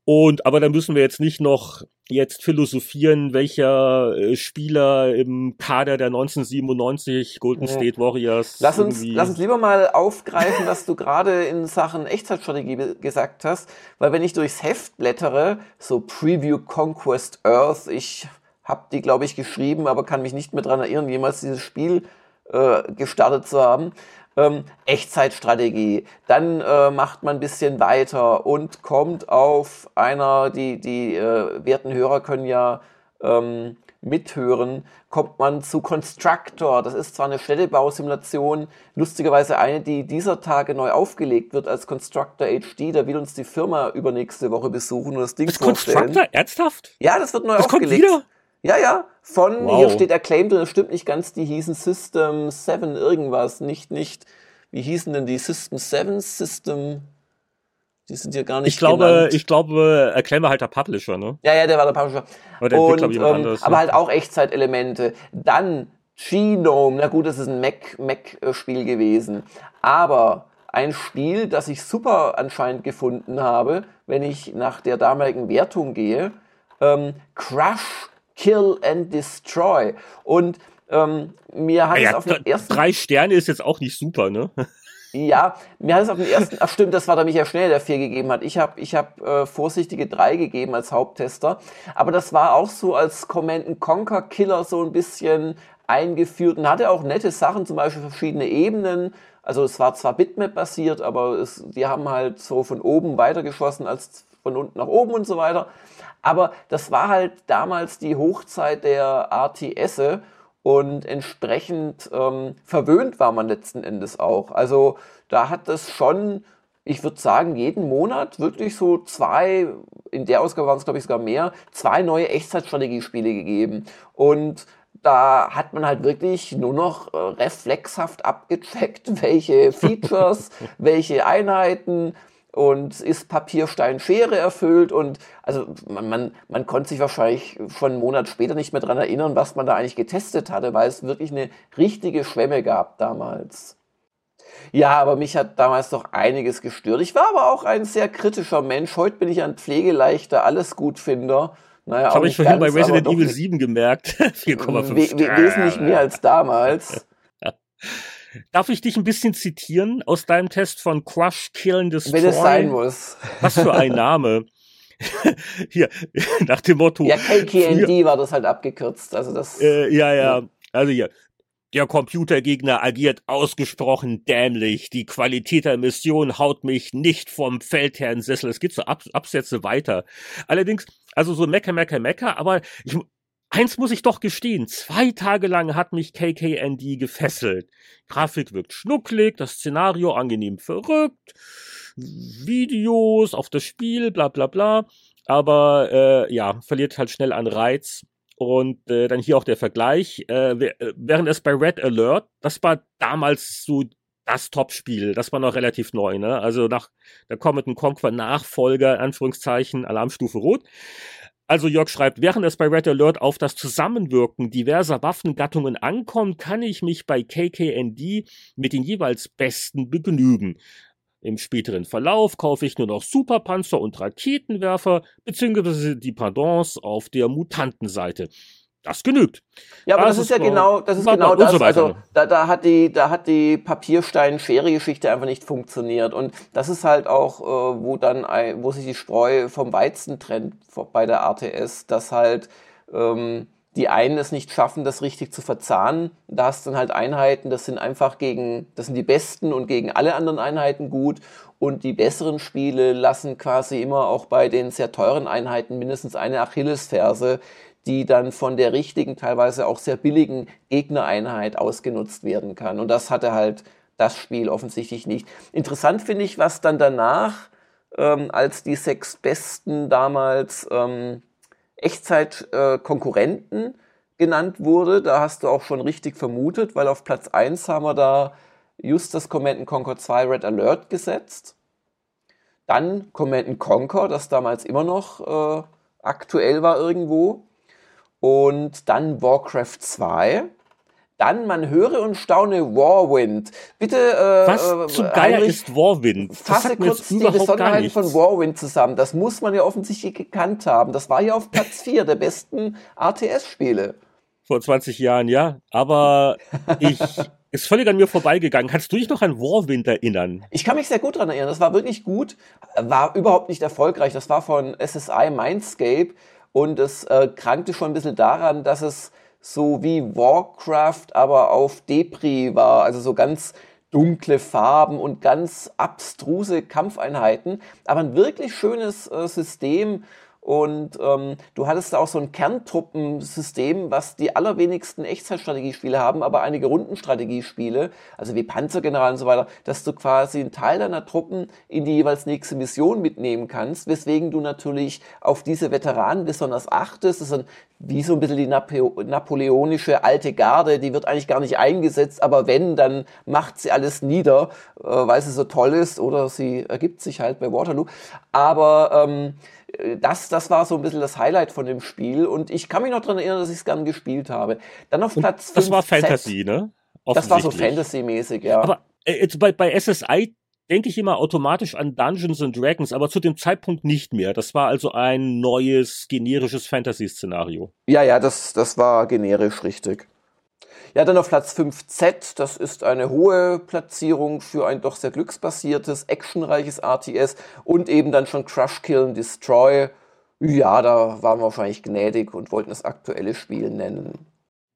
A: Und aber da müssen wir jetzt nicht noch jetzt philosophieren, welcher äh, Spieler im Kader der 1997 Golden State Warriors.
D: Lass uns, lass uns lieber mal aufgreifen, was du gerade in Sachen Echtzeitstrategie gesagt hast, weil wenn ich durchs Heft blättere, so Preview Conquest Earth, ich habe die, glaube ich, geschrieben, aber kann mich nicht mehr dran erinnern, jemals dieses Spiel äh, gestartet zu haben ähm, Echtzeitstrategie. Dann äh, macht man ein bisschen weiter und kommt auf einer, die, die äh, werten Hörer können ja ähm, mithören, kommt man zu Constructor. Das ist zwar eine Städtebausimulation, lustigerweise eine, die dieser Tage neu aufgelegt wird als Constructor HD. Da will uns die Firma übernächste Woche besuchen und das Ding
A: das vorstellen. Constructor? Ernsthaft?
D: Ja, das wird neu
A: das
D: aufgelegt.
A: Kommt wieder?
D: Ja, ja, von, wow. hier steht Acclaimed drin, das stimmt nicht ganz, die hießen System 7 irgendwas, nicht, nicht, wie hießen denn die System 7, System, die sind hier gar nicht
A: Ich glaube,
D: genannt.
A: ich glaube, Acclaim war halt der Publisher, ne?
D: Ja, ja, der war der Publisher.
A: Aber der
D: Und,
A: ähm, anderes,
D: aber
A: ne?
D: halt auch Echtzeitelemente. Dann Genome, na gut, das ist ein Mac, Mac-Spiel gewesen. Aber ein Spiel, das ich super anscheinend gefunden habe, wenn ich nach der damaligen Wertung gehe, ähm, Crush Kill and Destroy. Und ähm, mir hat
A: Ja,
D: es auf den ersten
A: drei Sterne ist jetzt auch nicht super, ne?
D: ja, mir hat es auf den ersten, ach stimmt, das war der Michael Schnell, der vier gegeben hat. Ich habe ich hab, äh, vorsichtige drei gegeben als Haupttester. Aber das war auch so als Command Conquer Killer so ein bisschen eingeführt und hatte auch nette Sachen, zum Beispiel verschiedene Ebenen. Also es war zwar Bitmap-basiert, aber es, die haben halt so von oben weitergeschossen als von unten nach oben und so weiter. Aber das war halt damals die Hochzeit der RTS und entsprechend ähm, verwöhnt war man letzten Endes auch. Also da hat es schon, ich würde sagen, jeden Monat wirklich so zwei, in der Ausgabe waren es glaube ich sogar mehr, zwei neue Echtzeitstrategiespiele gegeben. Und da hat man halt wirklich nur noch äh, reflexhaft abgecheckt, [laughs] welche Features, [laughs] welche Einheiten und ist Papierstein Schere erfüllt und also man, man, man konnte sich wahrscheinlich schon einen Monat später nicht mehr dran erinnern, was man da eigentlich getestet hatte, weil es wirklich eine richtige Schwemme gab damals. Ja, aber mich hat damals doch einiges gestört. Ich war aber auch ein sehr kritischer Mensch. Heute bin ich ein pflegeleichter Allesgutfinder. Naja,
A: Das habe ich vorhin bei Resident Evil
D: nicht-
A: 7 gemerkt. [laughs] 4,5
D: we wesentlich mehr als damals. [laughs]
A: Darf ich dich ein bisschen zitieren aus deinem Test von Crush, Killen, Destroy?
D: Wenn es sein muss.
A: Was für ein [laughs] Name. Hier, nach dem Motto.
D: Ja, KKND war das halt abgekürzt. Also das.
A: Äh, ja, ja. Also hier. Der Computergegner agiert ausgesprochen dämlich. Die Qualität der Mission haut mich nicht vom Feldherrnsessel. Es geht so Ab Absätze weiter. Allerdings, also so Mecker, Mecker, Mecker, aber ich, eins muss ich doch gestehen. Zwei Tage lang hat mich KKND gefesselt. Grafik wirkt schnucklig, das Szenario angenehm verrückt, Videos auf das Spiel, bla bla bla. Aber äh, ja, verliert halt schnell an Reiz. Und äh, dann hier auch der Vergleich. Äh, äh, während es bei Red Alert, das war damals so das Top-Spiel, das war noch relativ neu, ne? Also nach der Comet Conquer Nachfolger, Anführungszeichen, Alarmstufe Rot. Also Jörg schreibt, während es bei Red Alert auf das Zusammenwirken diverser Waffengattungen ankommt, kann ich mich bei KKND mit den jeweils besten begnügen. Im späteren Verlauf kaufe ich nur noch Superpanzer und Raketenwerfer, beziehungsweise die Pardons auf der Mutantenseite. Das genügt.
D: Ja, aber das,
A: Das
D: ist ja genau, das ist genau
A: so
D: das.
A: weiter.
D: Also da, da hat die, da hat die Papierstein-Schere-Geschichte einfach nicht funktioniert. Und das ist halt auch, äh, wo dann, wo sich die Spreu vom Weizen trennt bei der RTS, dass halt ähm, die einen es nicht schaffen, das richtig zu verzahnen. Da hast du dann halt Einheiten, das sind einfach gegen, das sind die besten und gegen alle anderen Einheiten gut. Und die besseren Spiele lassen quasi immer auch bei den sehr teuren Einheiten mindestens eine Achillesferse, die dann von der richtigen, teilweise auch sehr billigen Gegnereinheit ausgenutzt werden kann. Und das hatte halt das Spiel offensichtlich nicht. Interessant finde ich, was dann danach, ähm, als die sechs besten damals ähm, Echtzeit-Konkurrenten genannt wurde, da hast du auch schon richtig vermutet, weil auf Platz 1 haben wir da just das Command Conquer 2 Red Alert gesetzt. Dann Command Conquer, das damals immer noch äh, aktuell war irgendwo. Und dann Warcraft 2. Dann, man höre und staune, Warwind. Bitte, äh,
A: Was äh, zum Geier Heinrich, ist Warwind?
D: fasse kurz die Besonderheiten von Warwind zusammen. Das muss man ja offensichtlich gekannt haben. Das war ja auf Platz 4 der besten RTS-Spiele.
A: Vor 20 Jahren, ja. Aber ich, [laughs] ist völlig an mir vorbeigegangen. Kannst du dich noch an Warwind erinnern?
D: Ich kann mich sehr gut daran erinnern. Das war wirklich gut. War überhaupt nicht erfolgreich. Das war von SSI Mindscape. Und es äh, krankte schon ein bisschen daran, dass es so wie Warcraft, aber auf Depri war. Also so ganz dunkle Farben und ganz abstruse Kampfeinheiten. Aber ein wirklich schönes äh, System und ähm, du hattest da auch so ein Kerntruppensystem, was die allerwenigsten Echtzeitstrategiespiele haben, aber einige Rundenstrategiespiele, also wie Panzergeneral und so weiter, dass du quasi einen Teil deiner Truppen in die jeweils nächste Mission mitnehmen kannst, weswegen du natürlich auf diese Veteranen besonders achtest. Das ist ein, wie so ein bisschen die Napo napoleonische alte Garde, die wird eigentlich gar nicht eingesetzt, aber wenn, dann macht sie alles nieder, äh, weil sie so toll ist oder sie ergibt sich halt bei Waterloo. Aber ähm, das, das war so ein bisschen das Highlight von dem Spiel und ich kann mich noch daran erinnern, dass ich es gern gespielt habe. Dann auf Platz
A: Das war Fantasy, ne?
D: Das war so Fantasy-mäßig, ja.
A: Aber äh, bei, bei SSI denke ich immer automatisch an Dungeons and Dragons, aber zu dem Zeitpunkt nicht mehr. Das war also ein neues, generisches Fantasy-Szenario.
D: Ja, ja, das, das war generisch richtig. Ja, dann auf Platz 5Z, das ist eine hohe Platzierung für ein doch sehr glücksbasiertes, actionreiches RTS und eben dann schon Crush, Kill and Destroy. Ja, da waren wir wahrscheinlich gnädig und wollten das aktuelle Spiel nennen.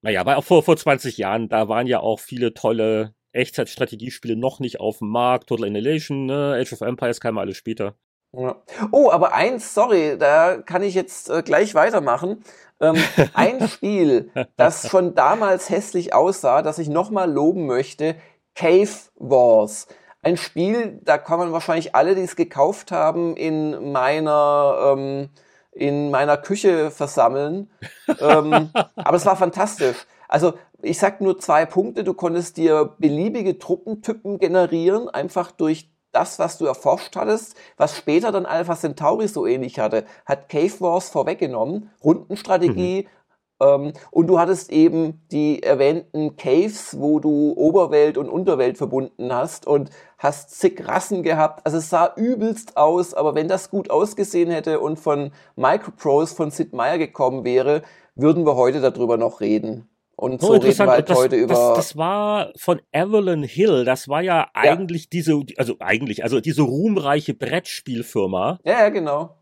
A: Naja, aber auch vor, vor 20 Jahren, da waren ja auch viele tolle Echtzeitstrategiespiele noch nicht auf dem Markt. Total Annihilation, ne? Age of Empires kam alles später.
D: Ja. Oh, aber eins, sorry, da kann ich jetzt äh, gleich weitermachen. Ähm, [laughs] ein Spiel, das schon damals hässlich aussah, das ich nochmal loben möchte, Cave Wars. Ein Spiel, da kann man wahrscheinlich alle, die es gekauft haben, in meiner, ähm, in meiner Küche versammeln. ähm, [laughs] aber es war fantastisch. Also ich sag nur zwei Punkte. Du konntest dir beliebige Truppentypen generieren, einfach durch das, was du erforscht hattest, was später dann Alpha Centauri so ähnlich hatte, hat Cave Wars vorweggenommen, Rundenstrategie, mhm. ähm, und du hattest eben die erwähnten Caves, wo du Oberwelt und Unterwelt verbunden hast und hast zig Rassen gehabt. Also es sah übelst aus, aber wenn das gut ausgesehen hätte und von Microprose von Sid Meier gekommen wäre, würden wir heute darüber noch reden. Und so reden wir halt
A: das,
D: heute über.
A: Das, das war von Evelyn Hill. Das war ja, ja, eigentlich diese, also eigentlich, also diese ruhmreiche Brettspielfirma.
D: Ja, ja, genau.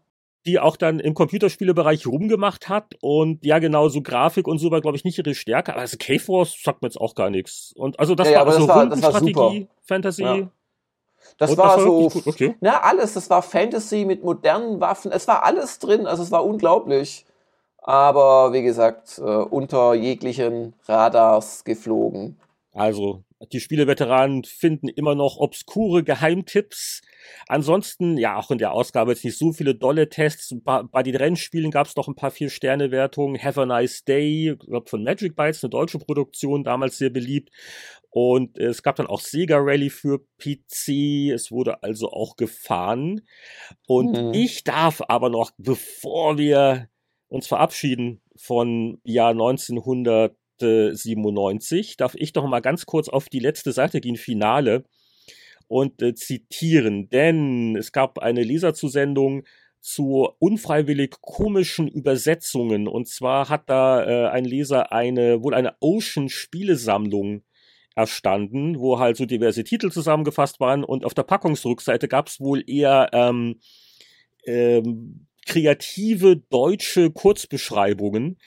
A: Die auch dann im Computerspielebereich rumgemacht hat. Und ja, genau, so Grafik und so war, glaube ich, nicht ihre Stärke. Aber also Cave Wars sagt mir jetzt auch gar nichts. Und also das ja, war ja, also das war, Rundenstrategie, Fantasy. Ja.
D: Das war, das war so, okay. na, alles. Das war Fantasy mit modernen Waffen. Es war alles drin. Also es war unglaublich aber wie gesagt, äh, unter jeglichen Radars geflogen.
A: Also, die Spieleveteranen finden immer noch obskure Geheimtipps. Ansonsten, ja, auch in der Ausgabe jetzt nicht so viele dolle Tests. Bei den Rennspielen gab es noch ein paar Vier-Sterne-Wertungen. Have a Nice Day, glaub von Magic Bytes, eine deutsche Produktion, damals sehr beliebt. Und es gab dann auch Sega Rally für PC. Es wurde also auch gefahren. Und mhm. ich darf aber noch, bevor wir uns verabschieden von Jahr 1997, darf ich doch mal ganz kurz auf die letzte Seite gehen, Finale, und äh, zitieren, denn es gab eine Leserzusendung zu unfreiwillig komischen Übersetzungen. Und zwar hat da äh, ein Leser eine, wohl eine Ocean-Spielesammlung erstanden, wo halt so diverse Titel zusammengefasst waren. Und auf der Packungsrückseite gab es wohl eher ähm, ähm, kreative deutsche Kurzbeschreibungen.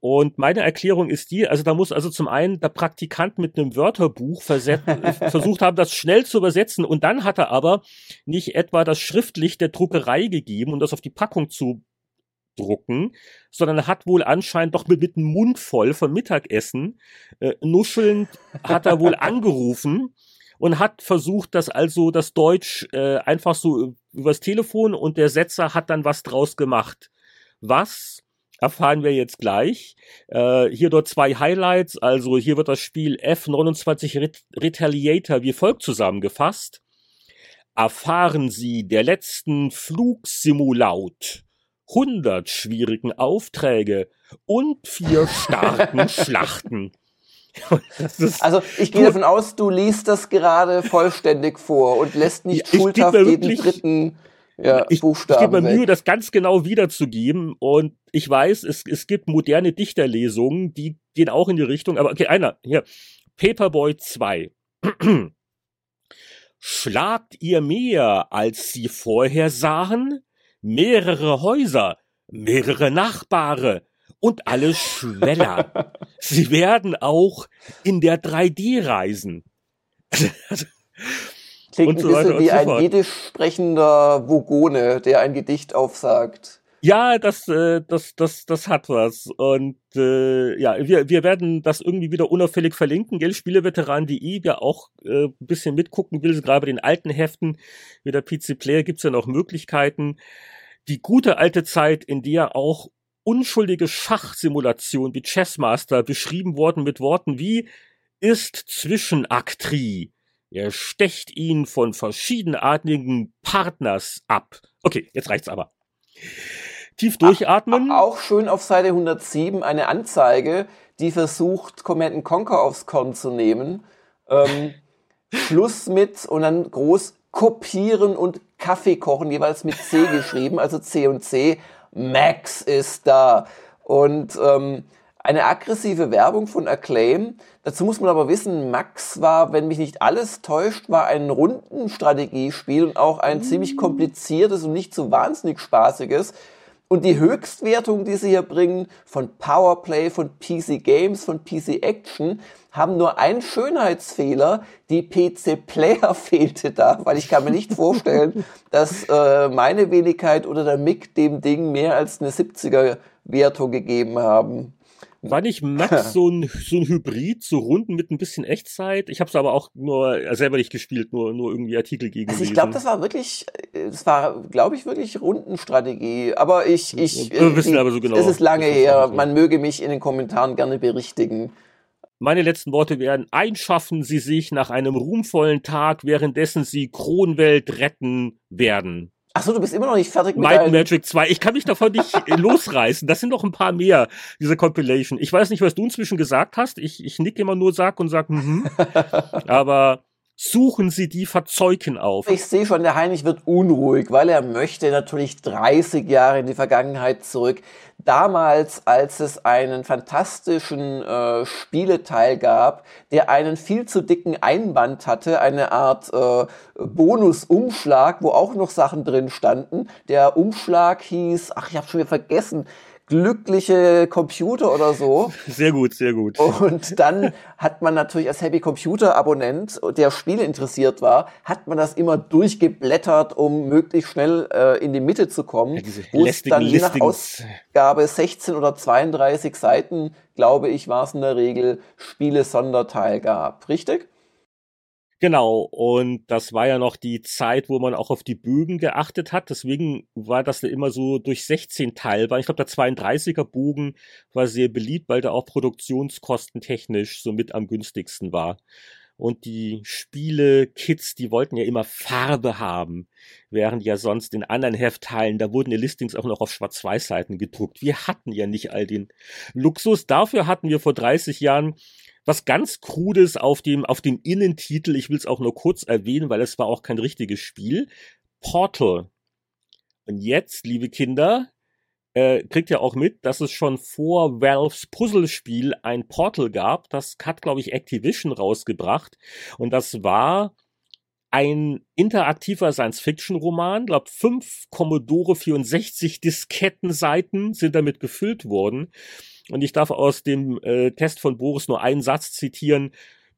A: Und meine Erklärung ist die, also da muss also zum einen der Praktikant mit einem Wörterbuch [laughs] versucht haben, das schnell zu übersetzen und dann hat er aber nicht etwa das schriftlich der Druckerei gegeben, um das auf die Packung zu drucken, sondern er hat wohl anscheinend doch mit, mit einem Mund voll von Mittagessen, äh, nuschelnd hat er wohl [laughs] angerufen und hat versucht, das also das Deutsch äh, einfach so übers Telefon und der Setzer hat dann was draus gemacht. Was erfahren wir jetzt gleich. Äh, hier dort zwei Highlights. Also hier wird das Spiel F29 Ret Retaliator wie folgt zusammengefasst. Erfahren Sie der letzten Flugsimulaut, 100 schwierigen Aufträge und vier starken [laughs] Schlachten. [laughs]
D: also ich gehe davon aus, du liest das gerade vollständig vor und lässt nicht schulterhaft jeden dritten ja,
A: ich,
D: Buchstaben.
A: Ich gebe mir Mühe, das ganz genau wiederzugeben. Und ich weiß, es, es gibt moderne Dichterlesungen, die gehen auch in die Richtung. Aber okay, einer, hier. Paperboy 2. [clears throat] Schlagt ihr mehr, als sie vorher sahen? Mehrere Häuser, mehrere Nachbare und alle Schweller. sie werden auch in der 3D reisen. [laughs]
D: Klingt ein bisschen wie ein jiddisch sprechender Vogone, der ein Gedicht aufsagt.
A: Ja, das, äh, das, das, das hat was. Und äh, ja, wir, wir werden das irgendwie wieder unauffällig verlinken, gell? Spieleveteran.de, wer auch äh, ein bisschen mitgucken will, gerade bei den alten Heften wie der PC Player gibt's ja noch Möglichkeiten. Die gute alte Zeit, in der auch unschuldige Schachsimulationen wie Chessmaster beschrieben wurden mit Worten wie ist Zwischenaktrie er stecht ihn von verschiedenartigen Partners ab. Okay, jetzt reicht's aber. Tief durchatmen.
D: Auch schön auf Seite 107 eine Anzeige, die versucht, Command Conquer aufs Korn zu nehmen. Ähm, [laughs] Schluss mit und dann groß kopieren und Kaffee kochen, jeweils mit C geschrieben, also C und C. Max ist da. Und ähm, eine aggressive Werbung von Acclaim. Dazu muss man aber wissen, Max war, wenn mich nicht alles täuscht, war ein Rundenstrategiespiel und auch ein mhm. ziemlich kompliziertes und nicht so wahnsinnig spaßiges. Und die Höchstwertung, die sie hier bringen, von Powerplay, von PC Games, von PC Action, haben nur einen Schönheitsfehler. Die PC Player [laughs] fehlte da, weil ich kann mir nicht vorstellen, [laughs] dass äh, meine Wenigkeit oder der Mick dem Ding mehr als eine 70er Wertung gegeben haben.
A: War nicht Max so ein, so ein Hybrid, so Runden mit ein bisschen Echtzeit? Ich habe es aber auch nur äh, selber nicht gespielt, nur, nur irgendwie Artikel gegen.
D: Also ich glaube, das war wirklich, das war, glaube ich, wirklich Rundenstrategie. Aber ich, ich,
A: Wir wissen aber so genau.
D: Es ist lange her. Man möge mich in den Kommentaren gerne berichtigen.
A: Meine letzten Worte werden, einschaffen Sie sich nach einem ruhmvollen Tag, währenddessen Sie Kronwelt retten werden.
D: Ach so, du bist immer noch nicht fertig
A: mit Might Magic 2. Ich kann mich davon nicht losreißen. Das sind noch ein paar mehr, diese Compilation. Ich weiß nicht, was du inzwischen gesagt hast. Ich, ich nick immer nur, sag und sag, mhm. [laughs] Aber suchen Sie die Verzeugen auf.
D: Ich sehe schon, der Heinrich wird unruhig, weil er möchte natürlich 30 Jahre in die Vergangenheit zurück. Damals, als es einen fantastischen äh, Spieleteil gab, der einen viel zu dicken Einband hatte, eine Art äh, Bonusumschlag, wo auch noch Sachen drin standen. Der Umschlag hieß, ach, ich habe schon wieder vergessen, glückliche Computer oder so. [laughs]
A: Sehr gut, sehr gut.
D: Und dann hat man natürlich als Happy Computer Abonnent, der Spiele interessiert war, hat man das immer durchgeblättert, um möglichst schnell äh, in die Mitte zu kommen. Ja, wo es dann je nach Ausgabe 16 oder 32 Seiten, glaube ich, war es in der Regel Spiele-Sonderteil gab. Richtig?
A: Genau, und das war ja noch die Zeit, wo man auch auf die Bögen geachtet hat. Deswegen war das immer so durch 16 teilbar. Ich glaube, der 32er Bogen war sehr beliebt, weil der auch produktionskostentechnisch somit am günstigsten war. Und die Spiele-Kids, die wollten ja immer Farbe haben, während ja sonst in anderen Heftteilen, da wurden die Listings auch noch auf Schwarz-Weiß-Seiten gedruckt. Wir hatten ja nicht all den Luxus. Dafür hatten wir vor 30 Jahren was ganz Krudes auf dem, auf dem Innentitel. Ich will es auch nur kurz erwähnen, weil es war auch kein richtiges Spiel. Portal. Und jetzt, liebe Kinder, äh, kriegt ihr auch mit, dass es schon vor Valves Puzzlespiel ein Portal gab. Das hat, glaube ich, Activision rausgebracht. Und das war ein interaktiver Science-Fiction-Roman. Glaub, fünf Commodore 64 Diskettenseiten sind damit gefüllt worden. Und ich darf aus dem äh, Test von Boris nur einen Satz zitieren.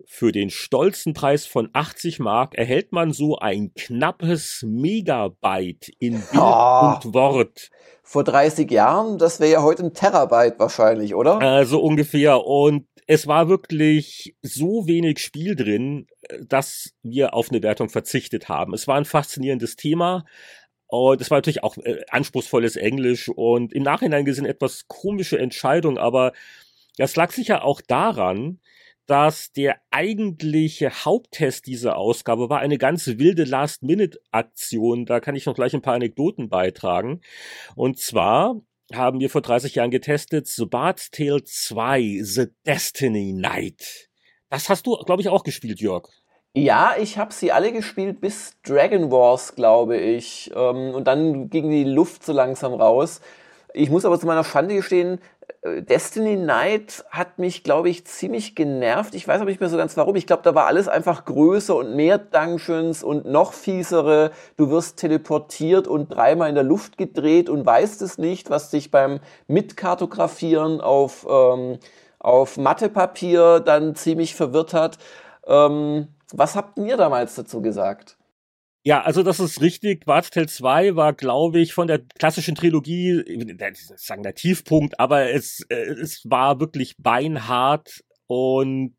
A: Für den stolzen Preis von 80 Mark erhält man so ein knappes Megabyte in Bild oh. und Wort.
D: Vor 30 Jahren, das wäre ja heute ein Terabyte wahrscheinlich, oder?
A: Äh, so ungefähr. Und es war wirklich so wenig Spiel drin, dass wir auf eine Wertung verzichtet haben. Es war ein faszinierendes Thema, und es war natürlich auch äh, anspruchsvolles Englisch und im Nachhinein gesehen etwas komische Entscheidung, aber das lag sicher auch daran, dass der eigentliche Haupttest dieser Ausgabe war eine ganz wilde Last-Minute-Aktion. Da kann ich noch gleich ein paar Anekdoten beitragen. Und zwar haben wir vor 30 Jahren getestet. The Bard's Tale 2, The Destiny Knight. Das hast du, glaube ich, auch gespielt, Jörg.
D: Ja, ich habe sie alle gespielt bis Dragon Wars, glaube ich. Ähm, und dann ging die Luft so langsam raus. Ich muss aber zu meiner Schande gestehen, äh, Destiny Knight hat mich, glaube ich, ziemlich genervt. Ich weiß aber nicht mehr so ganz warum. Ich glaube, da war alles einfach größer und mehr Dungeons und noch fiesere. Du wirst teleportiert und dreimal in der Luft gedreht und weißt es nicht, was dich beim Mitkartografieren auf, ähm, auf Mathepapier dann ziemlich verwirrt hat. Ähm, was habt ihr damals dazu gesagt?
A: Ja, also das ist richtig. Bartel 2 war, glaube ich, von der klassischen Trilogie, sagen der Tiefpunkt, aber es, äh, es war wirklich beinhart und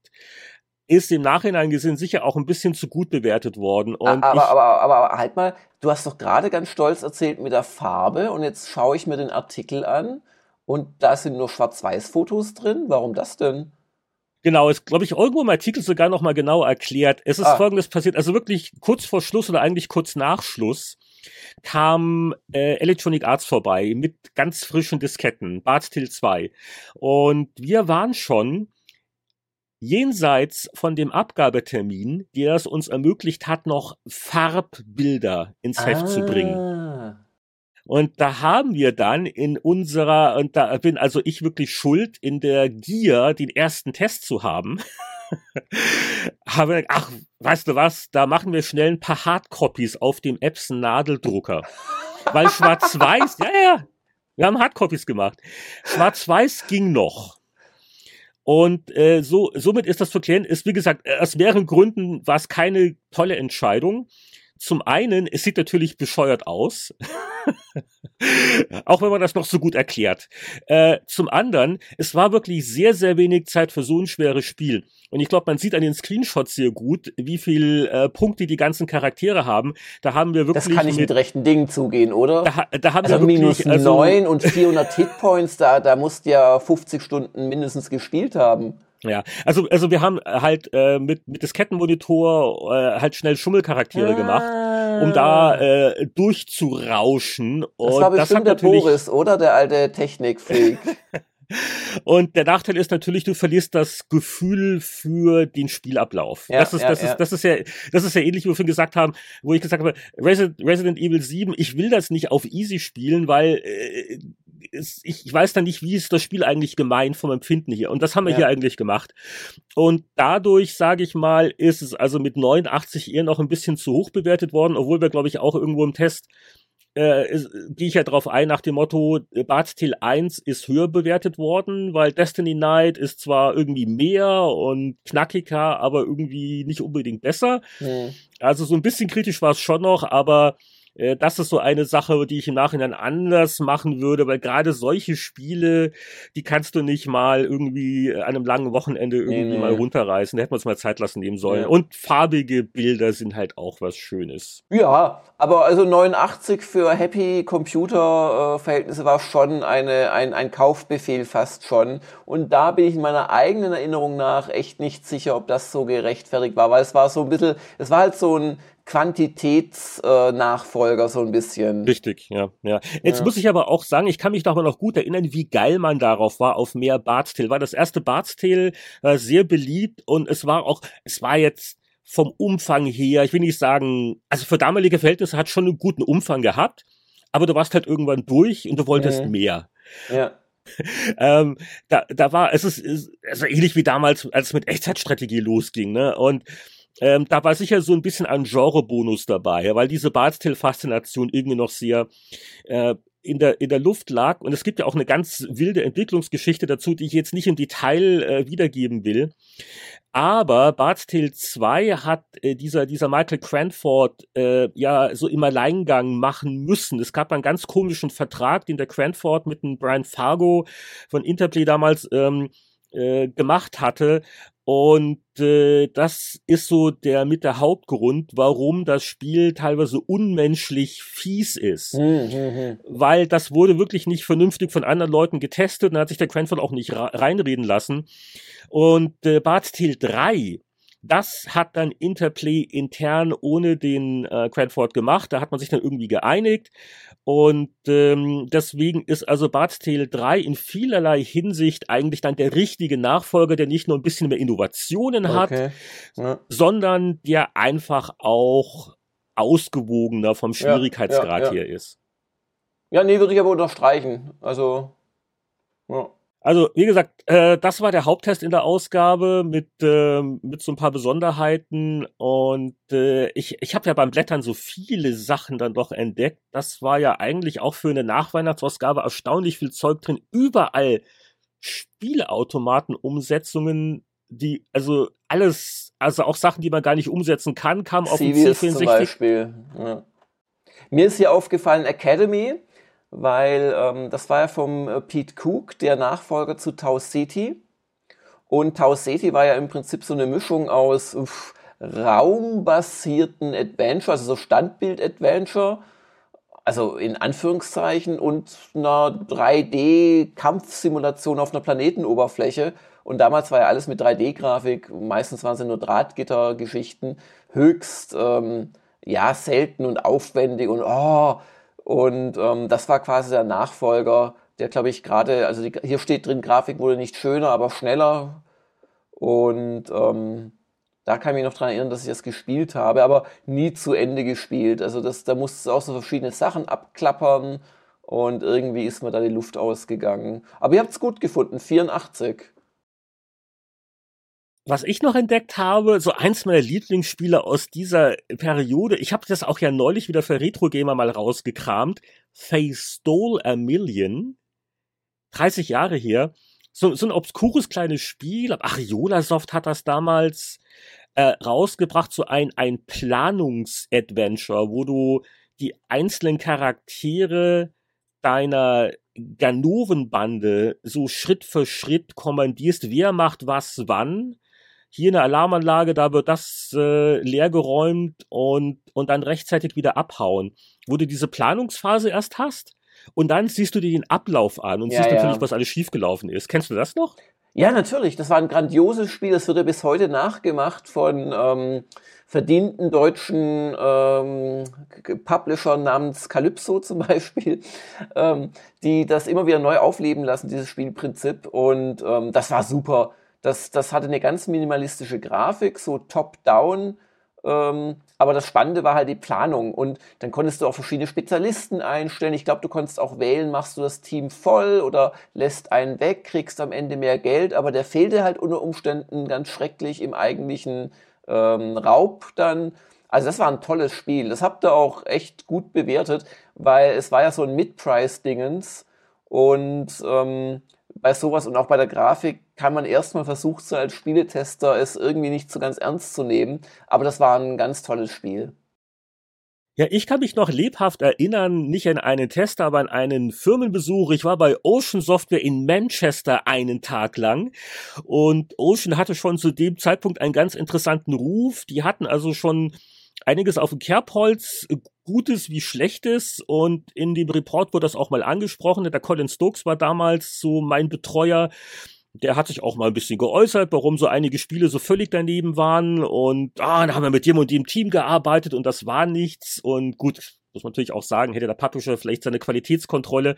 A: ist im Nachhinein gesehen sicher auch ein bisschen zu gut bewertet worden. Und
D: aber, aber, aber, aber halt mal, du hast doch gerade ganz stolz erzählt mit der Farbe und jetzt schaue ich mir den Artikel an und da sind nur Schwarz-Weiß-Fotos drin. Warum das denn?
A: Genau, ist, glaube ich, irgendwo im Artikel sogar noch mal genau erklärt. Es ist ah. folgendes passiert, also wirklich kurz vor Schluss oder eigentlich kurz nach Schluss kam äh, Electronic Arts vorbei mit ganz frischen Disketten, Bart Till 2. Und wir waren schon jenseits von dem Abgabetermin, der es uns ermöglicht hat, noch Farbbilder ins ah. Heft zu bringen. Und da haben wir dann in unserer, und da bin also ich wirklich schuld, in der Gier, den ersten Test zu haben. [laughs] haben wir, ach, weißt du was, da machen wir schnell ein paar Hardcopies auf dem Epson Nadeldrucker. Weil Schwarz-Weiß, ja, ja, wir haben Hardcopies gemacht. Schwarz-Weiß ging noch. Und äh, so, somit ist das zu klären. Ist, wie gesagt, aus mehreren Gründen war es keine tolle Entscheidung. Zum einen, es sieht natürlich bescheuert aus. [laughs] Auch wenn man das noch so gut erklärt. Äh, zum anderen, es war wirklich sehr, sehr wenig Zeit für so ein schweres Spiel. Und ich glaube, man sieht an den Screenshots sehr gut, wie viel äh, Punkte die ganzen Charaktere haben. Da haben wir wirklich.
D: Das kann nicht mit, mit rechten Dingen zugehen, oder?
A: Da, da haben
D: also
A: wir
D: wirklich, minus also, 9 und 400 Hitpoints, da, da musst ja 50 Stunden mindestens gespielt haben.
A: Ja, also also wir haben halt äh, mit mit Diskettenmonitor äh, halt schnell Schummelcharaktere ah. gemacht, um da äh, durchzurauschen.
D: Und das war bestimmt das der Boris, oder der alte Technikfreak. [laughs]
A: Und der Nachteil ist natürlich, du verlierst das Gefühl für den Spielablauf. Ja, das ist, ja, das ja. ist, das ist ja, das ist ja ähnlich, wie wir vorhin gesagt haben, wo ich gesagt habe, Resident, Resident Evil 7, ich will das nicht auf easy spielen, weil äh, es, ich, ich weiß dann nicht, wie ist das Spiel eigentlich gemeint vom Empfinden hier. Und das haben wir ja. hier eigentlich gemacht. Und dadurch, sage ich mal, ist es also mit 89 eher noch ein bisschen zu hoch bewertet worden, obwohl wir, glaube ich, auch irgendwo im Test äh, gehe ich ja drauf ein nach dem Motto, Bart Till 1 ist höher bewertet worden, weil Destiny Knight ist zwar irgendwie mehr und knackiger, aber irgendwie nicht unbedingt besser. Mhm. Also so ein bisschen kritisch war es schon noch, aber äh, das ist so eine Sache, die ich im Nachhinein anders machen würde, weil gerade solche Spiele, die kannst du nicht mal irgendwie an einem langen Wochenende irgendwie nee, nee. mal runterreißen. Da hätten wir uns mal Zeit lassen nehmen sollen. Ja. Und farbige Bilder sind halt auch was Schönes.
D: Ja, aber also 89 für Happy Computer äh, Verhältnisse war schon eine, ein, ein Kaufbefehl fast schon. Und da bin ich in meiner eigenen Erinnerung nach echt nicht sicher, ob das so gerechtfertigt war, weil es war so ein bisschen, es war halt so ein Quantitätsnachfolger äh, so ein bisschen.
A: Richtig, ja, ja. Jetzt ja. muss ich aber auch sagen, ich kann mich doch mal noch gut erinnern, wie geil man darauf war, auf mehr Bart's War das erste Bart's äh, sehr beliebt und es war auch, es war jetzt vom Umfang her, ich will nicht sagen, also für damalige Verhältnisse hat schon einen guten Umfang gehabt, aber du warst halt irgendwann durch und du wolltest mhm. mehr.
D: Ja. [laughs]
A: ähm, da, da war, es ist, also ähnlich wie damals, als es mit Echtzeitstrategie losging, ne? Und ähm, da war sicher so ein bisschen ein Genrebonus dabei, weil diese Bart's-Faszination irgendwie noch sehr äh, in der, in der Luft lag. Und es gibt ja auch eine ganz wilde Entwicklungsgeschichte dazu, die ich jetzt nicht im Detail äh, wiedergeben will. Aber Bart's Tale 2 hat äh, dieser, dieser Michael Cranford äh, ja so im Alleingang machen müssen. Es gab einen ganz komischen Vertrag, den der Cranford mit dem Brian Fargo von Interplay damals ähm, äh, gemacht hatte, und äh, das ist so der mit der Hauptgrund, warum das Spiel teilweise unmenschlich fies ist. Mhm. Weil das wurde wirklich nicht vernünftig von anderen Leuten getestet und hat sich der Cranford auch nicht reinreden lassen. Und äh, Bart Tale 3 Das hat dann Interplay intern ohne den äh, Cranford gemacht. Da hat man sich dann irgendwie geeinigt. Und ähm, deswegen ist also Bart's Tale 3 in vielerlei Hinsicht eigentlich dann der richtige Nachfolger, der nicht nur ein bisschen mehr Innovationen hat, okay. ja. sondern der einfach auch ausgewogener vom Schwierigkeitsgrad ja, ja, her ist.
D: Ja, nee, würde ich aber unterstreichen. Also,
A: ja. Also, wie gesagt, äh, das war der Haupttest in der Ausgabe mit, äh, mit so ein paar Besonderheiten. Und äh, ich, ich habe ja beim Blättern so viele Sachen dann doch entdeckt. Das war ja eigentlich auch für eine Nachweihnachtsausgabe erstaunlich viel Zeug drin. Überall Spieleautomaten-Umsetzungen, die, also alles, also auch Sachen, die man gar nicht umsetzen kann, kamen auf dem
D: C64. Zum Beispiel. Ja. Mir ist hier aufgefallen Academy weil ähm, das war ja vom äh, Pete Cook, der Nachfolger zu Tau City. Und Tau City war ja im Prinzip so eine Mischung aus uff, raumbasierten Adventure, also so Standbild-Adventure, also in Anführungszeichen, und einer 3D-Kampfsimulation auf einer Planetenoberfläche. Und damals war ja alles mit 3D-Grafik, meistens waren es nur Drahtgitter-Geschichten, höchst ähm, ja, selten und aufwendig und oh, und ähm, das war quasi der Nachfolger, der glaube ich gerade, also die, hier steht drin, Grafik wurde nicht schöner, aber schneller. Und ähm, da kann ich mich noch dran erinnern, dass ich das gespielt habe, aber nie zu Ende gespielt. Also das, da musste es auch so verschiedene Sachen abklappern und irgendwie ist mir da die Luft ausgegangen. Aber ihr habt es gut gefunden, 84
A: was ich noch entdeckt habe, so eins meiner Lieblingsspiele aus dieser Periode, ich habe das auch ja neulich wieder für Retro Gamer mal rausgekramt, They Stole a Million, 30 Jahre her, so, so ein obskures kleines Spiel, Ariola Soft hat das damals äh, rausgebracht, so ein, ein Planungsadventure, wo du die einzelnen Charaktere deiner Ganovenbande so Schritt für Schritt kommandierst, wer macht was wann hier eine Alarmanlage, da wird das äh, leergeräumt und, und dann rechtzeitig wieder abhauen. Wo du diese Planungsphase erst hast und dann siehst du dir den Ablauf an und ja, siehst ja. natürlich, was alles schiefgelaufen ist. Kennst du das noch?
D: Ja, natürlich. Das war ein grandioses Spiel. Das wird ja bis heute nachgemacht von ähm, verdienten deutschen ähm, Publisher namens Calypso zum [laughs] Beispiel, ähm, die das immer wieder neu aufleben lassen, dieses Spielprinzip. Und ähm, das war super. Das, das hatte eine ganz minimalistische Grafik, so top-down. Ähm, aber das Spannende war halt die Planung. Und dann konntest du auch verschiedene Spezialisten einstellen. Ich glaube, du konntest auch wählen, machst du das Team voll oder lässt einen weg, kriegst am Ende mehr Geld. Aber der fehlte halt unter Umständen ganz schrecklich im eigentlichen ähm, Raub dann. Also das war ein tolles Spiel. Das habt ihr auch echt gut bewertet, weil es war ja so ein Mid-Price-Dingens. Und ähm, bei sowas und auch bei der Grafik kann man erstmal versucht so als Spieletester es irgendwie nicht so ganz ernst zu nehmen, aber das war ein ganz tolles Spiel.
A: Ja, ich kann mich noch lebhaft erinnern, nicht an einen Tester, aber an einen Firmenbesuch. Ich war bei Ocean Software in Manchester einen Tag lang und Ocean hatte schon zu dem Zeitpunkt einen ganz interessanten Ruf. Die hatten also schon einiges auf dem Kerbholz, Gutes wie Schlechtes und in dem Report wurde das auch mal angesprochen. Der Colin Stokes war damals so mein Betreuer. Der hat sich auch mal ein bisschen geäußert, warum so einige Spiele so völlig daneben waren und ah, da haben wir mit dem und dem Team gearbeitet und das war nichts und gut, muss man natürlich auch sagen, hätte der Publisher vielleicht seine Qualitätskontrolle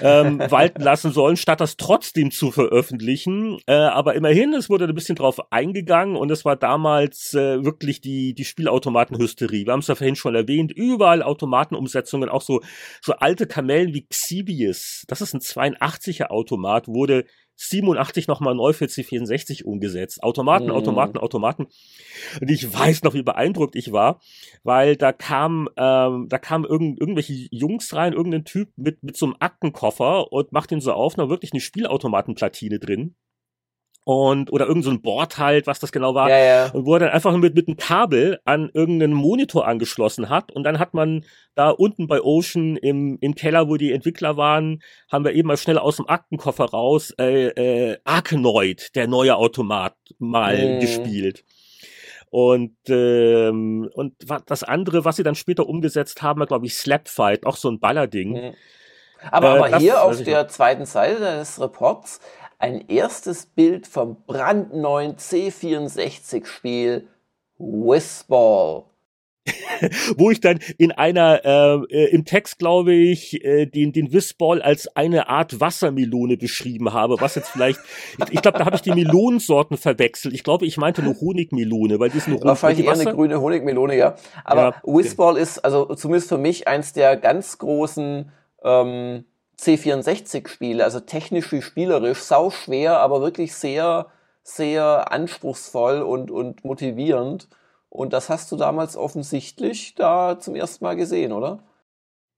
A: ähm, [laughs] walten lassen sollen, statt das trotzdem zu veröffentlichen. Äh, aber immerhin, es wurde ein bisschen drauf eingegangen und es war damals äh, wirklich die, die Spielautomatenhysterie. Wir haben es ja vorhin schon erwähnt, überall Automatenumsetzungen, auch so, so alte Kamellen wie Xibius, das ist ein 82er Automat, wurde 87 nochmal neu für C64 umgesetzt. Automaten, mhm. Automaten, Automaten. Und ich weiß noch, wie beeindruckt ich war, weil da kam, ähm, da kam irgend, irgendwelche Jungs rein, irgendein Typ mit, mit so einem Aktenkoffer und macht ihn so auf, da wirklich eine Spielautomatenplatine drin und oder irgend so ein Board halt, was das genau war, ja, ja. und wo er dann einfach mit mit einem Kabel an irgendeinen Monitor angeschlossen hat und dann hat man da unten bei Ocean im im Keller, wo die Entwickler waren, haben wir eben mal schnell aus dem Aktenkoffer raus äh, äh, Arkanoid, der neue Automat, mal mhm. gespielt. Und ähm, und das andere, was sie dann später umgesetzt haben, war glaube ich Slapfight, auch so ein Ballerding. Mhm.
D: Aber, äh, aber hier auf der zweiten Seite des Reports ein erstes Bild vom brandneuen C64-Spiel Whistball. [laughs]
A: wo ich dann in einer, äh, äh, im Text glaube ich, äh, den, den Whistball als eine Art Wassermelone beschrieben habe, was jetzt vielleicht, [laughs] ich, ich glaube, da habe ich die Melonensorten verwechselt. Ich glaube, ich meinte eine Honigmelone, weil die ist eine
D: Honig Wahrscheinlich eher eine grüne Honigmelone, ja. Aber ja, Whistball okay. ist, also zumindest für mich, eins der ganz großen ähm, C64-Spiele, also technisch wie spielerisch, sau schwer, aber wirklich sehr, sehr anspruchsvoll und, und motivierend. Und das hast du damals offensichtlich da zum ersten Mal gesehen, oder?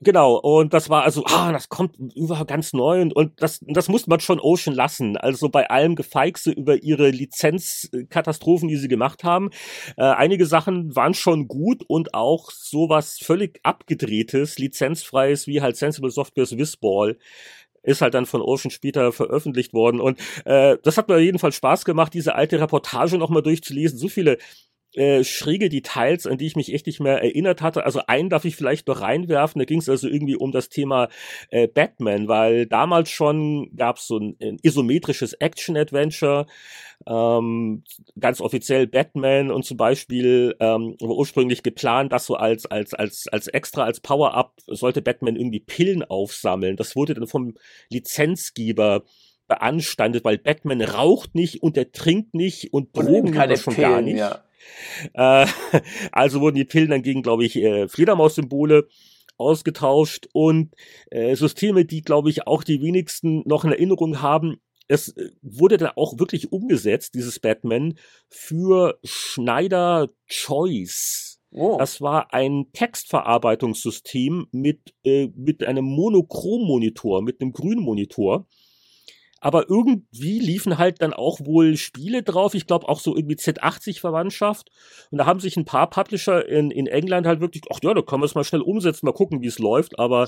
A: Genau, und das war also, ah, das kommt über ganz neu und, und das, das muss man schon Ocean lassen. Also bei allem Gefeixe über ihre Lizenzkatastrophen, die sie gemacht haben. Äh, einige Sachen waren schon gut und auch sowas völlig abgedrehtes, lizenzfreies, wie halt Sensible Software's Whistball ist halt dann von Ocean später veröffentlicht worden und äh, das hat mir jedenfalls Spaß gemacht, diese alte Reportage nochmal durchzulesen. So viele äh, schräge Details, an die ich mich echt nicht mehr erinnert hatte. Also einen darf ich vielleicht noch reinwerfen. Da ging es also irgendwie um das Thema äh, Batman, weil damals schon gab es so ein, ein isometrisches Action-Adventure, ähm, ganz offiziell Batman und zum Beispiel ähm, ursprünglich geplant, dass so als als als als extra als Power-up sollte Batman irgendwie Pillen aufsammeln. Das wurde dann vom Lizenzgeber beanstandet, weil Batman raucht nicht und er trinkt nicht und Drogen
D: keine schon Pillen, gar nicht. Ja.
A: Äh, [laughs] also wurden die Pillen dann gegen, glaube ich, äh, Fledermaus-Symbole ausgetauscht und äh, Systeme, die, glaube ich, auch die wenigsten noch in Erinnerung haben. Es wurde dann auch wirklich umgesetzt, dieses Batman, für Schneider Choice. Oh. Das war ein Textverarbeitungssystem mit, äh, mit einem Monochrom-Monitor, mit einem grünen Monitor aber irgendwie liefen halt dann auch wohl Spiele drauf. Ich glaube auch so irgendwie Z80-Verwandtschaft. Und da haben sich ein paar Publisher in, in England halt wirklich, ach ja, da können wir es mal schnell umsetzen, mal gucken, wie es läuft. Aber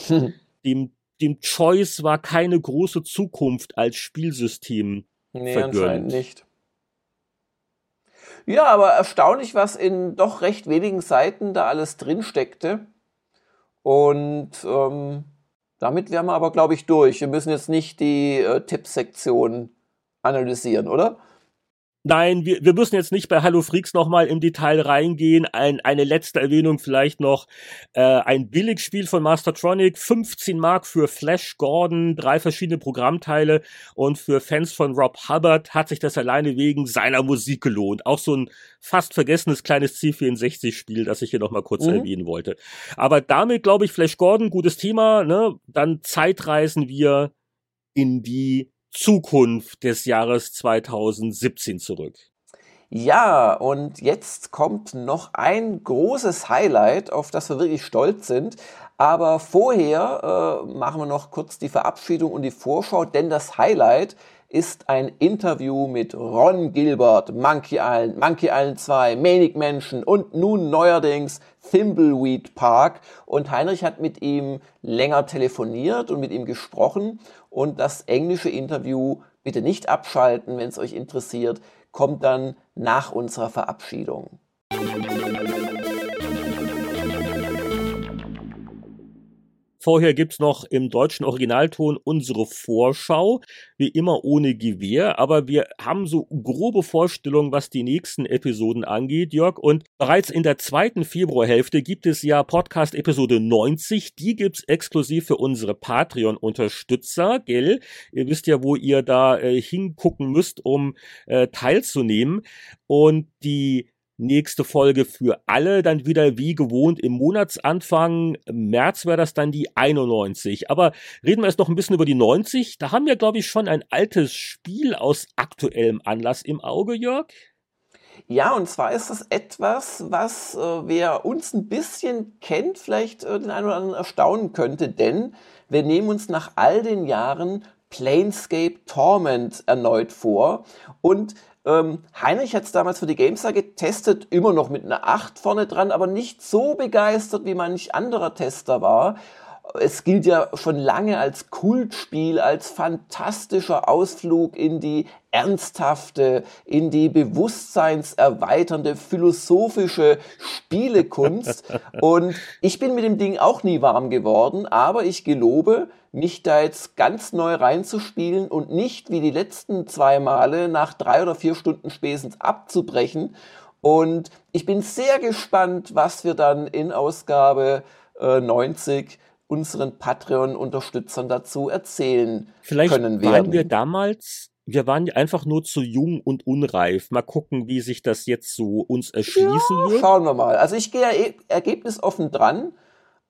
A: dem, dem Choice war keine große Zukunft als Spielsystem nee, vergönnt. anscheinend
D: nicht. Ja, aber erstaunlich, was in doch recht wenigen Seiten da alles drin steckte. Und ähm, damit wären wir aber, glaube ich, durch. Wir müssen jetzt nicht die äh, Tippsektion analysieren, oder?
A: Nein, wir, wir müssen jetzt nicht bei Hallo Freaks nochmal im Detail reingehen. Ein, eine letzte Erwähnung vielleicht noch. Äh, ein Billigspiel von Mastertronic, 15 Mark für Flash Gordon, drei verschiedene Programmteile und für Fans von Rob Hubbard hat sich das alleine wegen seiner Musik gelohnt. Auch so ein fast vergessenes kleines C64-Spiel, das ich hier nochmal kurz mhm. erwähnen wollte. Aber damit glaube ich, Flash Gordon, gutes Thema, ne? Dann Zeitreisen wir in die Zukunft des Jahres 2017 zurück.
D: Ja, und jetzt kommt noch ein großes Highlight, auf das wir wirklich stolz sind. Aber vorher äh, machen wir noch kurz die Verabschiedung und die Vorschau, denn das Highlight ist ein Interview mit Ron Gilbert, Monkey Island, Monkey Island 2, Manic Mansion und nun neuerdings Thimbleweed Park. Und Heinrich hat mit ihm länger telefoniert und mit ihm gesprochen. Und das englische Interview bitte nicht abschalten, wenn es euch interessiert, kommt dann nach unserer Verabschiedung.
A: Vorher gibt's noch im deutschen Originalton unsere Vorschau, wie immer ohne Gewehr, aber wir haben so grobe Vorstellungen, was die nächsten Episoden angeht, Jörg. Und bereits in der zweiten Februarhälfte gibt es ja Podcast Episode 90, die gibt's exklusiv für unsere Patreon-Unterstützer, gell? Ihr wisst ja, wo ihr da äh, hingucken müsst, um äh, teilzunehmen. Und die nächste Folge für alle dann wieder wie gewohnt im Monatsanfang. März wäre das dann die 91. Aber reden wir erst noch ein bisschen über die 90. Da haben wir, glaube ich, schon ein altes Spiel aus aktuellem Anlass im Auge, Jörg.
D: Ja, und zwar ist das etwas, was äh, wer uns ein bisschen kennt, vielleicht äh, den einen oder anderen erstaunen könnte, denn wir nehmen uns nach all den Jahren Planescape Torment erneut vor und ähm, Heinrich hat es damals für die Gamestar getestet, immer noch mit einer 8 vorne dran, aber nicht so begeistert, wie manch anderer Tester war. Es gilt ja schon lange als Kultspiel, als fantastischer Ausflug in die ernsthafte, in die bewusstseinserweiternde, philosophische Spielekunst. [laughs] Und ich bin mit dem Ding auch nie warm geworden, aber ich gelobe, mich da jetzt ganz neu reinzuspielen und nicht wie die letzten zwei Male nach drei oder vier Stunden spätestens abzubrechen. Und ich bin sehr gespannt, was wir dann in Ausgabe äh, 90 unseren Patreon-Unterstützern dazu erzählen
A: Vielleicht
D: können
A: werden.
D: werden.
A: wir damals, wir waren einfach nur zu jung und unreif. Mal gucken, wie sich das jetzt so uns erschließen
D: ja,
A: wird.
D: Schauen wir mal. Also ich gehe ja ergebnisoffen dran,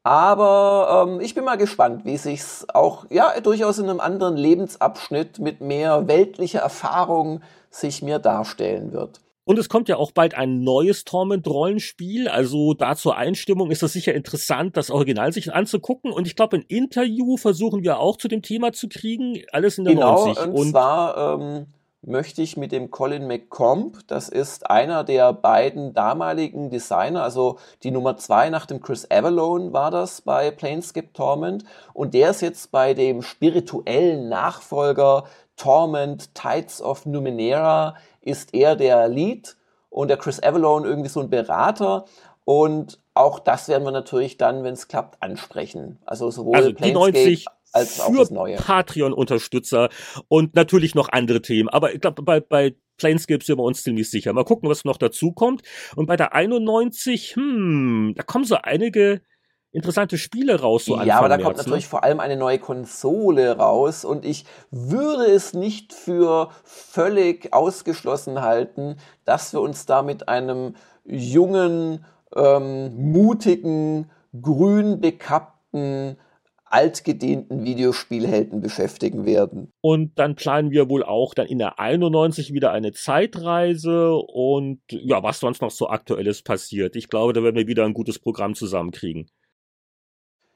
D: aber ähm, ich bin mal gespannt, wie sich's auch ja durchaus in einem anderen Lebensabschnitt mit mehr weltlicher Erfahrung sich mir darstellen wird.
A: Und es kommt ja auch bald ein neues Torment-Rollenspiel. Also da zur Einstimmung ist das sicher interessant, das Original sich anzugucken. Und ich glaube, ein Interview versuchen wir auch zu dem Thema zu kriegen. Alles in der
D: genau,
A: 90.
D: Und, und zwar ähm, möchte ich mit dem Colin McComb, das ist einer der beiden damaligen Designer, also die Nummer zwei nach dem Chris Avalone war das bei Planescape Torment. Und der ist jetzt bei dem spirituellen Nachfolger Torment Tides of Numenera ist er der Lead und der Chris Avalone irgendwie so ein Berater. Und auch das werden wir natürlich dann, wenn es klappt, ansprechen. Also sowohl
A: also die 90
D: als auch
A: für
D: das Neue.
A: Patreon-Unterstützer und natürlich noch andere Themen. Aber ich glaube, bei, bei Planescape sind wir uns ziemlich sicher. Mal gucken, was noch dazu kommt. Und bei der 91, hm, da kommen so einige interessante Spiele raus. So
D: ja, aber da
A: März,
D: kommt
A: ne?
D: natürlich vor allem eine neue Konsole raus und ich würde es nicht für völlig ausgeschlossen halten, dass wir uns da mit einem jungen, ähm, mutigen, grün bekappten, altgedienten Videospielhelden beschäftigen werden.
A: Und dann planen wir wohl auch dann in der 91 wieder eine Zeitreise und ja, was sonst noch so aktuelles passiert. Ich glaube, da werden wir wieder ein gutes Programm zusammenkriegen.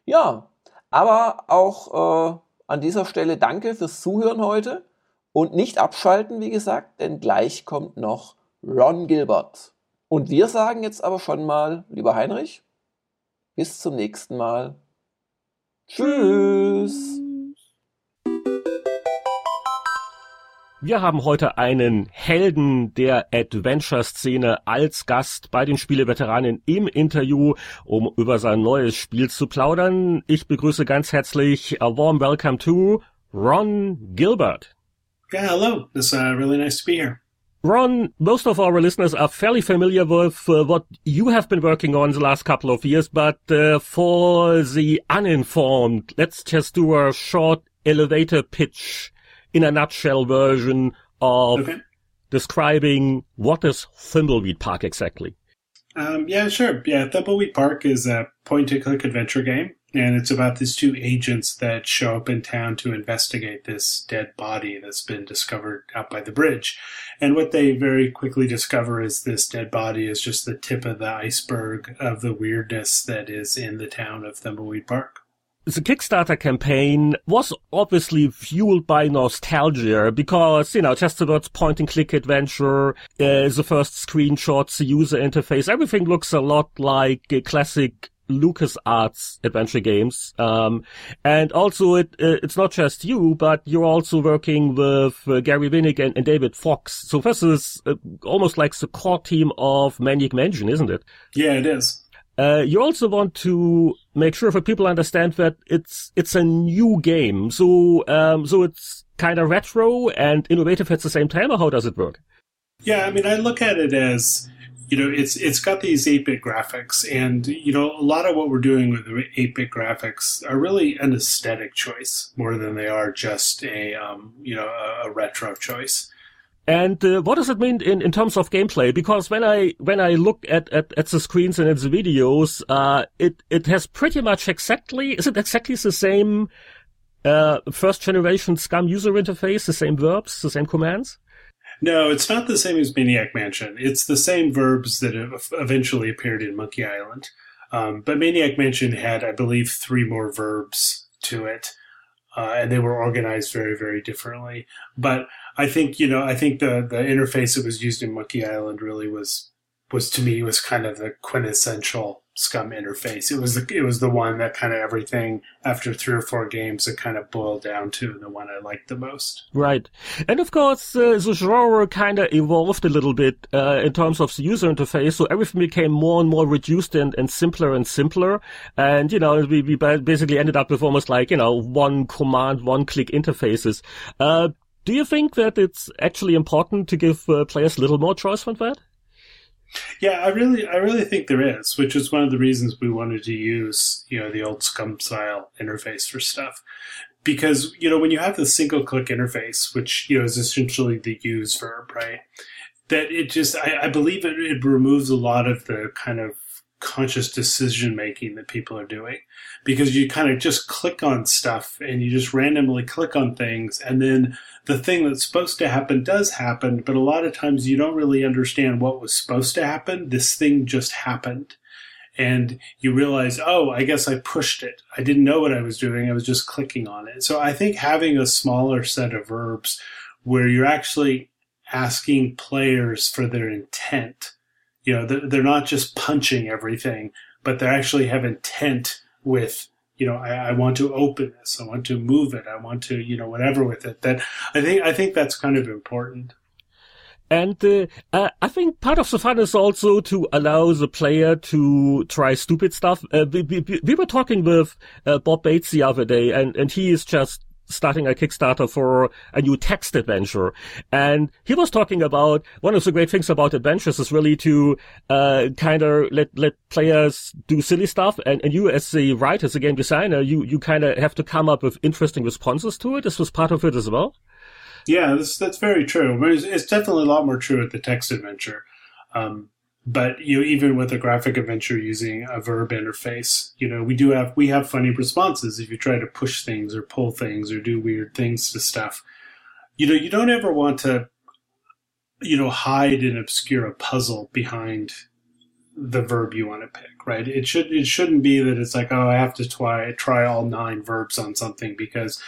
D: Ja, aber auch äh, an dieser Stelle danke fürs Zuhören heute und nicht abschalten, wie gesagt, denn gleich kommt noch Ron Gilbert. Und wir sagen jetzt aber schon mal, lieber Heinrich, bis zum nächsten Mal. Tschüss.
A: Wir haben heute einen Helden der Adventure-Szene als Gast bei den Spieleveteranen im Interview, um über sein neues Spiel zu plaudern. Ich begrüße ganz herzlich a warm welcome to Ron Gilbert.
E: Yeah, hello. It's uh, really nice to be here.
A: Ron, most of our listeners are fairly familiar with uh, what you have been working on the last couple of years, but uh, for the uninformed, let's just do a short elevator pitch in a nutshell version of
E: Okay.
A: describing what is Thimbleweed Park exactly.
E: Um, yeah, sure. Yeah, Thimbleweed Park is a point-and-click adventure game, and it's about these two agents that show up in town to investigate this dead body that's been discovered out by the bridge. And what they very quickly discover is this dead body is just the tip of the iceberg of the weirdness that is in the town of Thimbleweed Park.
A: The Kickstarter campaign was obviously fueled by nostalgia because, you know, just words point and click adventure, uh, the first screenshots, the user interface, everything looks a lot like a classic LucasArts adventure games. Um, and also it, uh, it's not just you, but you're also working with uh, Gary Winnick and, and David Fox. So this is uh, almost like the core team of Maniac Mansion, isn't it?
E: Yeah, it is.
A: Uh, you also want to make sure that people understand that it's it's a new game, so um, so it's kind of retro and innovative at the same time. Or how does it work?
E: Yeah, I mean, I look at it as you know, it's it's got these eight bit graphics, and you know, a lot of what we're doing with the eight bit graphics are really an aesthetic choice more than they are just a um, you know a, a retro choice.
A: And uh, what does it mean in, in terms of gameplay? Because when I when I look at, at, at the screens and at the videos, uh, it it has pretty much exactly is it exactly the same uh, first generation Scum user interface, the same verbs, the same commands?
E: No, it's not the same as Maniac Mansion. It's the same verbs that eventually appeared in Monkey Island. Um, but Maniac Mansion had, I believe, three more verbs to it, uh, and they were organized very, very differently. But I think you know, I think the the interface that was used in Monkey Island really was was to me was kind of the quintessential scum interface. It was the it was the one that kind of everything after three or four games it kind of boiled down to the one I liked the most.
A: Right, and of course uh, the genre kind of evolved a little bit uh, in terms of the user interface. So everything became more and more reduced and, and simpler and simpler. And you know we, we basically ended up with almost like you know one command, one click interfaces. Uh, do you think that it's actually important to give uh, players a little more choice from that?
E: Yeah, I really, I really think there is, which is one of the reasons we wanted to use, you know, the old Scum style interface for stuff, because you know when you have the single click interface, which you know is essentially the use verb, right? That it just, I, I believe it, it removes a lot of the kind of conscious decision making that people are doing because you kind of just click on stuff and you just randomly click on things and then the thing that's supposed to happen does happen, but a lot of times you don't really understand what was supposed to happen. This thing just happened. And you realize, oh, I guess I pushed it. I didn't know what I was doing. I was just clicking on it. So I think having a smaller set of verbs where you're actually asking players for their intent, you know, they're not just punching everything, but they actually have intent with you know, I, I, want to open this, I want to move it, I want to, you know, whatever with it. That I think I think that's kind of important.
A: And uh, uh, I think part of the fun is also to allow the player to try stupid stuff. Uh, we, we, we, were talking with uh, Bob Bates the other day, and, and he is just starting a Kickstarter for a new text adventure. And he was talking about one of the great things about adventures is really to uh, kind of let let players do silly stuff. And, and you, as the writer, as the game designer, you you kind of have to come up with interesting responses to it. This was part of it as well.
E: Yeah, that's that's very true. It's, it's definitely a lot more true at the text adventure. Um, but you know, even with a graphic adventure using a verb interface, you know, we do have we have funny responses if you try to push things or pull things or do weird things to stuff. You know, you don't ever want to, you know, hide and obscure a puzzle behind the verb you want to pick, right? It should it shouldn't be that it's like, oh, I have to try try all nine verbs on something because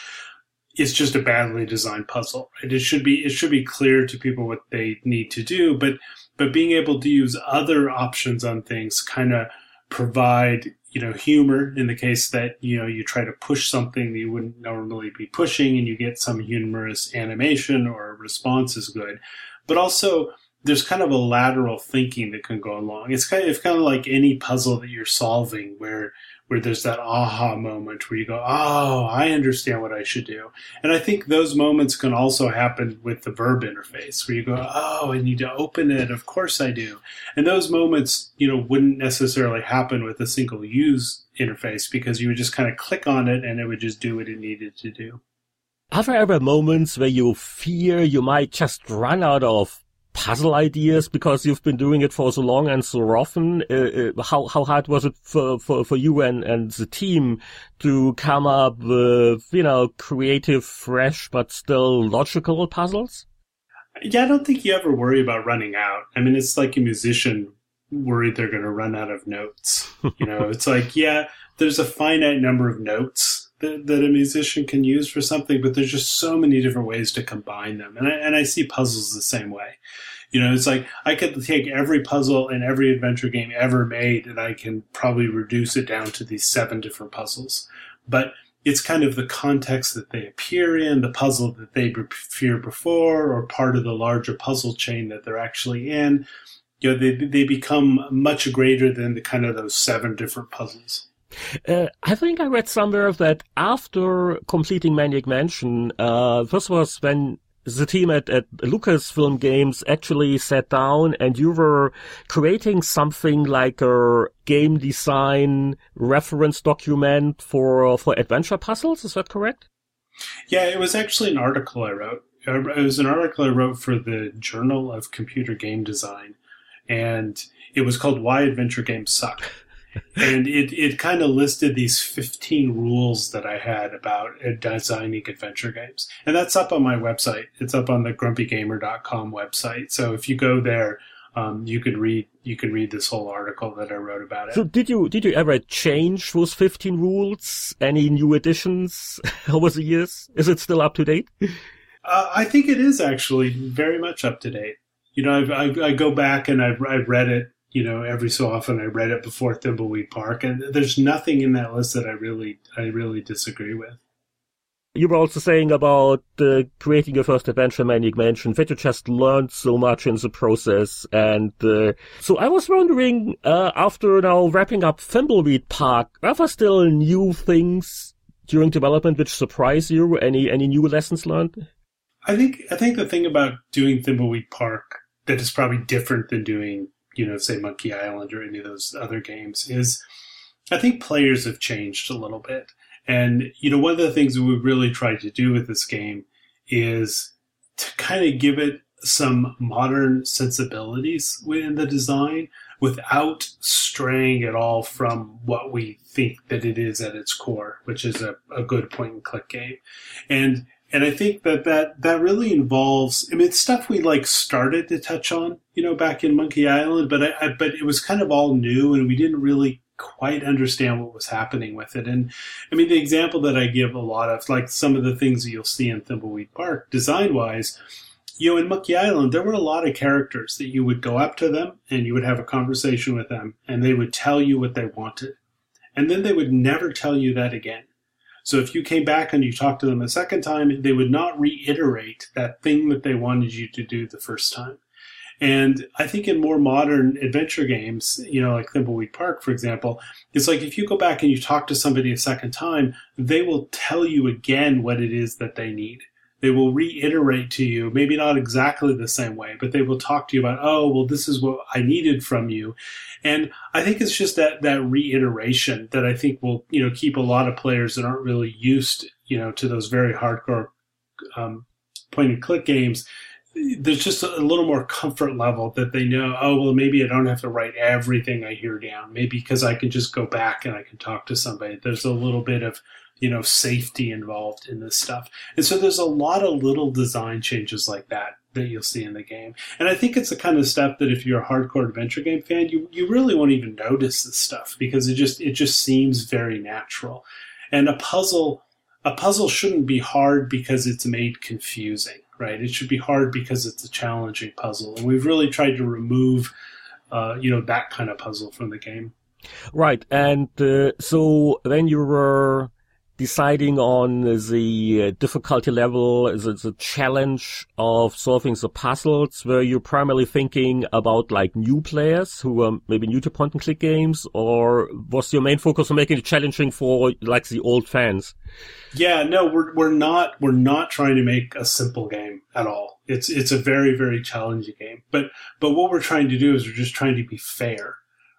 E: it's just a badly designed puzzle. Right? It should be it should be clear to people what they need to do, but but being able to use other options on things kind of provide you know humor in the case that you know you try to push something that you wouldn't normally be pushing and you get some humorous animation or response is good. But also there's kind of a lateral thinking that can go along it's kind of it's kind of like any puzzle that you're solving where where there's that aha moment where you go, oh, I understand what I should do. And I think those moments can also happen with the verb interface where you go, oh, I need to open it. Of course I do. And those moments, you know, wouldn't necessarily happen with a single use interface because you would just kind of click on it and it would just do what it needed to do.
A: Are there ever moments where you fear you might just run out of puzzle ideas because you've been doing it for so long and so often? Uh, uh, how how hard was it for, for, for you and, and the team to come up with you know creative, fresh but still logical puzzles?
E: Yeah, I don't think you ever worry about running out. I mean, it's like a musician worried they're going to run out of notes. You know, [laughs] it's like yeah, there's a finite number of notes that, that a musician can use for something, but there's just so many different ways to combine them. And I, and I see puzzles the same way. You know, it's like I could take every puzzle in every adventure game ever made and I can probably reduce it down to these seven different puzzles. But it's kind of the context that they appear in, the puzzle that they appear before, or part of the larger puzzle chain that they're actually in. You know, they, they become much greater than the kind of those seven different puzzles.
A: Uh, I think I read somewhere that after completing Maniac Mansion, uh, this was when the team at, at Lucasfilm Games actually sat down and you were creating something like a game design reference document for for adventure puzzles. Is that correct?
E: Yeah, it was actually an article I wrote. It was an article I wrote for the Journal of Computer Game Design, and it was called "Why Adventure Games Suck." And it, it kind of listed these 15 rules that I had about designing adventure games. And that's up on my website. It's up on the grumpygamer.com website. So if you go there, um, you can read you can read this whole article that I wrote about it.
A: So did you did you ever change those 15 rules? Any new additions [laughs] over the years? Is it still up to date?
E: Uh, I think it is actually very much up to date. You know, I've, I, I go back and I've, I've read it you know, every so often I read it before Thimbleweed Park, and there's nothing in that list that I really, I really disagree with.
A: You were also saying about uh, creating your first adventure, Manic Mansion, that you just learned so much in the process. And uh, so I was wondering, uh, after now wrapping up Thimbleweed Park, are there still new things during development which surprise you? Any any new lessons learned?
E: I think I think the thing about doing Thimbleweed Park that is probably different than doing you know, say Monkey Island or any of those other games is I think players have changed a little bit. And, you know, one of the things we really tried to do with this game is to kind of give it some modern sensibilities in the design without straying at all from what we think that it is at its core, which is a, a good point and click game. And and I think that, that that really involves. I mean, it's stuff we like started to touch on, you know, back in Monkey Island, but I, I, but it was kind of all new, and we didn't really quite understand what was happening with it. And I mean, the example that I give a lot of, like some of the things that you'll see in Thimbleweed Park, design wise, you know, in Monkey Island, there were a lot of characters that you would go up to them and you would have a conversation with them, and they would tell you what they wanted, and then they would never tell you that again. So if you came back and you talked to them a second time, they would not reiterate that thing that they wanted you to do the first time. And I think in more modern adventure games, you know, like Thimbleweed Park, for example, it's like if you go back and you talk to somebody a second time, they will tell you again what it is that they need. They will reiterate to you, maybe not exactly the same way, but they will talk to you about, oh, well, this is what I needed from you. And I think it's just that, that reiteration that I think will, you know, keep a lot of players that aren't really used, you know, to those very hardcore um, point and click games there's just a little more comfort level that they know, oh, well, maybe I don't have to write everything I hear down. Maybe because I can just go back and I can talk to somebody. There's a little bit of you know, safety involved in this stuff. And so there's a lot of little design changes like that that you'll see in the game. And I think it's the kind of stuff that if you're a hardcore adventure game fan, you, you really won't even notice this stuff because it just it just seems very natural. And a puzzle a puzzle shouldn't be hard because it's made confusing, right? It should be hard because it's a challenging puzzle. And we've really tried to remove uh, you know, that kind of puzzle from the game.
A: Right. And uh, so when you were deciding on the uh, difficulty level, the, the challenge of solving the puzzles, were you primarily thinking about like new players who are maybe new to point and click games, or was your main focus on making it challenging for like the old fans?
E: Yeah, no, we're we're not we're not trying to make a simple game at all. It's it's a very very challenging game, but but what we're trying to do is we're just trying to be fair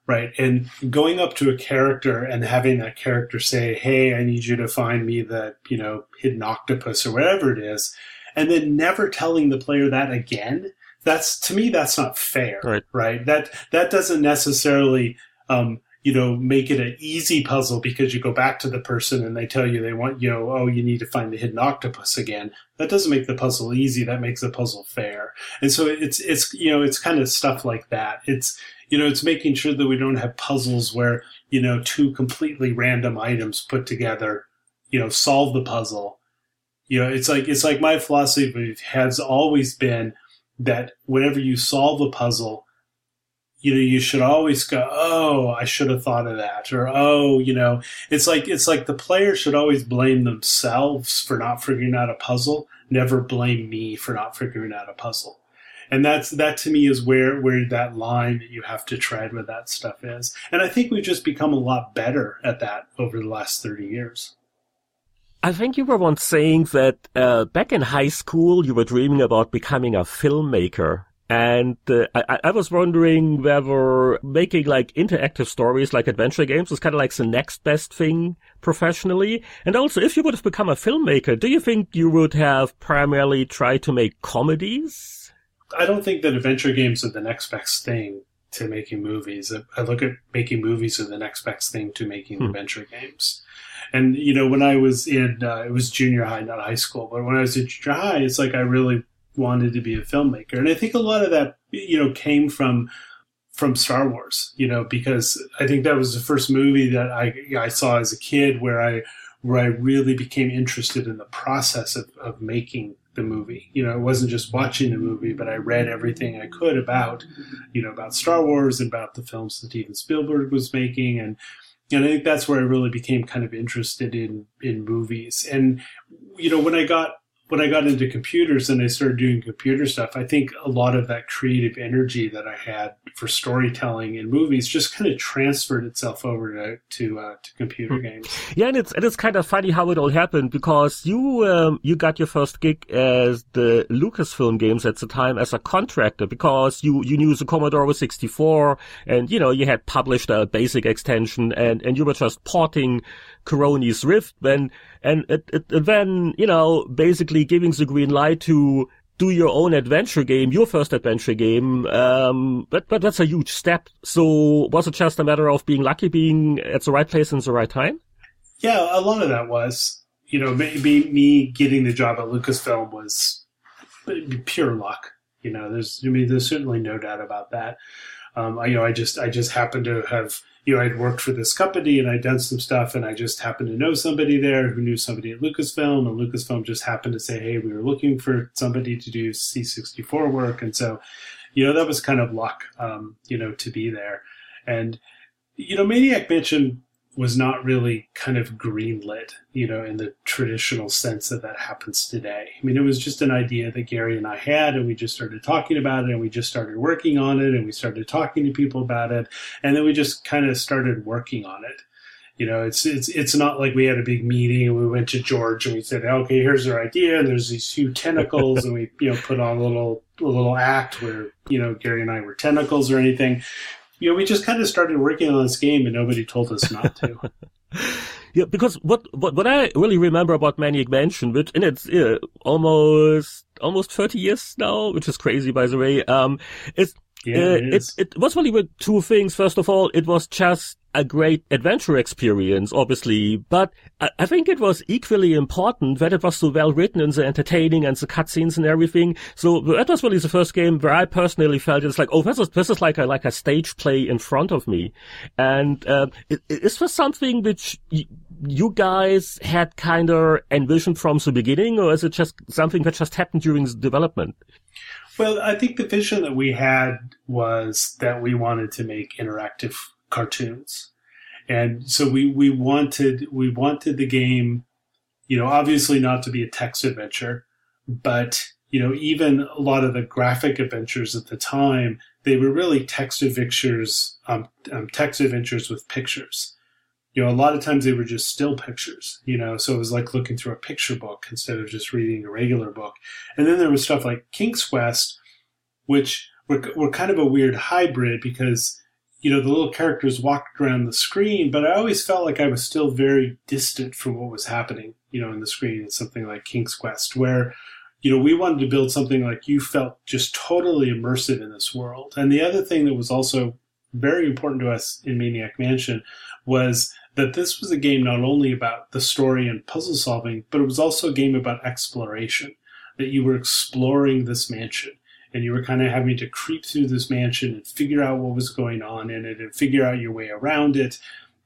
E: right? And going up to a character and having that character say, "Hey, I need you to find me the you know hidden octopus or whatever it is," and then never telling the player that again. That's to me, that's not fair,
A: right?
E: right? That that doesn't necessarily. Um, you know, make it an easy puzzle because you go back to the person and they tell you they want, you know, oh, you need to find the hidden octopus again. That doesn't make the puzzle easy. That makes the puzzle fair. And so it's, it's, you know, it's kind of stuff like that. It's, you know, it's making sure that we don't have puzzles where, you know, two completely random items put together, you know, solve the puzzle. You know, it's like, it's like my philosophy has always been that whenever you solve a puzzle, you know, you should always go, oh, I should have thought of that, or oh, you know, it's like it's like the player should always blame themselves for not figuring out a puzzle, never blame me for not figuring out a puzzle and that's that to me is where where that line that you have to tread with that stuff is and i think we've just become a lot better at that over the last 30 years
A: I think you were once saying that uh, back in high school you were dreaming about becoming a filmmaker. And uh, I, I, was wondering whether making like interactive stories like adventure games is kind of like the next best thing professionally. And also, if you would have become a filmmaker, do you think you would have primarily tried to make comedies?
E: I don't think that adventure games are the next best thing to making movies. I look at making movies as the next best thing to making hmm. adventure games. And you know, when I was in, uh, it was junior high, not high school, but when I was in junior high, it's like I really wanted to be a filmmaker, and I think a lot of that, you know, came from from Star Wars, you know, because I think that was the first movie that I I saw as a kid where I where I really became interested in the process of, of making the movie. You know, it wasn't just watching the movie, but I read everything I could about, you know, about Star Wars and about the films that Steven Spielberg was making, and and I think that's where I really became kind of interested in in movies. And you know, when I got when I got into computers and I started doing computer stuff, I think a lot of that creative energy that I had for storytelling in movies just kind of transferred itself over to to, uh, to computer hmm. games.
A: Yeah, and it's and it's kind of funny how it all happened because you um, you got your first gig as the Lucasfilm Games at the time as a contractor because you you knew the Commodore was 64 and you know you had published a basic extension and and you were just porting Coroni's Rift and and it, it, then you know basically giving the green light to do your own adventure game, your first adventure game. Um, but but that's a huge step. So was it just a matter of being lucky, being at the right place in the right time?
E: Yeah, a lot of that was. You know, maybe me getting the job at Lucasfilm was pure luck. You know, there's I mean, there's certainly no doubt about that. Um, I, you know, I just I just happened to have you know, I'd worked for this company and I'd done some stuff and I just happened to know somebody there who knew somebody at Lucasfilm and Lucasfilm just happened to say, Hey, we were looking for somebody to do C64 work. And so, you know, that was kind of luck, um, you know, to be there. And, you know, Maniac Mansion was not really kind of greenlit, you know, in the traditional sense that that happens today. I mean, it was just an idea that Gary and I had, and we just started talking about it, and we just started working on it, and we started talking to people about it, and then we just kind of started working on it. You know, it's it's it's not like we had a big meeting and we went to George and we said, okay, here's our idea, and there's these few tentacles, and we you know put on a little a little act where you know Gary and I were tentacles or anything you know, we just kind of started working on this game and nobody told us not to. [laughs]
A: yeah, because what, what, what I really remember about Maniac Mansion, which, and it's uh, almost, almost 30 years now, which is crazy, by the way, um, is, yeah, uh, it, it, it was really with two things. First of all, it was just a great adventure experience, obviously, but I, think it was equally important that it was so well written and so entertaining and the cutscenes and everything. So that was really the first game where I personally felt it's like, oh, this is, this is like a, like a stage play in front of me. And, uh, is this something which you guys had kind of envisioned from the beginning or is it just something that just happened during the development?
E: Well, I think the vision that we had was that we wanted to make interactive cartoons. And so we, we wanted we wanted the game, you know, obviously not to be a text adventure, but you know, even a lot of the graphic adventures at the time, they were really text adventures, um, um, text adventures with pictures. You know, a lot of times they were just still pictures, you know, so it was like looking through a picture book instead of just reading a regular book. And then there was stuff like King's Quest, which were, were kind of a weird hybrid because you know, the little characters walked around the screen, but I always felt like I was still very distant from what was happening, you know, in the screen. It's something like King's Quest, where, you know, we wanted to build something like you felt just totally immersive in this world. And the other thing that was also very important to us in Maniac Mansion was that this was a game not only about the story and puzzle solving, but it was also a game about exploration, that you were exploring this mansion and you were kind of having to creep through this mansion and figure out what was going on in it and figure out your way around it.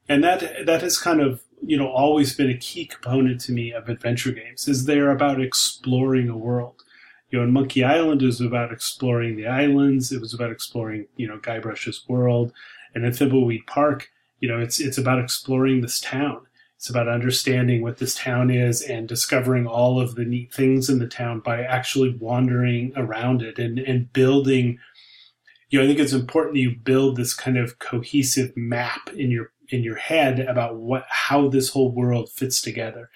E: And that that has kind of you know always been a key component to me of adventure games is they're about exploring a world. You know, in Monkey Island it was about exploring the islands. It was about exploring you know Guybrush's world, and in Thimbleweed Park, you know, it's it's about exploring this town it's about understanding what this town is and discovering all of the neat things in the town by actually wandering around it and, and building. You know, I think it's important that you build this kind of cohesive map in your in your head about what how this whole world fits together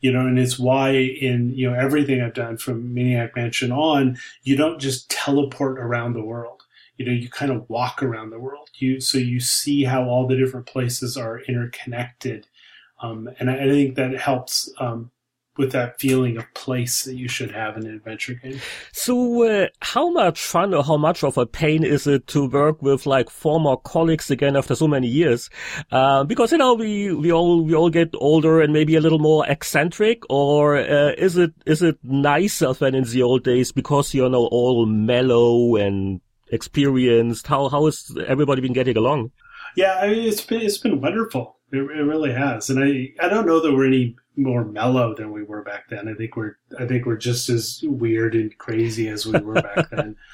E: you know, and it's why in, you know, everything I've done from Maniac Mansion on, you don't just teleport around the world. You know, you kind of walk around the world. You, so you see how all the different places are interconnected um, and I, I, think that helps um, with that feeling of place that you should have in an adventure game.
A: So, uh, how much fun or how much of a pain is it to work with like former colleagues again after so many years? Uh, because you know we we all we all get older and maybe a little more eccentric, or uh, is it is it nicer than in the old days because you're now all mellow and experienced? How how has everybody been getting along?
E: Yeah, I mean, it's been it's been wonderful. It, it really has, and I I don't know that we're any more mellow than we were back then. I think we're I think we're just as weird and crazy as we were back then. [laughs]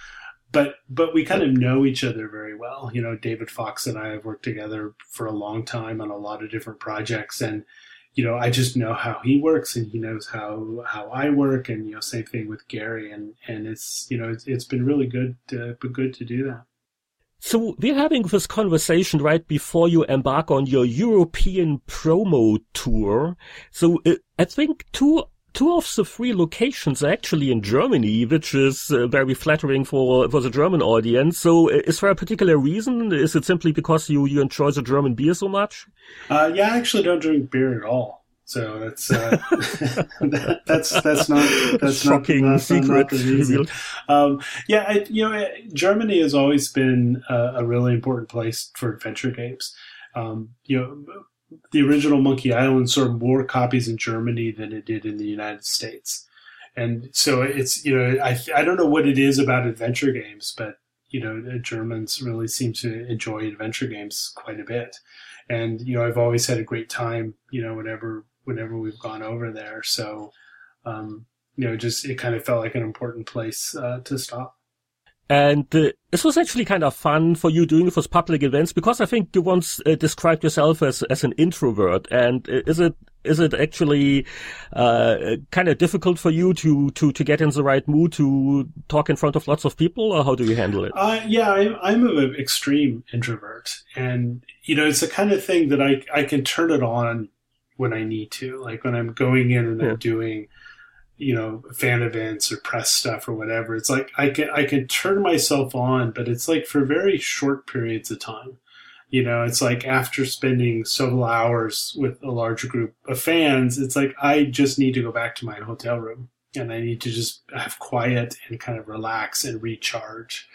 E: But but we kind of know each other very well. You know, David Fox and I have worked together for a long time on a lot of different projects, and you know, I just know how he works, and he knows how how I work, and you know, same thing with Gary, and and it's you know, it's, it's been really good to, good to do that.
A: So we're having this conversation right before you embark on your European promo tour. So uh, I think two two of the three locations are actually in Germany, which is uh, very flattering for for the German audience. So uh, is there a particular reason? Is it simply because you you enjoy the German beer so much?
E: Uh, yeah, I actually don't drink beer at all. So that's uh, [laughs] that, that's that's not that's
A: shocking
E: not,
A: secret. Not.
E: Um, yeah, I, you know, Germany has always been a, a really important place for adventure games. Um, you know, the original Monkey Island sold more copies in Germany than it did in the United States, and so it's you know I I don't know what it is about adventure games, but you know the Germans really seem to enjoy adventure games quite a bit and you know I've always had a great time you know whenever whenever we've gone over there. So, um, you know, just it kind of felt like an important place uh, to stop.
A: And uh, this was actually kind of fun for you doing those public events because I think you once uh, described yourself as as an introvert. And uh, is it is it actually uh, kind of difficult for you to to to get in the right mood to talk in front of lots of people, or how do you handle it?
E: Uh, yeah, I'm I'm an extreme introvert, and you know, it's the kind of thing that I I can turn it on when I need to. Like when I'm going in and yeah. I'm doing, you know, fan events or press stuff or whatever. It's like I can I can turn myself on, but it's like for very short periods of time. You know, it's like after spending several hours with a larger group of fans, it's like I just need to go back to my hotel room and I need to just have quiet and kind of relax and recharge.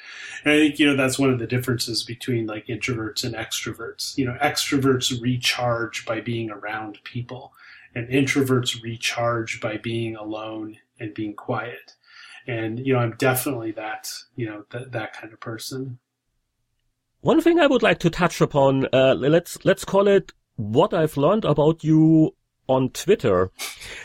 E: And I think, you know, that's one of the differences between like introverts and extroverts. You know, extroverts recharge by being around people, and introverts recharge by being alone and being quiet. And, you know, I'm definitely that, you know, that, that kind of person.
A: One thing I would like to touch upon, uh, let's, let's call it what I've learned about you on Twitter.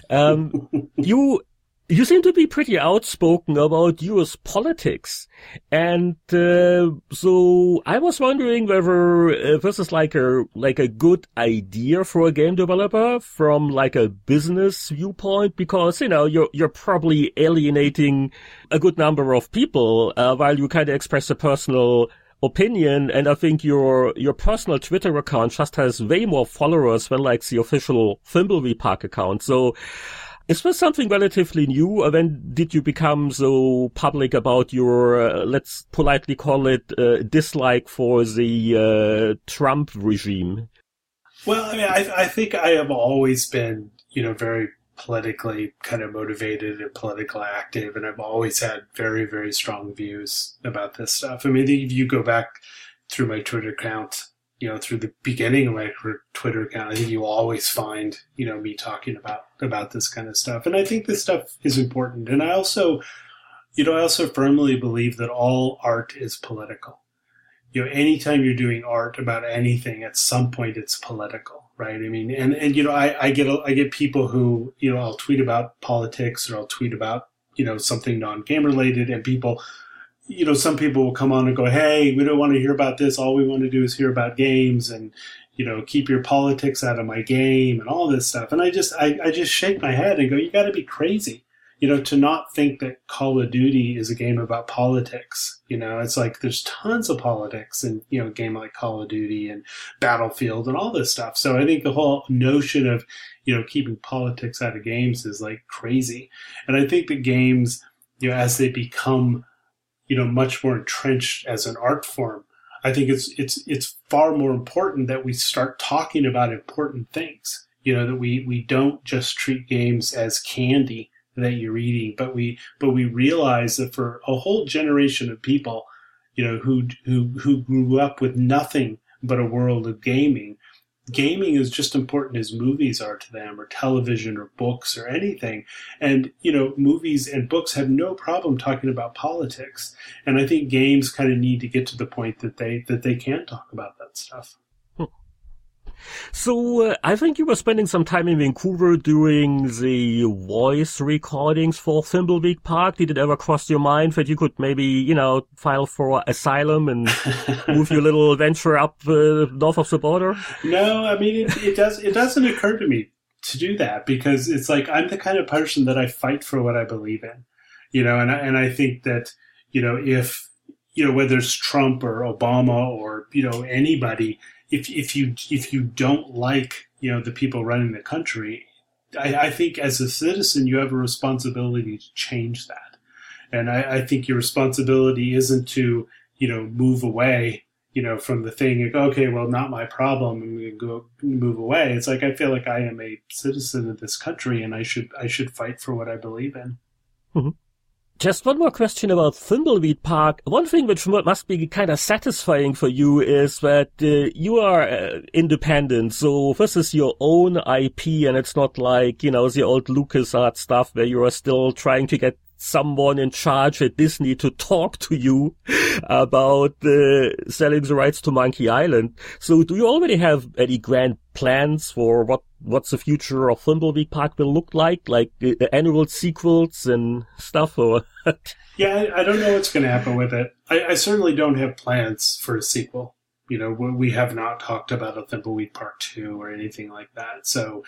A: Um, [laughs] you you seem to be pretty outspoken about U.S. politics, and uh, so I was wondering whether uh, this is like a like a good idea for a game developer from like a business viewpoint, because you know you're you're probably alienating a good number of people uh, while you kind of express a personal opinion, and I think your your personal Twitter account just has way more followers than like the official Thimbleweed Park account. So is this something relatively new? Or when did you become so public about your, uh, let's politely call it, uh, dislike for the uh, Trump regime?
E: Well, I mean, I, I think I have always been, you know, very politically kind of motivated and politically active, and I've always had very, very strong views about this stuff. I mean, if you go back through my Twitter account, you know, through the beginning of my Twitter account, I think you always find, you know, me talking about, about this kind of stuff. And I think this stuff is important. And I also, you know, I also firmly believe that all art is political. You know, anytime you're doing art about anything, at some point it's political, right? I mean, and, and, you know, I, I get, I get people who, you know, I'll tweet about politics or I'll tweet about, you know, something non-game related and people, you know, some people will come on and go, Hey, we don't want to hear about this. All we want to do is hear about games and, you know, keep your politics out of my game and all this stuff. And I just, I, I just shake my head and go, you got to be crazy, you know, to not think that Call of Duty is a game about politics. You know, it's like there's tons of politics in, you know, a game like Call of Duty and Battlefield and all this stuff. So I think the whole notion of, you know, keeping politics out of games is like crazy. And I think that games, you know, as they become you know much more entrenched as an art form. I think it's it's it's far more important that we start talking about important things you know that we we don't just treat games as candy that you're eating but we but we realize that for a whole generation of people you know who who who grew up with nothing but a world of gaming gaming is just important as movies are to them or television or books or anything. And you know movies and books have no problem talking about politics. And i think games kind of need to get to the point that they that they can talk about that stuff
A: So uh, I think you were spending some time in Vancouver doing the voice recordings for Thimbleweed Park. Did it ever cross your mind that you could maybe, you know, file for asylum and [laughs] move your little venture up uh, north of the border?
E: No, I mean it, it does. It doesn't occur to me to do that because it's like I'm the kind of person that I fight for what I believe in, you know, and I, and I think that you know if you know whether it's Trump or Obama or you know anybody if if you if you don't like you know the people running the country, I, I think as a citizen you have a responsibility to change that, and I, I think your responsibility isn't to you know move away you know from the thing okay well not my problem and go move away. It's like I feel like I am a citizen of this country and I should I should fight for what I believe in.
A: Mm-hmm. Just one more question about Thimbleweed Park. One thing which must be kind of satisfying for you is that uh, you are uh, independent. So this is your own IP and it's not like, you know, the old LucasArts stuff where you are still trying to get someone in charge at Disney to talk to you [laughs] about uh, selling the rights to Monkey Island. So do you already have any grand plans for what what's the future of Thimbleweed Park will look like, like the, annual sequels and stuff? Or [laughs]
E: yeah, I, I, don't know what's going to happen with it. I, I, certainly don't have plans for a sequel. You know, we have not talked about a Thimbleweed Part Two or anything like that. So,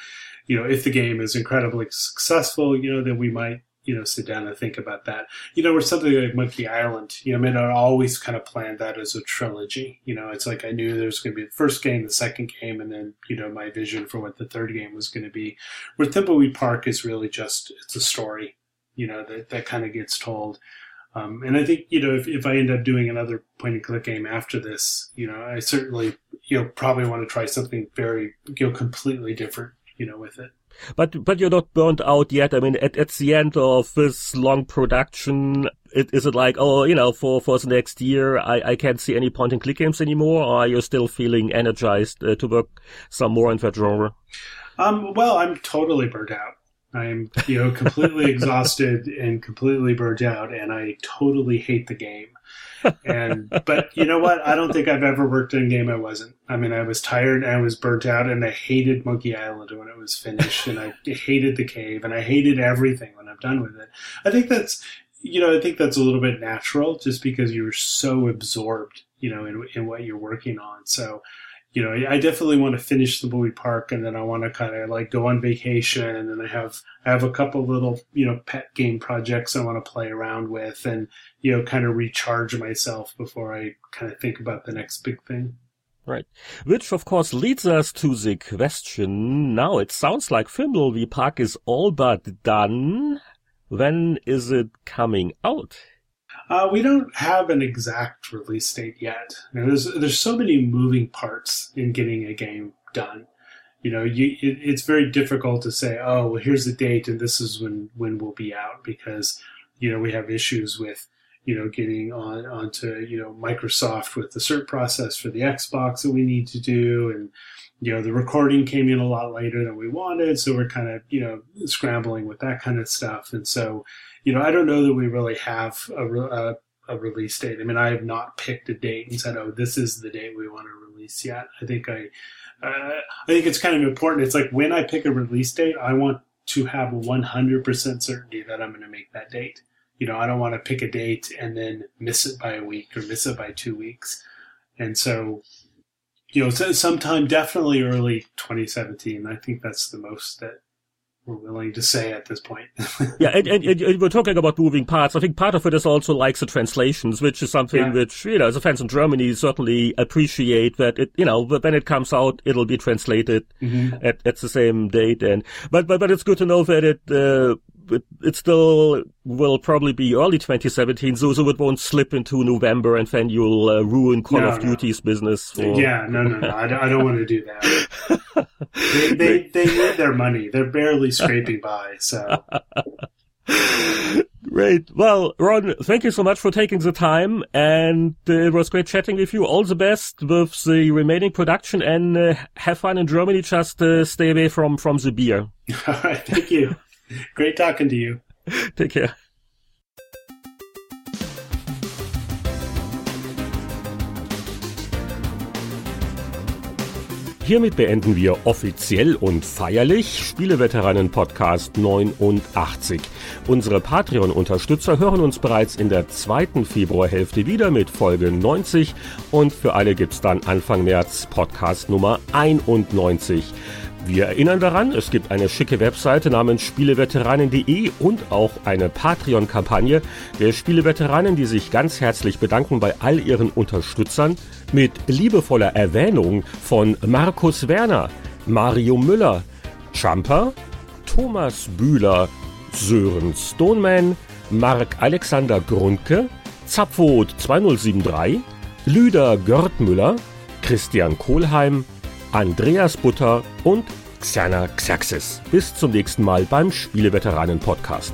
E: you know, if the game is incredibly successful, you know, then we might you know, sit down and think about that. You know, or something like Monkey Island, you know, I mean, I always kind of planned that as a trilogy. You know, it's like I knew there was going to be the first game, the second game, and then, you know, my vision for what the third game was going to be. Where Thimbleweed Park is really just, it's a story, you know, that, that kind of gets told. Um, and I think, you know, if, if I end up doing another point and click game after this, you know, I certainly, you know, probably want to try something very, you know, completely different, you know, with it.
A: But but you're not burnt out yet. I mean, at, at the end of this long production, it, is it like, oh, you know, for, for the next year, I, I can't see any point and click games anymore, or are you still feeling energized uh, to work some more in that genre?
E: Um, well, I'm totally burnt out. I'm, you know, completely [laughs] exhausted and completely burnt out, and I totally hate the game and but you know what? I don't think I've ever worked in a game I wasn't. I mean, I was tired and I was burnt out, and I hated Monkey Island when it was finished, and I hated the cave, and I hated everything when I'm done with it. I think that's you know, I think that's a little bit natural, just because you're so absorbed, you know, in in what you're working on. So you know, I definitely want to finish the Bowie Park, and then I want to kind of like go on vacation, and I have I have a couple little you know pet game projects I want to play around with, and you know, kind of recharge myself before I kind of think about the next big thing.
A: Right. Which of course leads us to the question. Now it sounds like Thimbleby Park is all but done. When is it coming out?
E: Uh, we don't have an exact release date yet. You know, there's there's so many moving parts in getting a game done. You know, you, it, it's very difficult to say, oh, well, here's the date and this is when when we'll be out because you know we have issues with you know getting on onto you know Microsoft with the cert process for the Xbox that we need to do and you know the recording came in a lot later than we wanted so we're kind of you know scrambling with that kind of stuff and so you know, I don't know that we really have a, a, a, release date. I mean, I have not picked a date and said, "Oh, this is the date we want to release." Yet, I think I, uh, I think it's kind of important. It's like when I pick a release date, I want to have 100% certainty that I'm going to make that date. You know, I don't want to pick a date and then miss it by a week or miss it by two weeks. And so, you know, sometime definitely early 2017. I think that's the most that we're willing to say at this point. [laughs]
A: yeah, and, and, and, we're talking about moving parts. I think part of it is also like the translations, which is something yeah. which, you know, the fans in Germany certainly appreciate that it, you know, when it comes out, it'll be translated mm-hmm. at, at the same date. And, but, but, but it's good to know that it, uh, it, it still will probably be early 2017, so, so it won't slip into November and then you'll uh, ruin Call no, of Duty's business.
E: For... Yeah, no, no, no. [laughs] I, don't, I don't want to do that. they, [laughs] they, they need their money. They're barely scraping by, so. [laughs]
A: Great. Well, Ron, thank you so much for taking the time, and uh, it was great chatting with you. All the best with the remaining production, and uh, have fun in Germany. Just uh, stay away from from the beer.
E: All right. Thank you. Great talking to you.
A: Take care. Hiermit beenden wir offiziell und feierlich Spieleveteranen Podcast 89. Unsere Patreon-Unterstützer hören uns bereits in der zweiten Februarhälfte wieder mit Folge 90 und für alle gibt's dann Anfang März Podcast Nummer 91. Wir erinnern daran, es gibt eine schicke Webseite namens Spieleveteranen.de und auch eine Patreon-Kampagne der Spieleveteranen, die sich ganz herzlich bedanken bei all ihren Unterstützern mit liebevoller Erwähnung von Markus Werner, Mario Müller, Jumper, Thomas Bühler, Sören Stoneman, Mark Alexander Grundke, Zapfot 2073, Lüder Görtmüller, Christian Kohlheim, Andreas Butter und Xana Xaxis. Bis zum nächsten Mal beim Spieleveteranen Podcast.